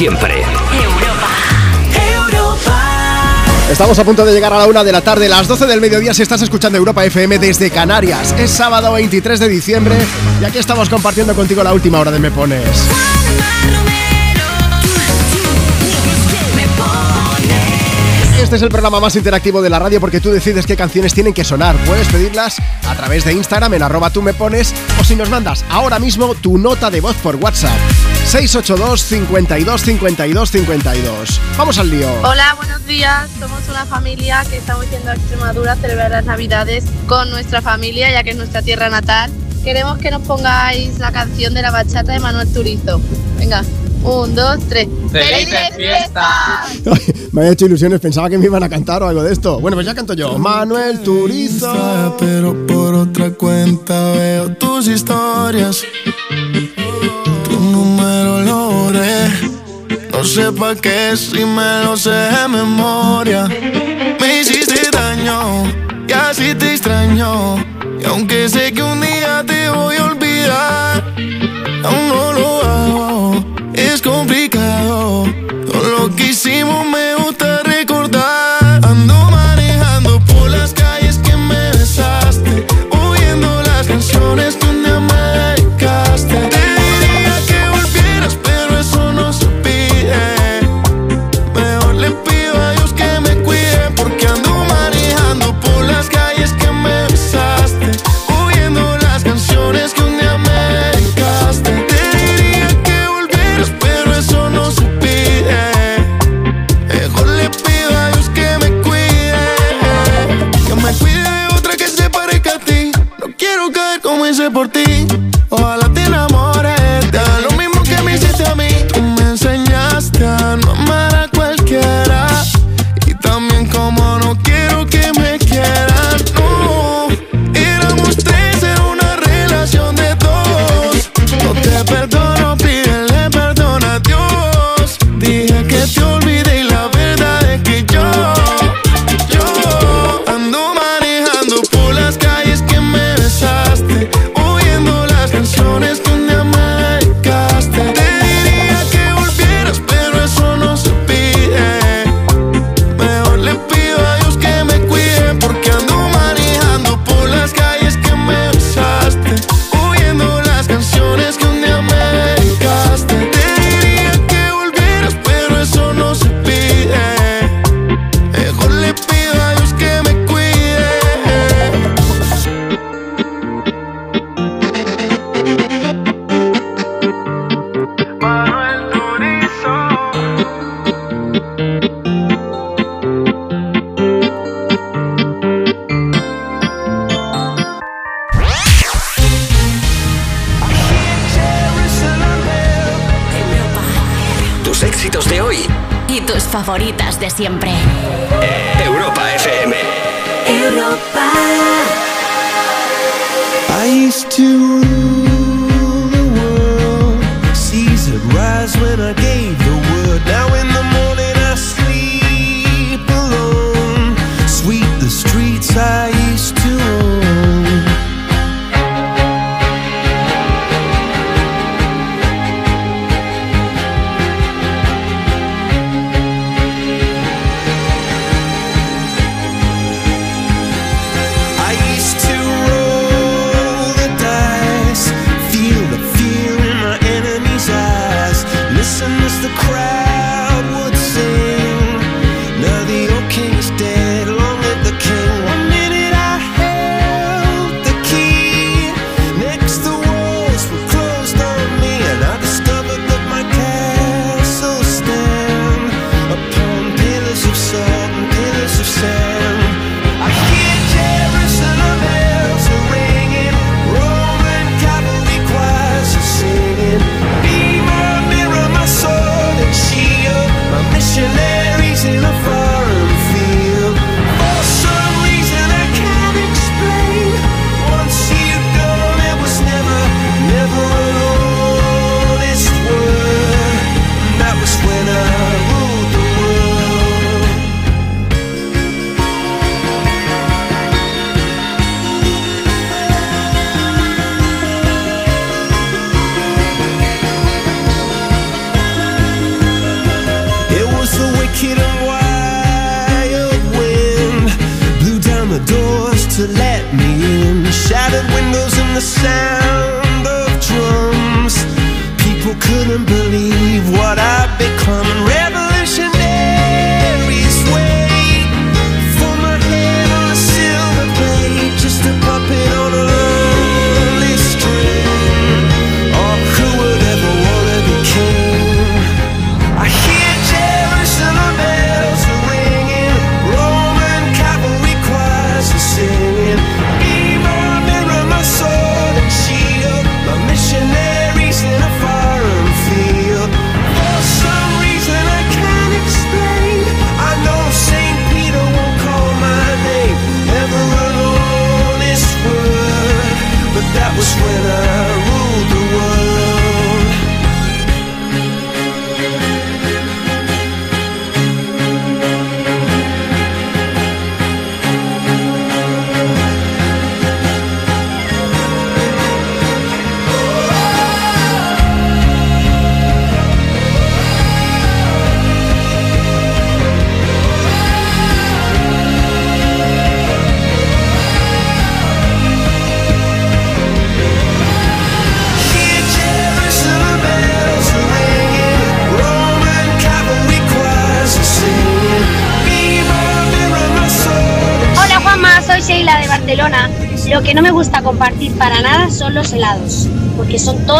siempre. Estamos a punto de llegar a la una de la tarde, las 12 del mediodía si estás escuchando Europa FM desde Canarias. Es sábado 23 de diciembre y aquí estamos compartiendo contigo la última hora de Me Pones. Este es el programa más interactivo de la radio porque tú decides qué canciones tienen que sonar. Puedes pedirlas a través de Instagram en arroba tú me pones o si nos mandas ahora mismo tu nota de voz por WhatsApp. 682 52 52 52. Vamos al lío. Hola, buenos días. Somos una familia que estamos yendo a Extremadura a celebrar las Navidades con nuestra familia, ya que es nuestra tierra natal. Queremos que nos pongáis la canción de la bachata de Manuel Turizo. Venga, un, dos, tres. ¡Felices fiestas! Me ha hecho ilusiones, pensaba que me iban a cantar o algo de esto. Bueno, pues ya canto yo. Manuel Turizo. Pero por otra cuenta veo tus historias. No sé pa' qué si me lo sé de memoria. Me hiciste daño y así te extraño. Y aunque sé que un día te voy a olvidar, aún no lo hago. Es complicado. Todo lo que hicimos me gusta de siempre.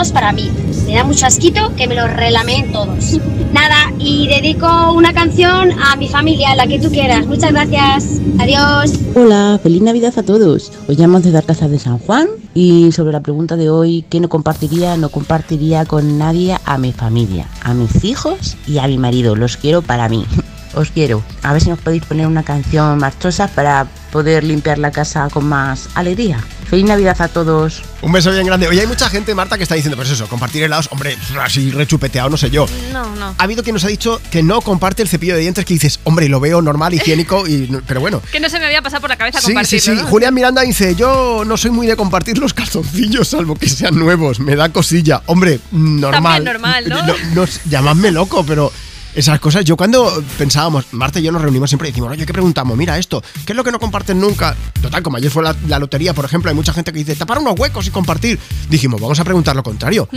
Para mí. Me da mucho asquito que me los relameen todos. Nada, y dedico una canción a mi familia, la que tú quieras. Muchas gracias. Adiós. Hola, feliz Navidad a todos. Os llamo desde Arcazas de San Juan y sobre la pregunta de hoy, ¿qué no compartiría? No compartiría con nadie a mi familia, a mis hijos y a mi marido. Los quiero para mí. Os quiero. A ver si nos podéis poner una canción marchosa para poder limpiar la casa con más alegría. Feliz Navidad a todos. Un beso bien grande. Oye, hay mucha gente, Marta, que está diciendo, pues eso, compartir helados, hombre, así rechupeteado, no sé yo. No, no. Ha habido quien nos ha dicho que no comparte el cepillo de dientes, que dices, hombre, lo veo normal, higiénico, y, no- pero bueno. Que no se me había pasado por la cabeza Sí, sí, compartirlo, sí. ¿no? Julián Miranda dice, yo no soy muy de compartir los calzoncillos, salvo que sean nuevos, me da cosilla. Hombre, normal. También normal, ¿no? no llamadme loco, pero esas cosas, yo cuando pensábamos, Marta y yo nos reunimos siempre y decimos, oye, ¿qué preguntamos? Mira esto, ¿qué es lo que no comparten nunca? Total, como ayer fue la, lotería, por ejemplo, hay mucha gente que dice, tapar unos huecos y compartir. Dijimos, vamos a preguntar lo contrario.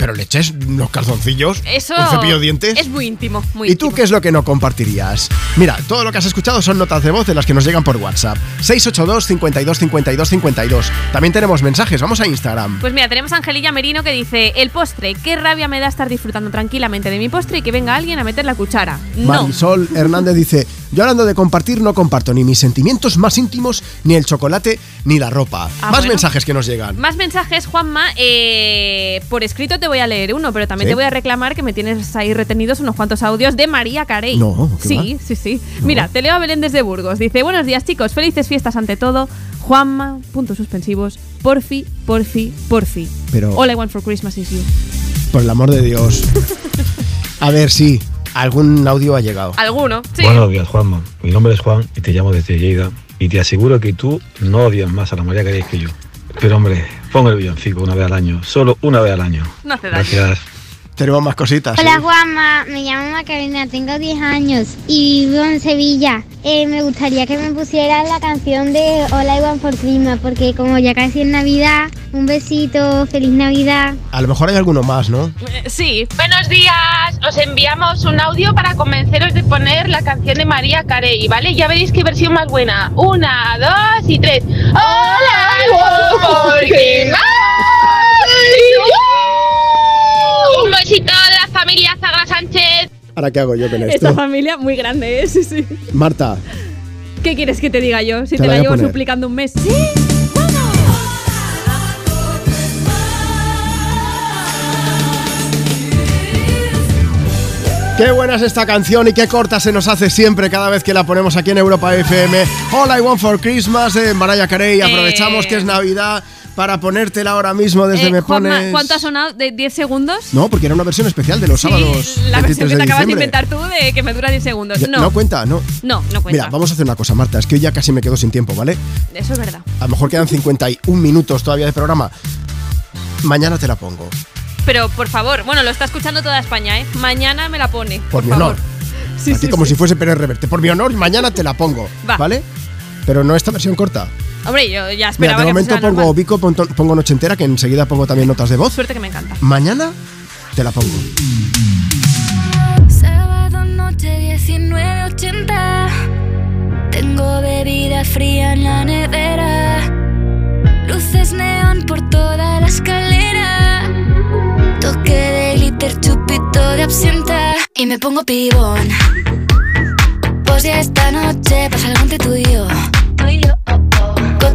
Pero le eches unos calzoncillos, Eso un cepillo de dientes. es muy íntimo, muy ¿Y íntimo. tú qué es lo que no compartirías? Mira, todo lo que has escuchado son notas de voz de las que nos llegan por WhatsApp. 682 52 52 52. También tenemos mensajes, vamos a Instagram. Pues mira, tenemos a Angelilla Merino que dice, el postre, qué rabia me da estar disfrutando tranquilamente de mi postre y que venga alguien a meter la cuchara. No. Marisol Hernández dice, yo hablando de compartir no comparto ni mis sentimientos más íntimos, ni el chocolate, ni la ropa. Ah, Más bueno. mensajes que nos llegan. Más mensajes, Juanma. eh, por escrito te voy a leer uno, pero también ¿Sí? te voy a reclamar que me tienes ahí retenidos unos cuantos audios de María Carey. No, ¿qué Sí, sí, sí. Mira, te leo a Belén desde Burgos. Dice, buenos días chicos, felices fiestas ante todo. Juanma, puntos suspensivos. Porfi, porfi, porfi. Pero- All I want for Christmas is you. Por el amor de Dios. A ver, sí, algún audio ha llegado. ¿Alguno? Sí. Buenos días, Juanma. Mi nombre es Juan y te llamo desde Lleida. Y te aseguro que tú no odias más a la María Carey que yo. Pero hombre, pon el villancico una vez al año. Solo una vez al año. No hace daño. Gracias. Tenemos más cositas. Hola Juanma, me llamo Macarena, tengo 10 años y vivo en Sevilla. Eh, me gustaría que me pusieras la canción de Hola I Want for Christmas porque como ya casi es Navidad, un besito, feliz Navidad. A lo mejor hay alguno más, ¿no? Eh, Sí. Buenos días, os enviamos un audio para convenceros de poner la canción de María Carey, ¿vale? Ya veréis qué versión más buena. Una, dos y tres. ¡Hola, I want for Besito de la familia Zagra Sánchez. ¿Ahora qué hago yo con Esta esto? familia muy grande, ¿eh? Sí, sí. Marta, ¿Qué quieres que te diga yo? Si Te te, la la llevo suplicando un mes. Sí. Qué buena es esta canción y qué corta se nos hace siempre cada vez que la ponemos aquí en Europa FM. All I Want for Christmas de Mariah Carey. Aprovechamos Eh. que es Navidad para ponértela ahora mismo desde Eh, Me Juanma, Pones... ¿cuánto ha sonado? ¿De 10 segundos? No, porque era una versión especial de los sábados La 23 versión que te acabas de inventar tú de que me dura 10 segundos. Ya- No, cuenta, no. no, no cuenta. Mira, vamos a hacer una cosa, Marta. Es que hoy ya casi me quedo sin tiempo, ¿vale? Eso es verdad. A lo mejor quedan 51 minutos todavía de programa. Mañana te la pongo. Pero por favor, bueno, lo está escuchando toda España, ¿eh? Mañana me la pone. Por, Por, mi favor. honor. Sí, a ti sí, como sí. si fuese Pérez Reverte. Por mi honor, mañana te la pongo. Va. ¿Vale? Pero no esta versión corta. Hombre, yo ya Mira, esperaba de que momento pongo normal. Vico, pongo, noche entera, que enseguida pongo también notas de voz. Suerte que me encanta. Mañana te la pongo. Sábado noche 19.80 Tengo bebida fría en la nevera Luces neón por toda la escalera glitter, chupito de absenta Y me pongo pibón. Pues ya esta noche pasa algo entre tú y yo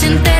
Noche ochentera,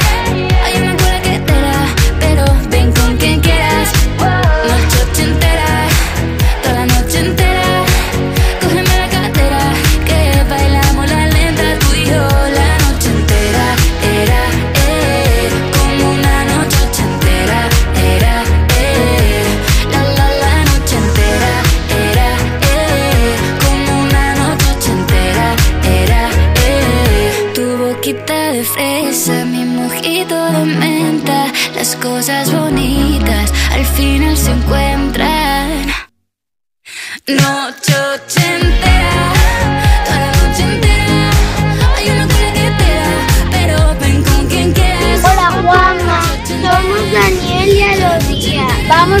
Noche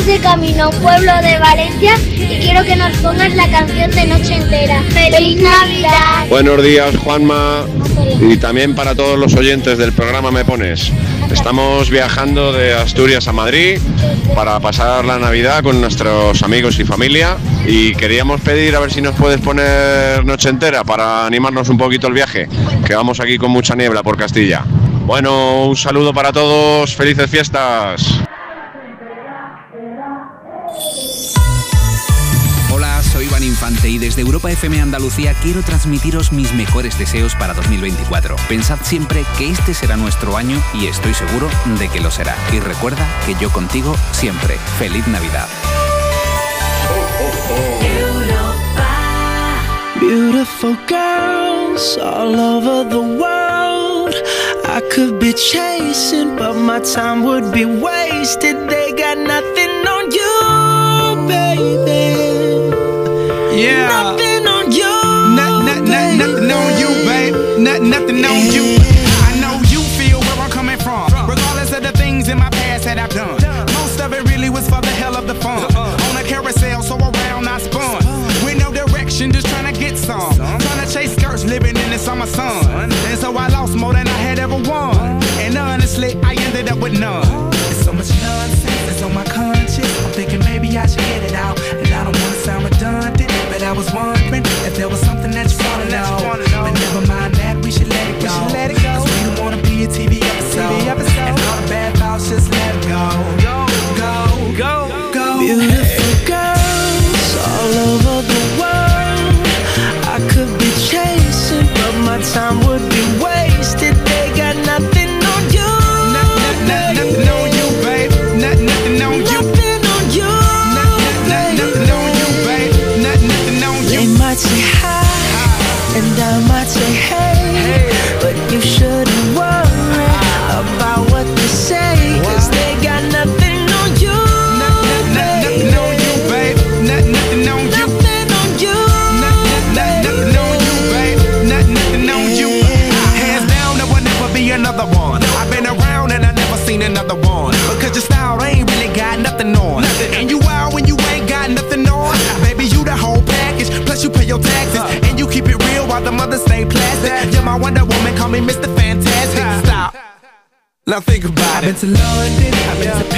Vamos de camino a un pueblo de Valencia y quiero que nos pongas la canción de Noche Entera. ¡Feliz Navidad! Buenos días, Juanma, y también para todos los oyentes del programa Me Pones. Estamos viajando de Asturias a Madrid para pasar la Navidad con nuestros amigos y familia y queríamos pedir a ver si nos puedes poner noche entera para animarnos un poquito el viaje, que vamos aquí con mucha niebla por Castilla. Bueno, un saludo para todos, felices fiestas. Y desde Europa FM Andalucía quiero transmitiros mis mejores deseos para 2024. Pensad siempre que este será nuestro año y estoy seguro de que lo será. Y recuerda que yo contigo siempre. Feliz Navidad. Beautiful girls all over the world. I could be chasing, but my time would be wasted. They got nothing on you. Yeah. Nothing on you. Not, not, not, nothing on you, babe. Not, nothing on you. I know you feel where I'm coming from. Regardless of the things in my past that I've done. Most of it really was for the hell of the fun. Uh-uh. On a carousel, so around I spun. With no direction, just trying to get some. Trying to chase skirts, living in the summer sun. And so I lost more than I had ever won. And honestly, I ended up with none. There's so much nonsense that's on my conscience. I'm thinking maybe I should get it out. I was wondering think about it. I've been to London, I've been to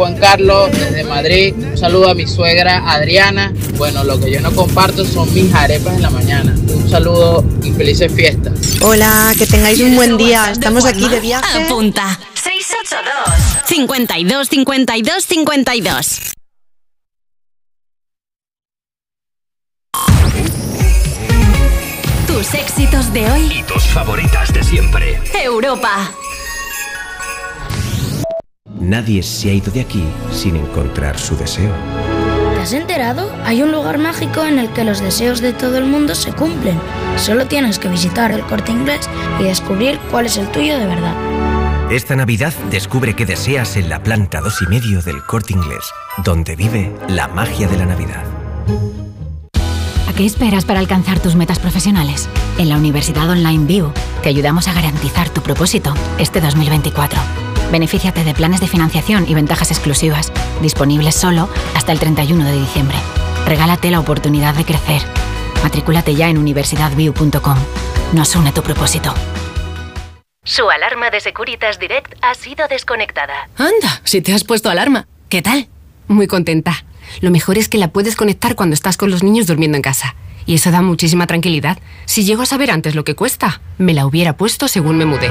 Juan Carlos desde Madrid. Un saludo a mi suegra Adriana. Bueno, lo que yo no comparto son mis arepas en la mañana. Un saludo y felices fiestas. Hola, que tengáis un buen día. Estamos aquí de viaje. Apunta. 682 52 52 52. Tus éxitos de hoy. Y tus favoritas de siempre. Europa. Nadie se ha ido de aquí sin encontrar su deseo. ¿Te has enterado? Hay un lugar mágico en el que los deseos de todo el mundo se cumplen. Solo tienes que visitar el corte inglés y descubrir cuál es el tuyo de verdad. Esta Navidad descubre qué deseas en la planta dos y medio del Corte Inglés, donde vive la magia de la Navidad. ¿A qué esperas para alcanzar tus metas profesionales? En la Universidad Online View te ayudamos a garantizar tu propósito este 2024. Benefíciate de planes de financiación y ventajas exclusivas, disponibles solo hasta el 31 de diciembre. Regálate la oportunidad de crecer. Matricúlate ya en universidadview.com. Nos une tu propósito. Su alarma de Securitas Direct ha sido desconectada. Anda, si te has puesto alarma. ¿Qué tal? Muy contenta. Lo mejor es que la puedes conectar cuando estás con los niños durmiendo en casa. Y eso da muchísima tranquilidad. Si llego a saber antes lo que cuesta, me la hubiera puesto según me mudé.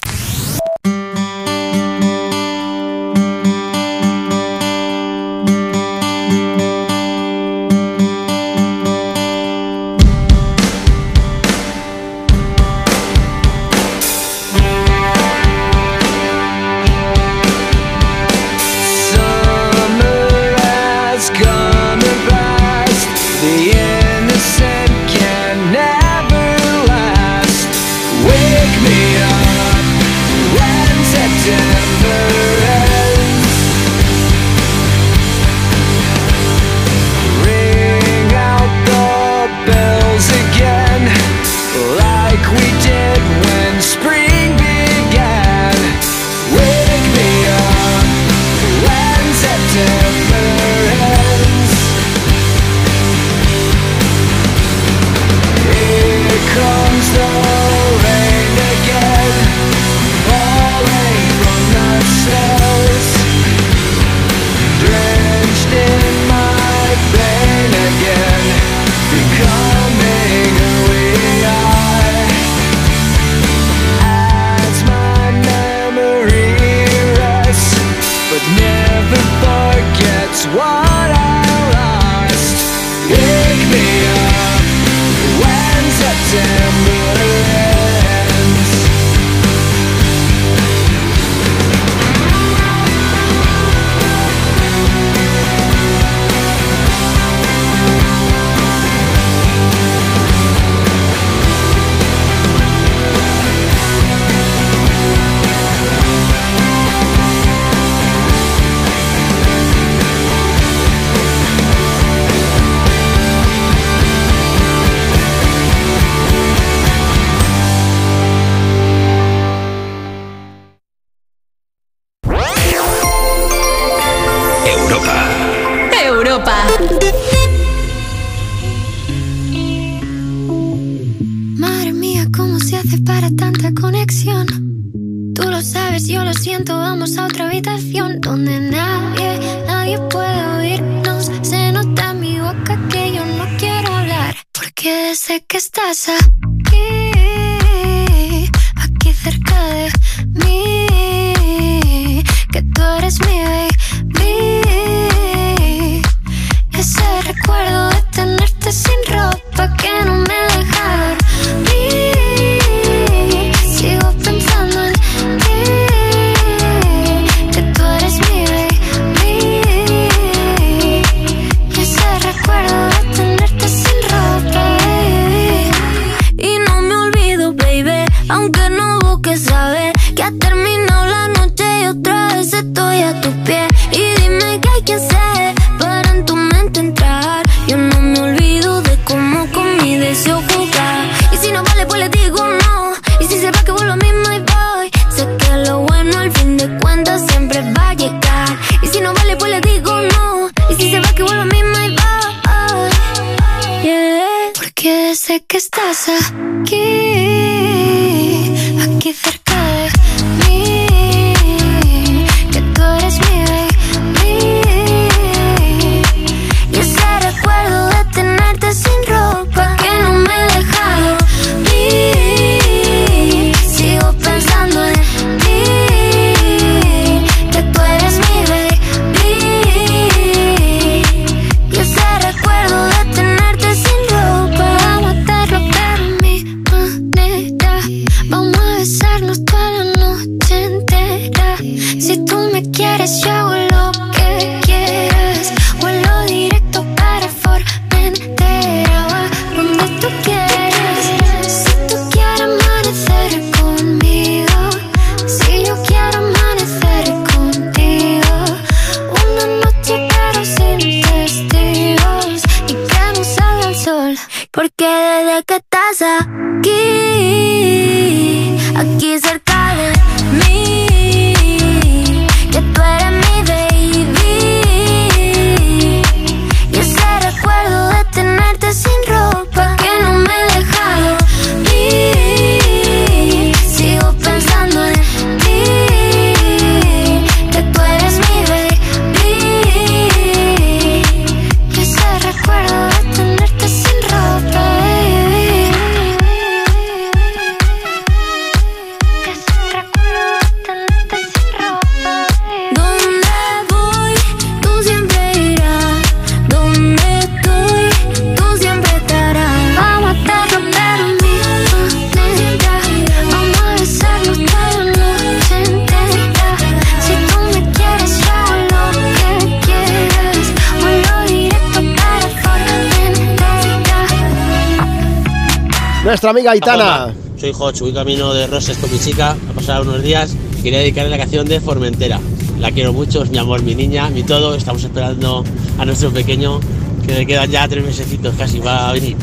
Porque desde que estás aquí, aquí cerca Nuestra amiga Aitana. Soy Joch, voy camino de Roses con mi chica a pasar unos días. Quería dedicarle la canción de Formentera. La quiero mucho, es mi amor, mi niña, mi todo. Estamos esperando a nuestro pequeño, que le quedan ya tres mesecitos casi, va a venir.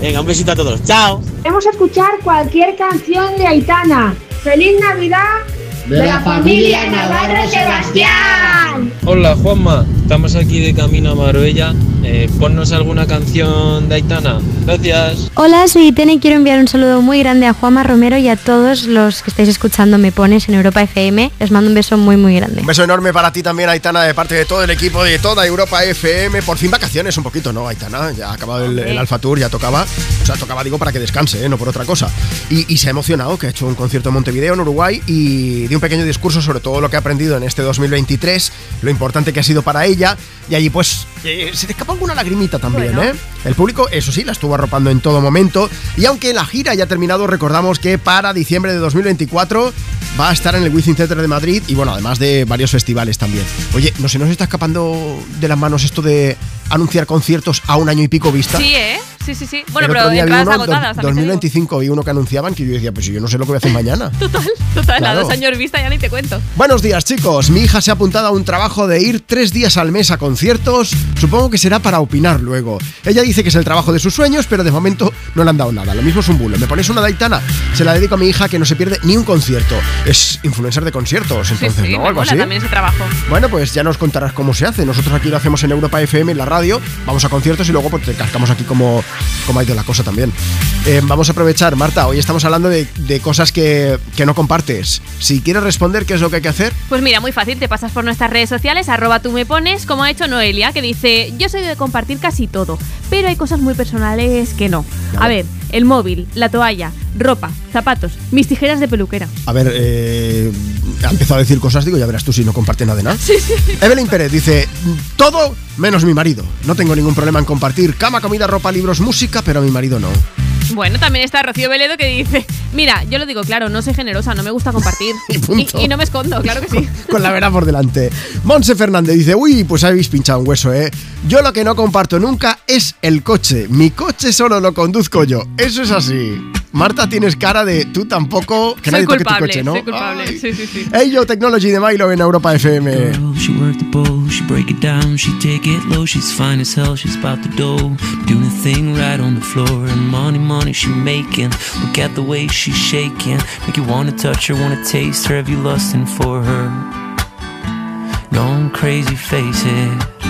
Venga, un besito a todos. ¡Chao! Queremos escuchar cualquier canción de Aitana. ¡Feliz Navidad! De la familia Navarro Sebastián. Hola Juanma, estamos aquí de camino a Marbella. Eh, ponnos alguna canción de Aitana. Gracias. Hola, soy Itene y quiero enviar un saludo muy grande a Juanma Romero y a todos los que estáis escuchando Me Pones en Europa FM. Les mando un beso muy, muy grande. Un beso enorme para ti también, Aitana, de parte de todo el equipo de toda Europa FM. Por fin vacaciones un poquito, ¿no, Aitana? Ya ha acabado el, el Alfa Tour, ya tocaba. O sea, tocaba, digo, para que descanse, ¿eh? no por otra cosa. Y, y se ha emocionado, que ha hecho un concierto en Montevideo, en Uruguay, y dio un pequeño discurso sobre todo lo que ha aprendido en este 2023, lo importante que ha sido para ella. Y allí, pues, eh, se te escapa sacó alguna lagrimita también, Bueno. ¿eh? El público, eso sí, la estuvo arropando en todo momento. Y aunque la gira ya ha terminado, recordamos que para diciembre de 2024 va a estar en el Wizzing Center de Madrid y bueno, además de varios festivales también. Oye, ¿no se nos está escapando de las manos esto de anunciar conciertos a un año y pico vista? Sí, ¿eh? Sí, sí, sí. Bueno, pero vi entradas do- agotadas. digo. 2025 vi uno que anunciaban que yo decía, pues yo no sé lo que voy a hacer mañana. Total, total. Claro. A dos años vista ya ni te cuento. Buenos días, chicos. Mi hija se ha apuntado a un trabajo de ir tres días al mes a conciertos. Supongo que será para opinar luego. Ella dice que es el trabajo de sus sueños, pero de momento no le han dado nada. Lo mismo es un bulo. ¿Me pones una daitana? Se la dedico a mi hija que no se pierde ni un concierto. Es influencer de conciertos, entonces, sí, ¿no? Algo así. también ese trabajo. Bueno, pues ya nos contarás cómo se hace. Nosotros aquí lo hacemos en Europa FM, en la radio. Vamos a conciertos y luego pues, te cascamos aquí como, como ha ido la cosa también. Eh, vamos a aprovechar, Marta. Hoy estamos hablando de, de cosas que, que no compartes. Si quieres responder, ¿qué es lo que hay que hacer? Pues mira, muy fácil, te pasas por nuestras redes sociales, arroba tú me pones, como ha hecho Noelia, que dice, yo soy de compartir casi todo, pero hay cosas muy personales que no. A ver, el móvil, la toalla, ropa, zapatos, mis tijeras de peluquera. A ver, eh, ha empezado a decir cosas, digo, ya verás tú si no comparte nada de nada. Evelyn Pérez dice, todo menos mi marido. No tengo ningún problema en compartir cama, comida, ropa, libros, música, pero a mi marido no. Bueno, también está Rocío Veledo que dice, mira, yo lo digo claro, no soy generosa, no me gusta compartir. y, punto. y no me escondo, claro que sí. Con la verdad por delante. Monse Fernández dice, uy, pues habéis pinchado un hueso, ¿eh? Yo lo que no comparto nunca es el coche. Mi coche solo lo conduzco yo. Eso es así. Marta, tienes cara de tú tampoco, que soy nadie toque tu culpable, coche, ¿no? soy culpable, sí, sí, sí. Hey Yo Technology de Milo en Europa FM. Girl, she work the bowl, she break it down, she take it low, she's fine as hell, she's about the dough, doing a thing right on the floor, and money, money she making. Look at the way she's shaking, make you wanna touch her, wanna taste her, have you lusting for her? Gone crazy, face it.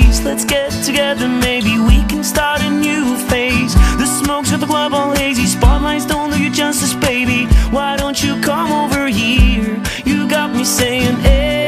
Let's get together, maybe we can start a new phase. The smokes at the club all hazy. Spotlights don't do you justice, baby. Why don't you come over here? You got me saying, Ayo.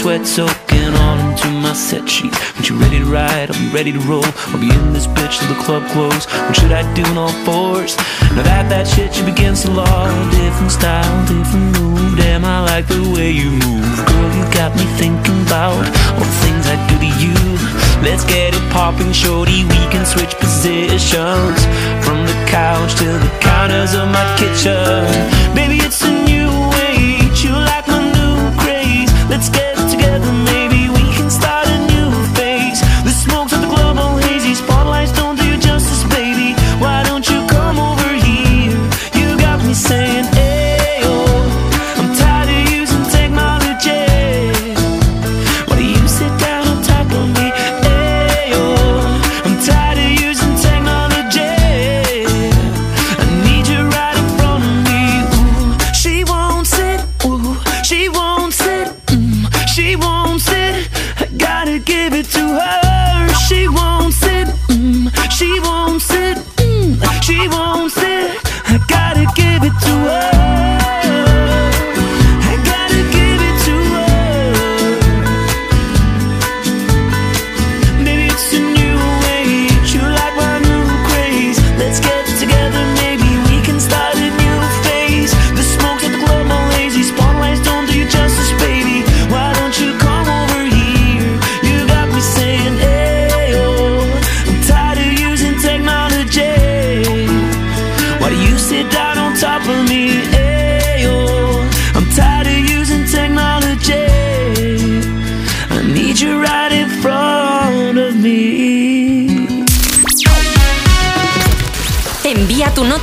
Sweat soaking all into my set sheets. When you ready to ride, I'll be ready to roll. I'll be in this bitch till the club close. What should I do in all fours? Now that that shit you begins to law. Different style, different move. Damn, I like the way you move. Girl, you got me thinking about all the things I do to you. Let's get it popping, shorty. We can switch positions from the couch to the counters of my kitchen. Baby, it's a new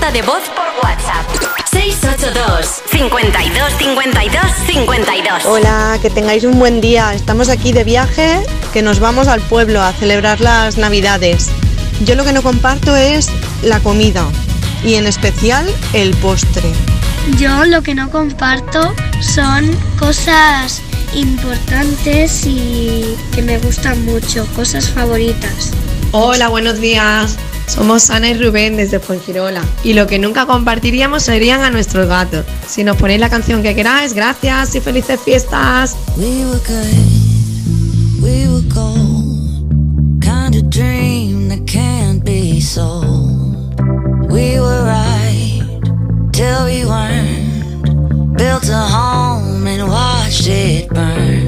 nota de voz por WhatsApp. 682 52 52 52 Hola, que tengáis un buen día. Estamos aquí de viaje, que nos vamos al pueblo a celebrar las Navidades. Yo lo que no comparto es la comida y en especial el postre. Yo lo que no comparto son cosas importantes y que me gustan mucho, cosas favoritas. Hola, buenos días. Somos Ana y Rubén desde Fuengirola y lo que nunca compartiríamos serían a nuestros gatos. Si nos ponéis la canción que queráis, gracias y felices fiestas. We were good, we were gold. Kind of dream that can't be sold. We were right till we weren't. Built a home and watched it burn.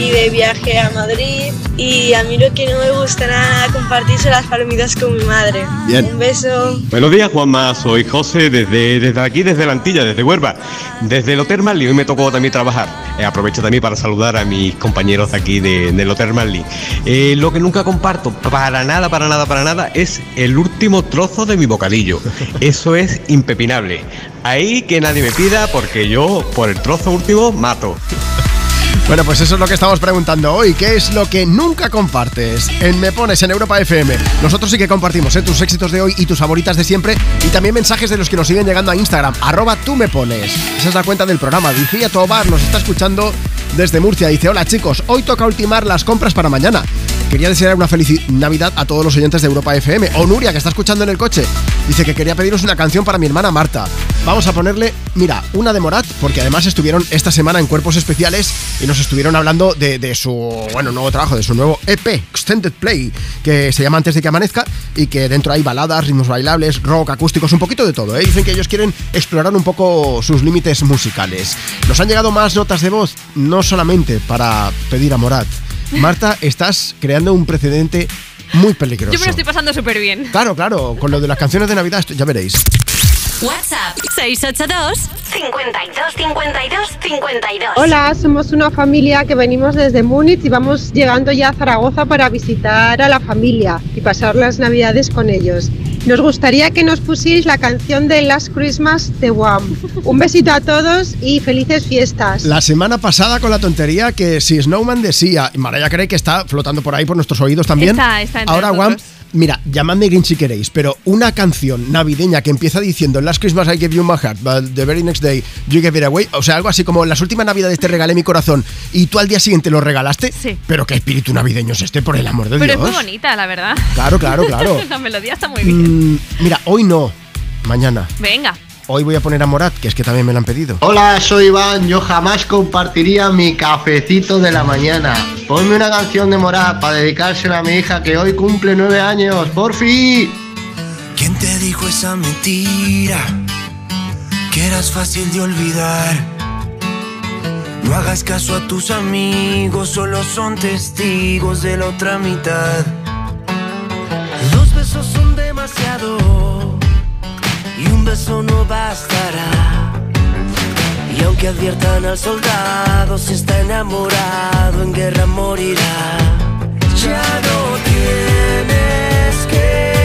Aquí de viaje a Madrid y a mí lo que no me gusta nada compartir son las palomitas con mi madre. Bien. Un beso. Buenos días, Juanma. Soy José desde, desde aquí, desde la Antilla, desde Huelva, desde el Hotel Marley. Hoy me tocó también trabajar. Eh, aprovecho también para saludar a mis compañeros de aquí de- del Hotel Marley. Eh, lo que nunca comparto, para nada, para nada, para nada, es el último trozo de mi bocadillo. Eso es impepinable. Ahí que nadie me pida porque yo por el trozo último mato. Bueno, pues eso es lo que estamos preguntando hoy. ¿Qué es lo que nunca compartes? En Me Pones, en Europa FM. Nosotros sí que compartimos ¿eh? tus éxitos de hoy y tus favoritas de siempre. Y también mensajes de los que nos siguen llegando a Instagram. Arroba tú me pones. Esa es la cuenta del programa. Lucía Tobar nos está escuchando desde Murcia. Dice, hola chicos, hoy toca ultimar las compras para mañana. Quería desear una feliz Navidad a todos los oyentes de Europa FM. O Nuria, que está escuchando en el coche. Dice que quería pediros una canción para mi hermana Marta. Vamos a ponerle, mira, una de Morat, porque además estuvieron esta semana en Cuerpos Especiales y nos estuvieron hablando de, su, bueno, nuevo trabajo, de su nuevo EP, Extended Play, que se llama Antes de que amanezca y que dentro hay baladas, ritmos bailables, rock, acústicos, un poquito de todo. ¿eh? Dicen que ellos quieren explorar un poco sus límites musicales. Nos han llegado más notas de voz, no solamente para pedir a Morat. Marta, estás creando un precedente muy peligroso. Yo me lo estoy pasando súper bien. Claro, claro, con lo de las canciones de Navidad, ya veréis. WhatsApp 682 52 52 52 Hola, somos una familia que venimos desde Múnich y vamos llegando ya a Zaragoza para visitar a la familia y pasar las navidades con ellos. Nos gustaría que nos pusierais la canción de Last Christmas de Wham. Un besito a todos y felices fiestas. La semana pasada con la tontería que si Snowman decía, y Mariah cree que está flotando por ahí por nuestros oídos también. Está, está entre Ahora, nosotros. Wham, mira, llamadme Grinch si queréis, pero una canción navideña que empieza diciendo Last Christmas I gave you my heart, but the very next day you gave it away, o sea, algo así como las últimas navidades te regalé mi corazón y tú al día siguiente lo regalaste. Sí. Pero qué espíritu navideño es este, por el amor de Pero es Dios. muy bonita, la verdad. Claro, claro, claro. la melodía está muy bien. Mm, mira, hoy no, mañana. Venga. Hoy voy a poner a Morat, que es que también me lo han pedido. Hola, soy Iván. Yo jamás compartiría mi cafecito de la mañana. Ponme una canción de Morat para dedicársela a mi hija que hoy cumple nueve años. ¡Por fin! ¿Quién te dijo esa mentira? Que eras fácil de olvidar. No hagas caso a tus amigos, solo son testigos de la otra mitad. Dos besos son demasiado un beso no bastará. Y aunque adviertan al soldado, si está enamorado, en guerra morirá. Ya no tienes que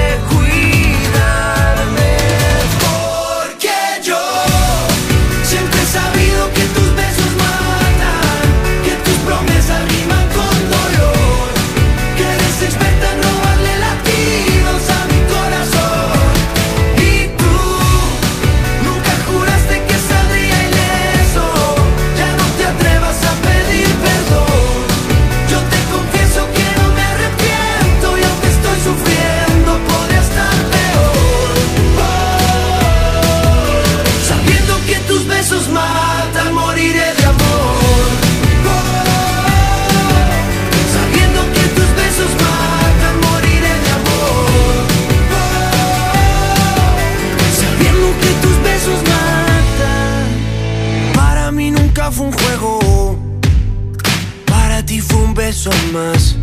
más.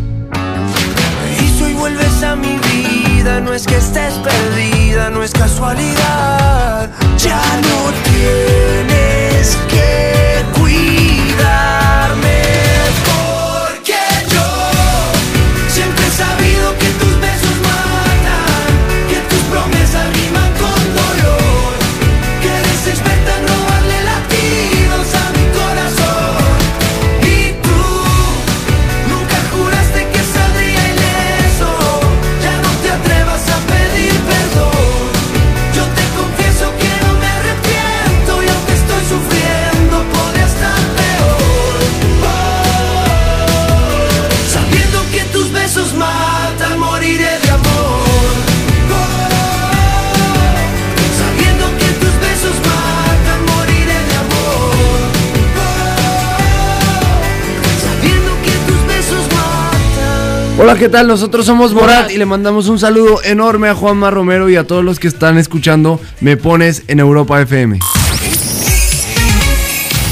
Y si hoy vuelves a mi vida, no es que estés perdida, no es casualidad. Ya no tienes que cuidarme. Hola, ¿qué tal? Nosotros somos Morat y le mandamos un saludo enorme a Juanma Romero y a todos los que están escuchando Me Pones en Europa FM.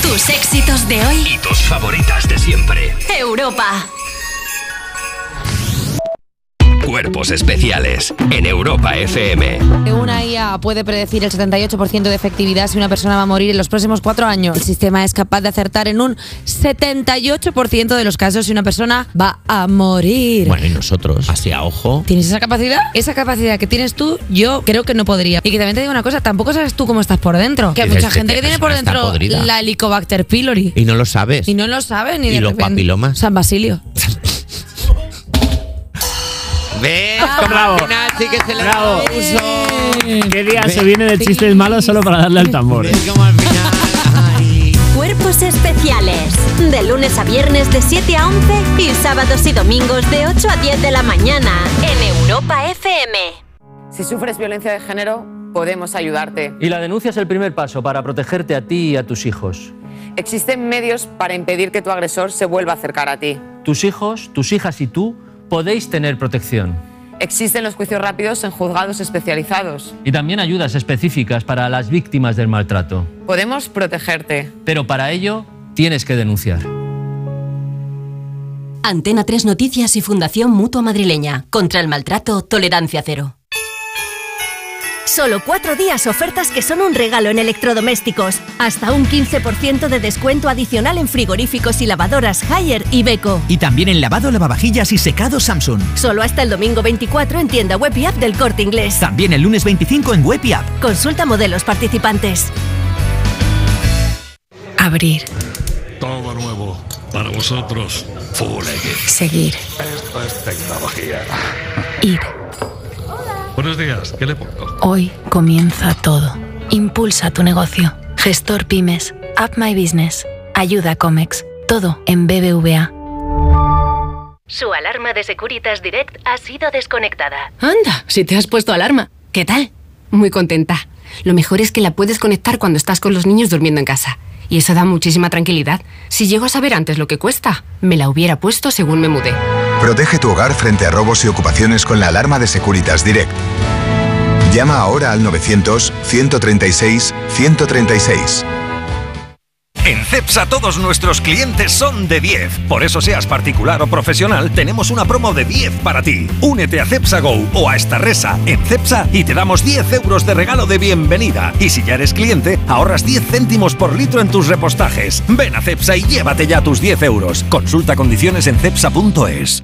Tus éxitos de hoy. Y tus favoritas de siempre. Europa. Cuerpos especiales en Europa FM. Una IA puede predecir el 78% de efectividad si una persona va a morir en los próximos cuatro años. El sistema es capaz de acertar en un 78% de los casos si una persona va a morir. Bueno, y nosotros, así a ojo. ¿Tienes esa capacidad? Esa capacidad que tienes tú, yo creo que no podría. Y que también te digo una cosa, tampoco sabes tú cómo estás por dentro. Que hay mucha gente que tiene por dentro la Helicobacter pylori. Y no lo sabes. Y no lo sabe ni ¿Y de los repente. papilomas? San Basilio. ¿Ves? Ah, Como bravo. al final sí que se le Bravo. ¿Qué día se viene de chistes malos solo para darle al tambor? eh? Cuerpos especiales. De lunes a viernes de 7 a 11 y sábados y domingos de 8 a 10 de la mañana en Europa FM. Si sufres violencia de género, podemos ayudarte. Y la denuncia es el primer paso para protegerte a ti y a tus hijos. Existen medios para impedir que tu agresor se vuelva a acercar a ti. Tus hijos, tus hijas y tú podéis tener protección. Existen los juicios rápidos en juzgados especializados. Y también ayudas específicas para las víctimas del maltrato. Podemos protegerte. Pero para ello tienes que denunciar. Antena 3 Noticias y Fundación Mutua Madrileña. Contra el maltrato, tolerancia cero. Solo cuatro días ofertas que son un regalo en electrodomésticos. Hasta un 15% de descuento adicional en frigoríficos y lavadoras Haier y Beko. Y también en lavado, lavavajillas y secado Samsung. Solo hasta el domingo 24 en tienda web y app del Corte Inglés. También el lunes 25 en web y app. Consulta modelos participantes. Abrir, Todo nuevo para vosotros. Full seguir, Esto es tecnología. ir. Buenos días, ¿qué le pongo? Hoy comienza todo. Impulsa tu negocio. Gestor Pymes, App My Business, Ayuda Comex, todo en BBVA. Su alarma de Securitas Direct ha sido desconectada. Anda, si te has puesto alarma. ¿Qué tal? Muy contenta. Lo mejor es que la puedes conectar cuando estás con los niños durmiendo en casa. Y eso da muchísima tranquilidad. Si llego a saber antes lo que cuesta, me la hubiera puesto según me mudé. Protege tu hogar frente a robos y ocupaciones con la alarma de Securitas Direct. Llama ahora al 900-136-136. En CEPSA todos nuestros clientes son de 10. Por eso seas particular o profesional, tenemos una promo de 10 para ti. Únete a CEPSA Go o a esta resa en CEPSA y te damos 10 euros de regalo de bienvenida. Y si ya eres cliente, ahorras 10 céntimos por litro en tus repostajes. Ven a CEPSA y llévate ya tus 10 euros. Consulta condiciones en cepsa.es.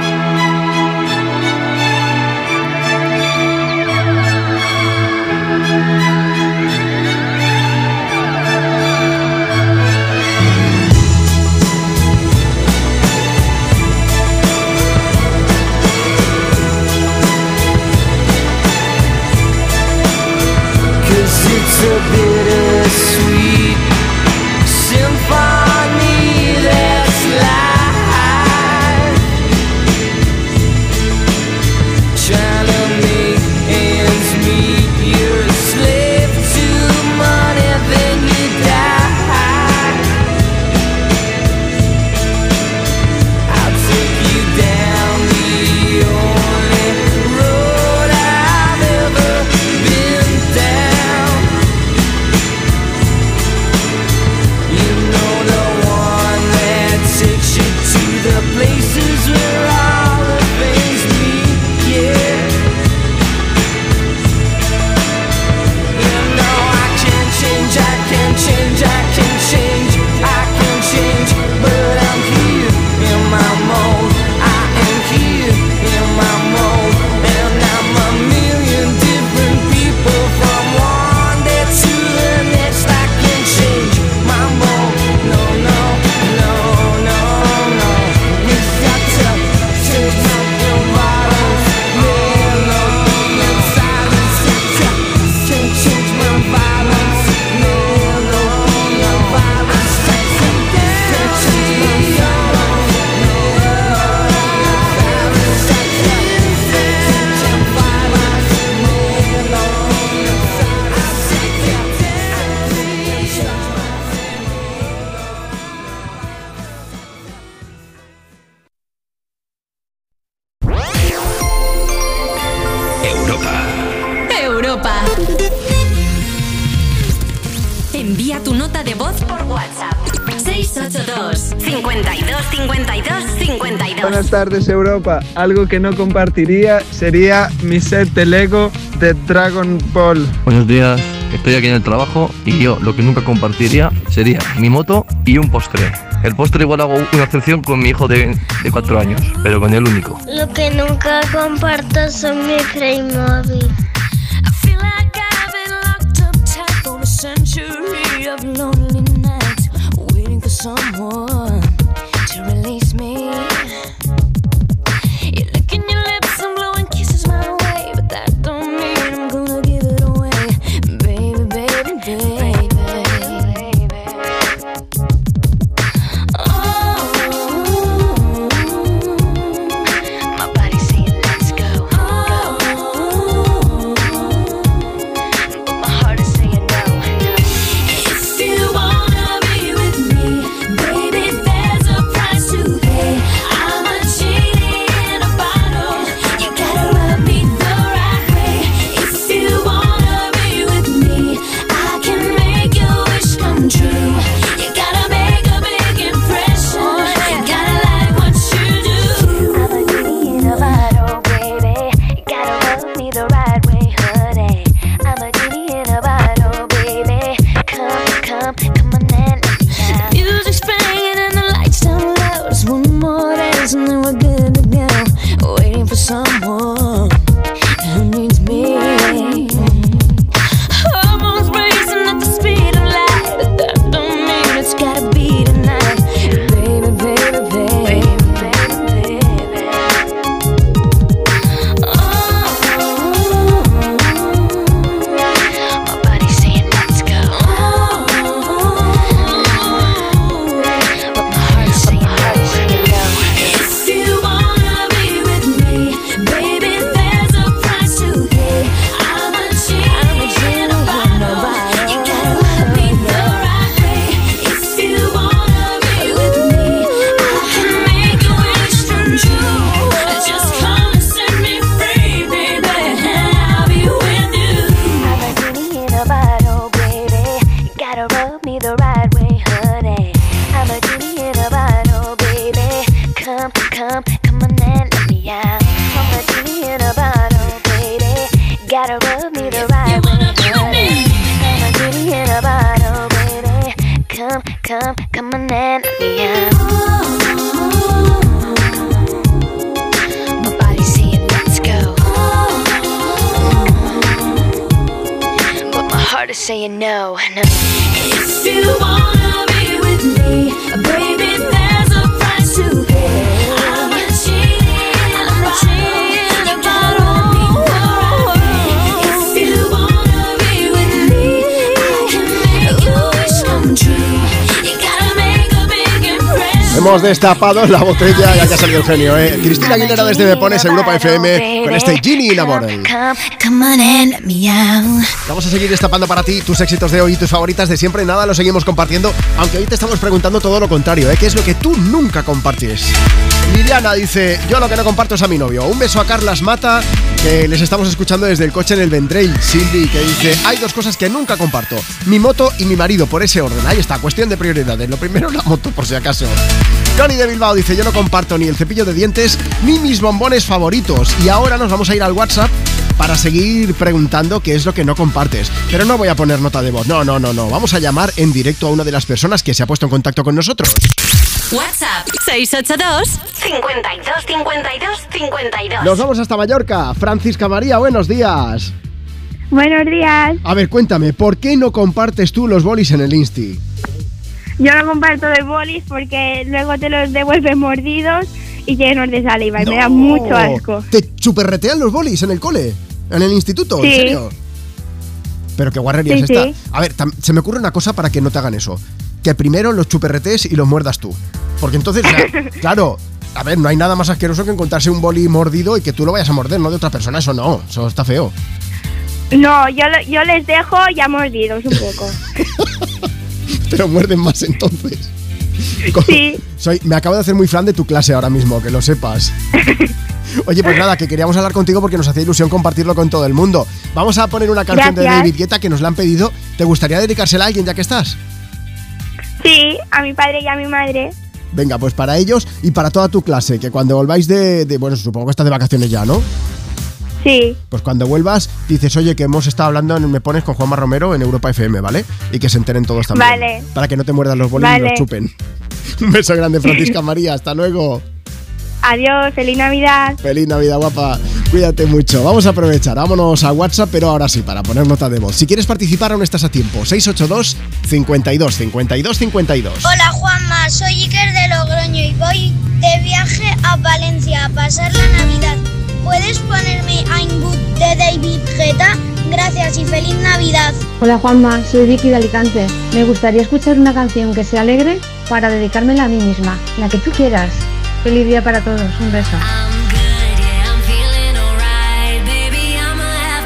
52 52 52. Buenas tardes Europa. Algo que no compartiría sería mi set de Lego de Dragon Ball. Buenos días, estoy aquí en el trabajo y yo lo que nunca compartiría sería mi moto y un postre. El postre igual hago una excepción con mi hijo de, de 4 años, pero con el único. Lo que nunca comparto son mi Playmobil. I feel like I've been locked up tight for a century of lonely nights, waiting for someone saying no, no. Hemos destapado la botella ya que ha salido el genio, ¿eh? Cristina Aguilera desde Me Pones Europa FM con este Ginny out. Vamos a seguir destapando para ti tus éxitos de hoy y tus favoritas de siempre. Nada, lo seguimos compartiendo. Aunque hoy te estamos preguntando todo lo contrario, ¿eh? ¿Qué es lo que tú nunca compartes? Liliana dice: Yo lo que no comparto es a mi novio. Un beso a Carlas Mata, que les estamos escuchando desde el coche en el Vendrell. Cindy, que dice: Hay dos cosas que nunca comparto: mi moto y mi marido, por ese orden. Ahí está, cuestión de prioridades. Lo primero, la moto, por si acaso. Johnny de Bilbao dice: Yo no comparto ni el cepillo de dientes ni mis bombones favoritos. Y ahora nos vamos a ir al WhatsApp para seguir preguntando qué es lo que no compartes. Pero no voy a poner nota de voz. No, no, no, no. Vamos a llamar en directo a una de las personas que se ha puesto en contacto con nosotros. WhatsApp 682 52 52 52. Nos vamos hasta Mallorca. Francisca María, buenos días. Buenos días. A ver, cuéntame, ¿por qué no compartes tú los bolis en el Insti? Yo no comparto de bolis porque luego te los devuelven mordidos y llenos de saliva y me da mucho asco. ¿Te chuperretean los bolis en el cole? ¿En el instituto? ¿En Sí. serio? Pero qué guarrería Sí, es esta. sí. A ver, se me ocurre una cosa para que no te hagan eso. Que primero los chuperretes y los muerdas tú. Porque entonces, claro, a ver, no hay nada más asqueroso que encontrarse un boli mordido y que tú lo vayas a morder, no de otra persona. Eso no, eso está feo. No, yo, yo les dejo ya mordidos un poco. Pero muerden más entonces. Sí. Soy, me acabo de hacer muy fan de tu clase ahora mismo, que lo sepas. Oye, pues nada, que queríamos hablar contigo porque nos hacía ilusión compartirlo con todo el mundo. Vamos a poner una canción de. David Guetta que nos la han pedido. ¿Te gustaría dedicársela a alguien ya que estás? Sí, a mi padre y a mi madre. Venga, pues para ellos y para toda tu clase, que cuando volváis de, de- bueno, supongo que estás de vacaciones ya, ¿no? Sí. Pues cuando vuelvas, dices, oye, que hemos estado hablando en Me Pones con Juanma Romero en Europa FM, ¿vale? Y que se enteren todos también. Vale. Para que no te muerdan los bolis y Vale. los chupen. Un beso grande, Francisca María. Hasta luego. Adiós, feliz Navidad. Feliz Navidad, guapa. Cuídate mucho. Vamos a aprovechar. Vámonos a WhatsApp, pero ahora sí, para poner nota de voz. Si quieres participar, aún estás a tiempo. 682 52 52 52. Hola Juanma, soy Iker de Logroño y voy de viaje a Valencia a pasar la Navidad. ¿Puedes ponerme I'm Good de David Guetta? Gracias y feliz Navidad. Hola Juanma, soy Vicky de Alicante. Me gustaría escuchar una canción que sea alegre para dedicármela a mí misma, la que tú quieras. Feliz día para todos, un beso. alright, baby. I'ma have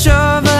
Touch of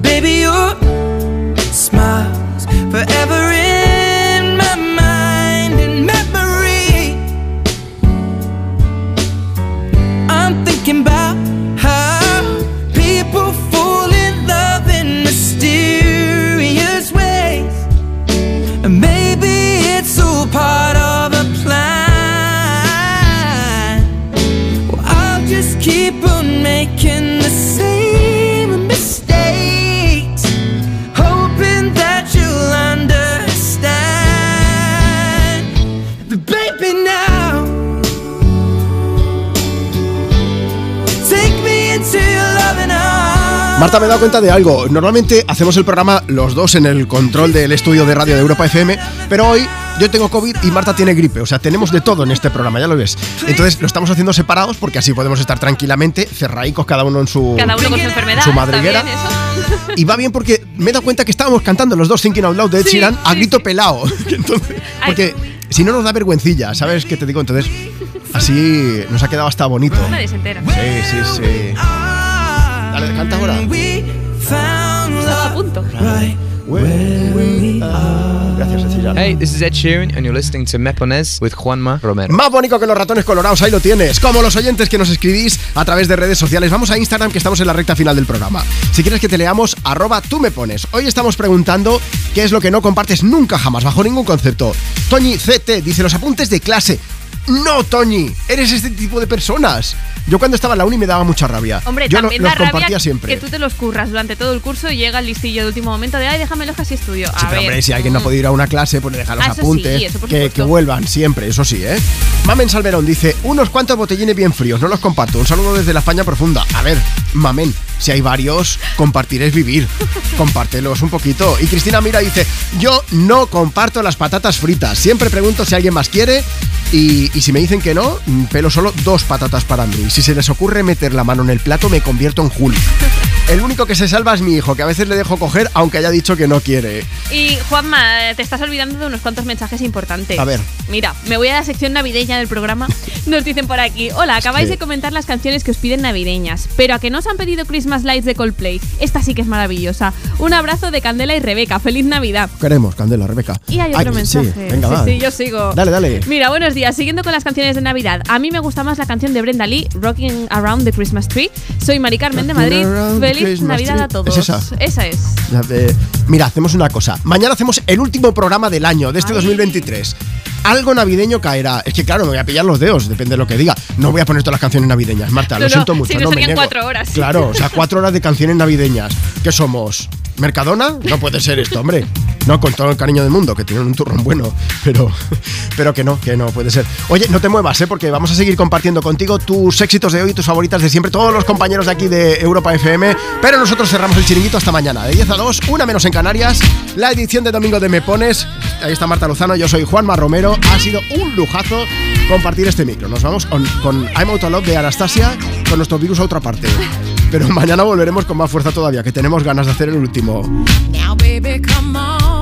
Baby, your Marta, me he dado cuenta de algo. Normalmente hacemos el programa los dos en el control del estudio de radio de Europa FM, pero hoy yo tengo COVID y Marta tiene gripe. O sea, tenemos de todo en este programa, ya lo ves. Entonces lo estamos haciendo separados porque así podemos estar tranquilamente, cerraicos cada uno en su, Cada uno con su enfermedad. su está madriguera. bien eso. Y va bien porque me he dado cuenta que estábamos cantando los dos Thinking Out Loud de Ed Sí, a sí, grito pelado. Entonces, porque si no nos da vergüencilla, ¿sabes qué te digo? Entonces, así nos ha quedado hasta bonito. Nadie se entera. Sí, sí, sí. Dale, canta ahora. Estaba a punto. Gracias, Ed Sheeran. Hey, this is Ed Sheeran, and you're listening to Mepones with Juanma Romero. Más bonito que los ratones colorados, ahí lo tienes. Como los oyentes que nos escribís a través de redes sociales. Vamos a Instagram que estamos en la recta final del programa. Si quieres que te leamos, arroba tú me pones. Hoy estamos preguntando qué es lo que no compartes nunca jamás, bajo ningún concepto. Toñi CT dice los apuntes de clase. No, Toñi, eres este tipo de personas. Yo cuando estaba en la uni me daba mucha rabia. Hombre, Yo lo- también los da rabia compartía siempre. que tú te los curras durante todo el curso y llega el listillo de último momento de ay, déjamelos casi estudio. A Sí, pero ver. hombre, si alguien no ha podido ir a una clase, pues le deja los Ah, sí, apuntes. por que, que vuelvan siempre, eso sí, ¿eh? Mamen Salverón dice: unos cuantos botellines bien fríos, no los comparto. Un saludo desde la España profunda. A ver, Mamen, si hay varios, compartir es vivir. Compártelos un poquito. Y Cristina Mira dice: Yo no comparto las patatas fritas. Siempre pregunto si alguien más quiere. Y, y si me dicen que no, mm, pelo solo dos patatas para mí. Si se les ocurre meter la mano en el plato, me convierto en Julio. El único que se salva es mi hijo, que a veces le dejo coger aunque haya dicho que no quiere. Y Juanma, te estás olvidando de unos cuantos mensajes importantes. A ver. Mira, me voy a la sección navideña del programa. Nos dicen por aquí, hola, acabáis Sí. de comentar las canciones que os piden navideñas, pero a que no os han pedido Christmas Lights de Coldplay. Esta sí que es maravillosa. Un abrazo de Candela y Rebeca. Feliz Navidad. Queremos, Candela, Rebeca. Y hay otro Ay, mensaje. Sí, venga, sí, va. sí, yo sigo. Dale, dale. Mira, buenos días. Siguiendo con las canciones de Navidad. A mí me gusta más la canción de Brenda Lee, Rocking Around the Christmas Tree. Soy Mari Carmen de Madrid. Feliz Navidad tree. a todos. ¿Es esa? Esa es. Eh, mira, hacemos una cosa. Mañana hacemos el último programa del año, de este 2023. Algo navideño caerá. Es que claro, me voy a pillar los dedos, depende de lo que diga. No voy a poner todas las canciones navideñas, Marta, No, lo no, siento mucho. si no no me serían niego. cuatro horas. Claro, o sea, cuatro horas de canciones navideñas. ¿Qué somos? ¿Mercadona? No puede ser esto, hombre. No, con todo el cariño del mundo, que tienen un turrón bueno, pero, pero que no, que no puede ser. Oye, no te muevas, ¿eh? porque vamos a seguir compartiendo contigo tus éxitos de hoy, tus favoritas de siempre, todos los compañeros de aquí de Europa FM, pero nosotros cerramos el chiringuito hasta mañana, de 10 a 2, una menos en Canarias, la edición de domingo de Me Pones, ahí está Marta Lozano, yo soy Juanma Romero, ha sido un lujazo compartir este micro. Nos vamos con, I'm Out of Love de Anastasia, con nuestro virus a otra parte. Pero mañana volveremos con más fuerza todavía, que tenemos ganas de hacer el último. Now, baby, come.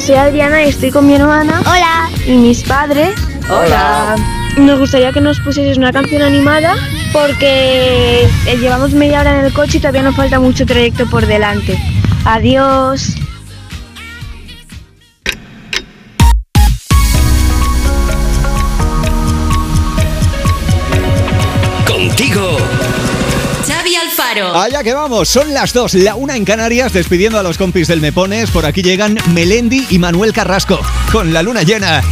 Soy Adriana y estoy con mi hermana. Hola. Y mis padres. Hola. Nos gustaría que nos pusieses una canción animada porque eh, llevamos media hora en el coche y todavía nos falta mucho trayecto por delante. Adiós. Allá que vamos, son las dos, la una en Canarias, despidiendo a los compis del Mepones. Por aquí llegan Melendi y Manuel Carrasco, con la luna llena.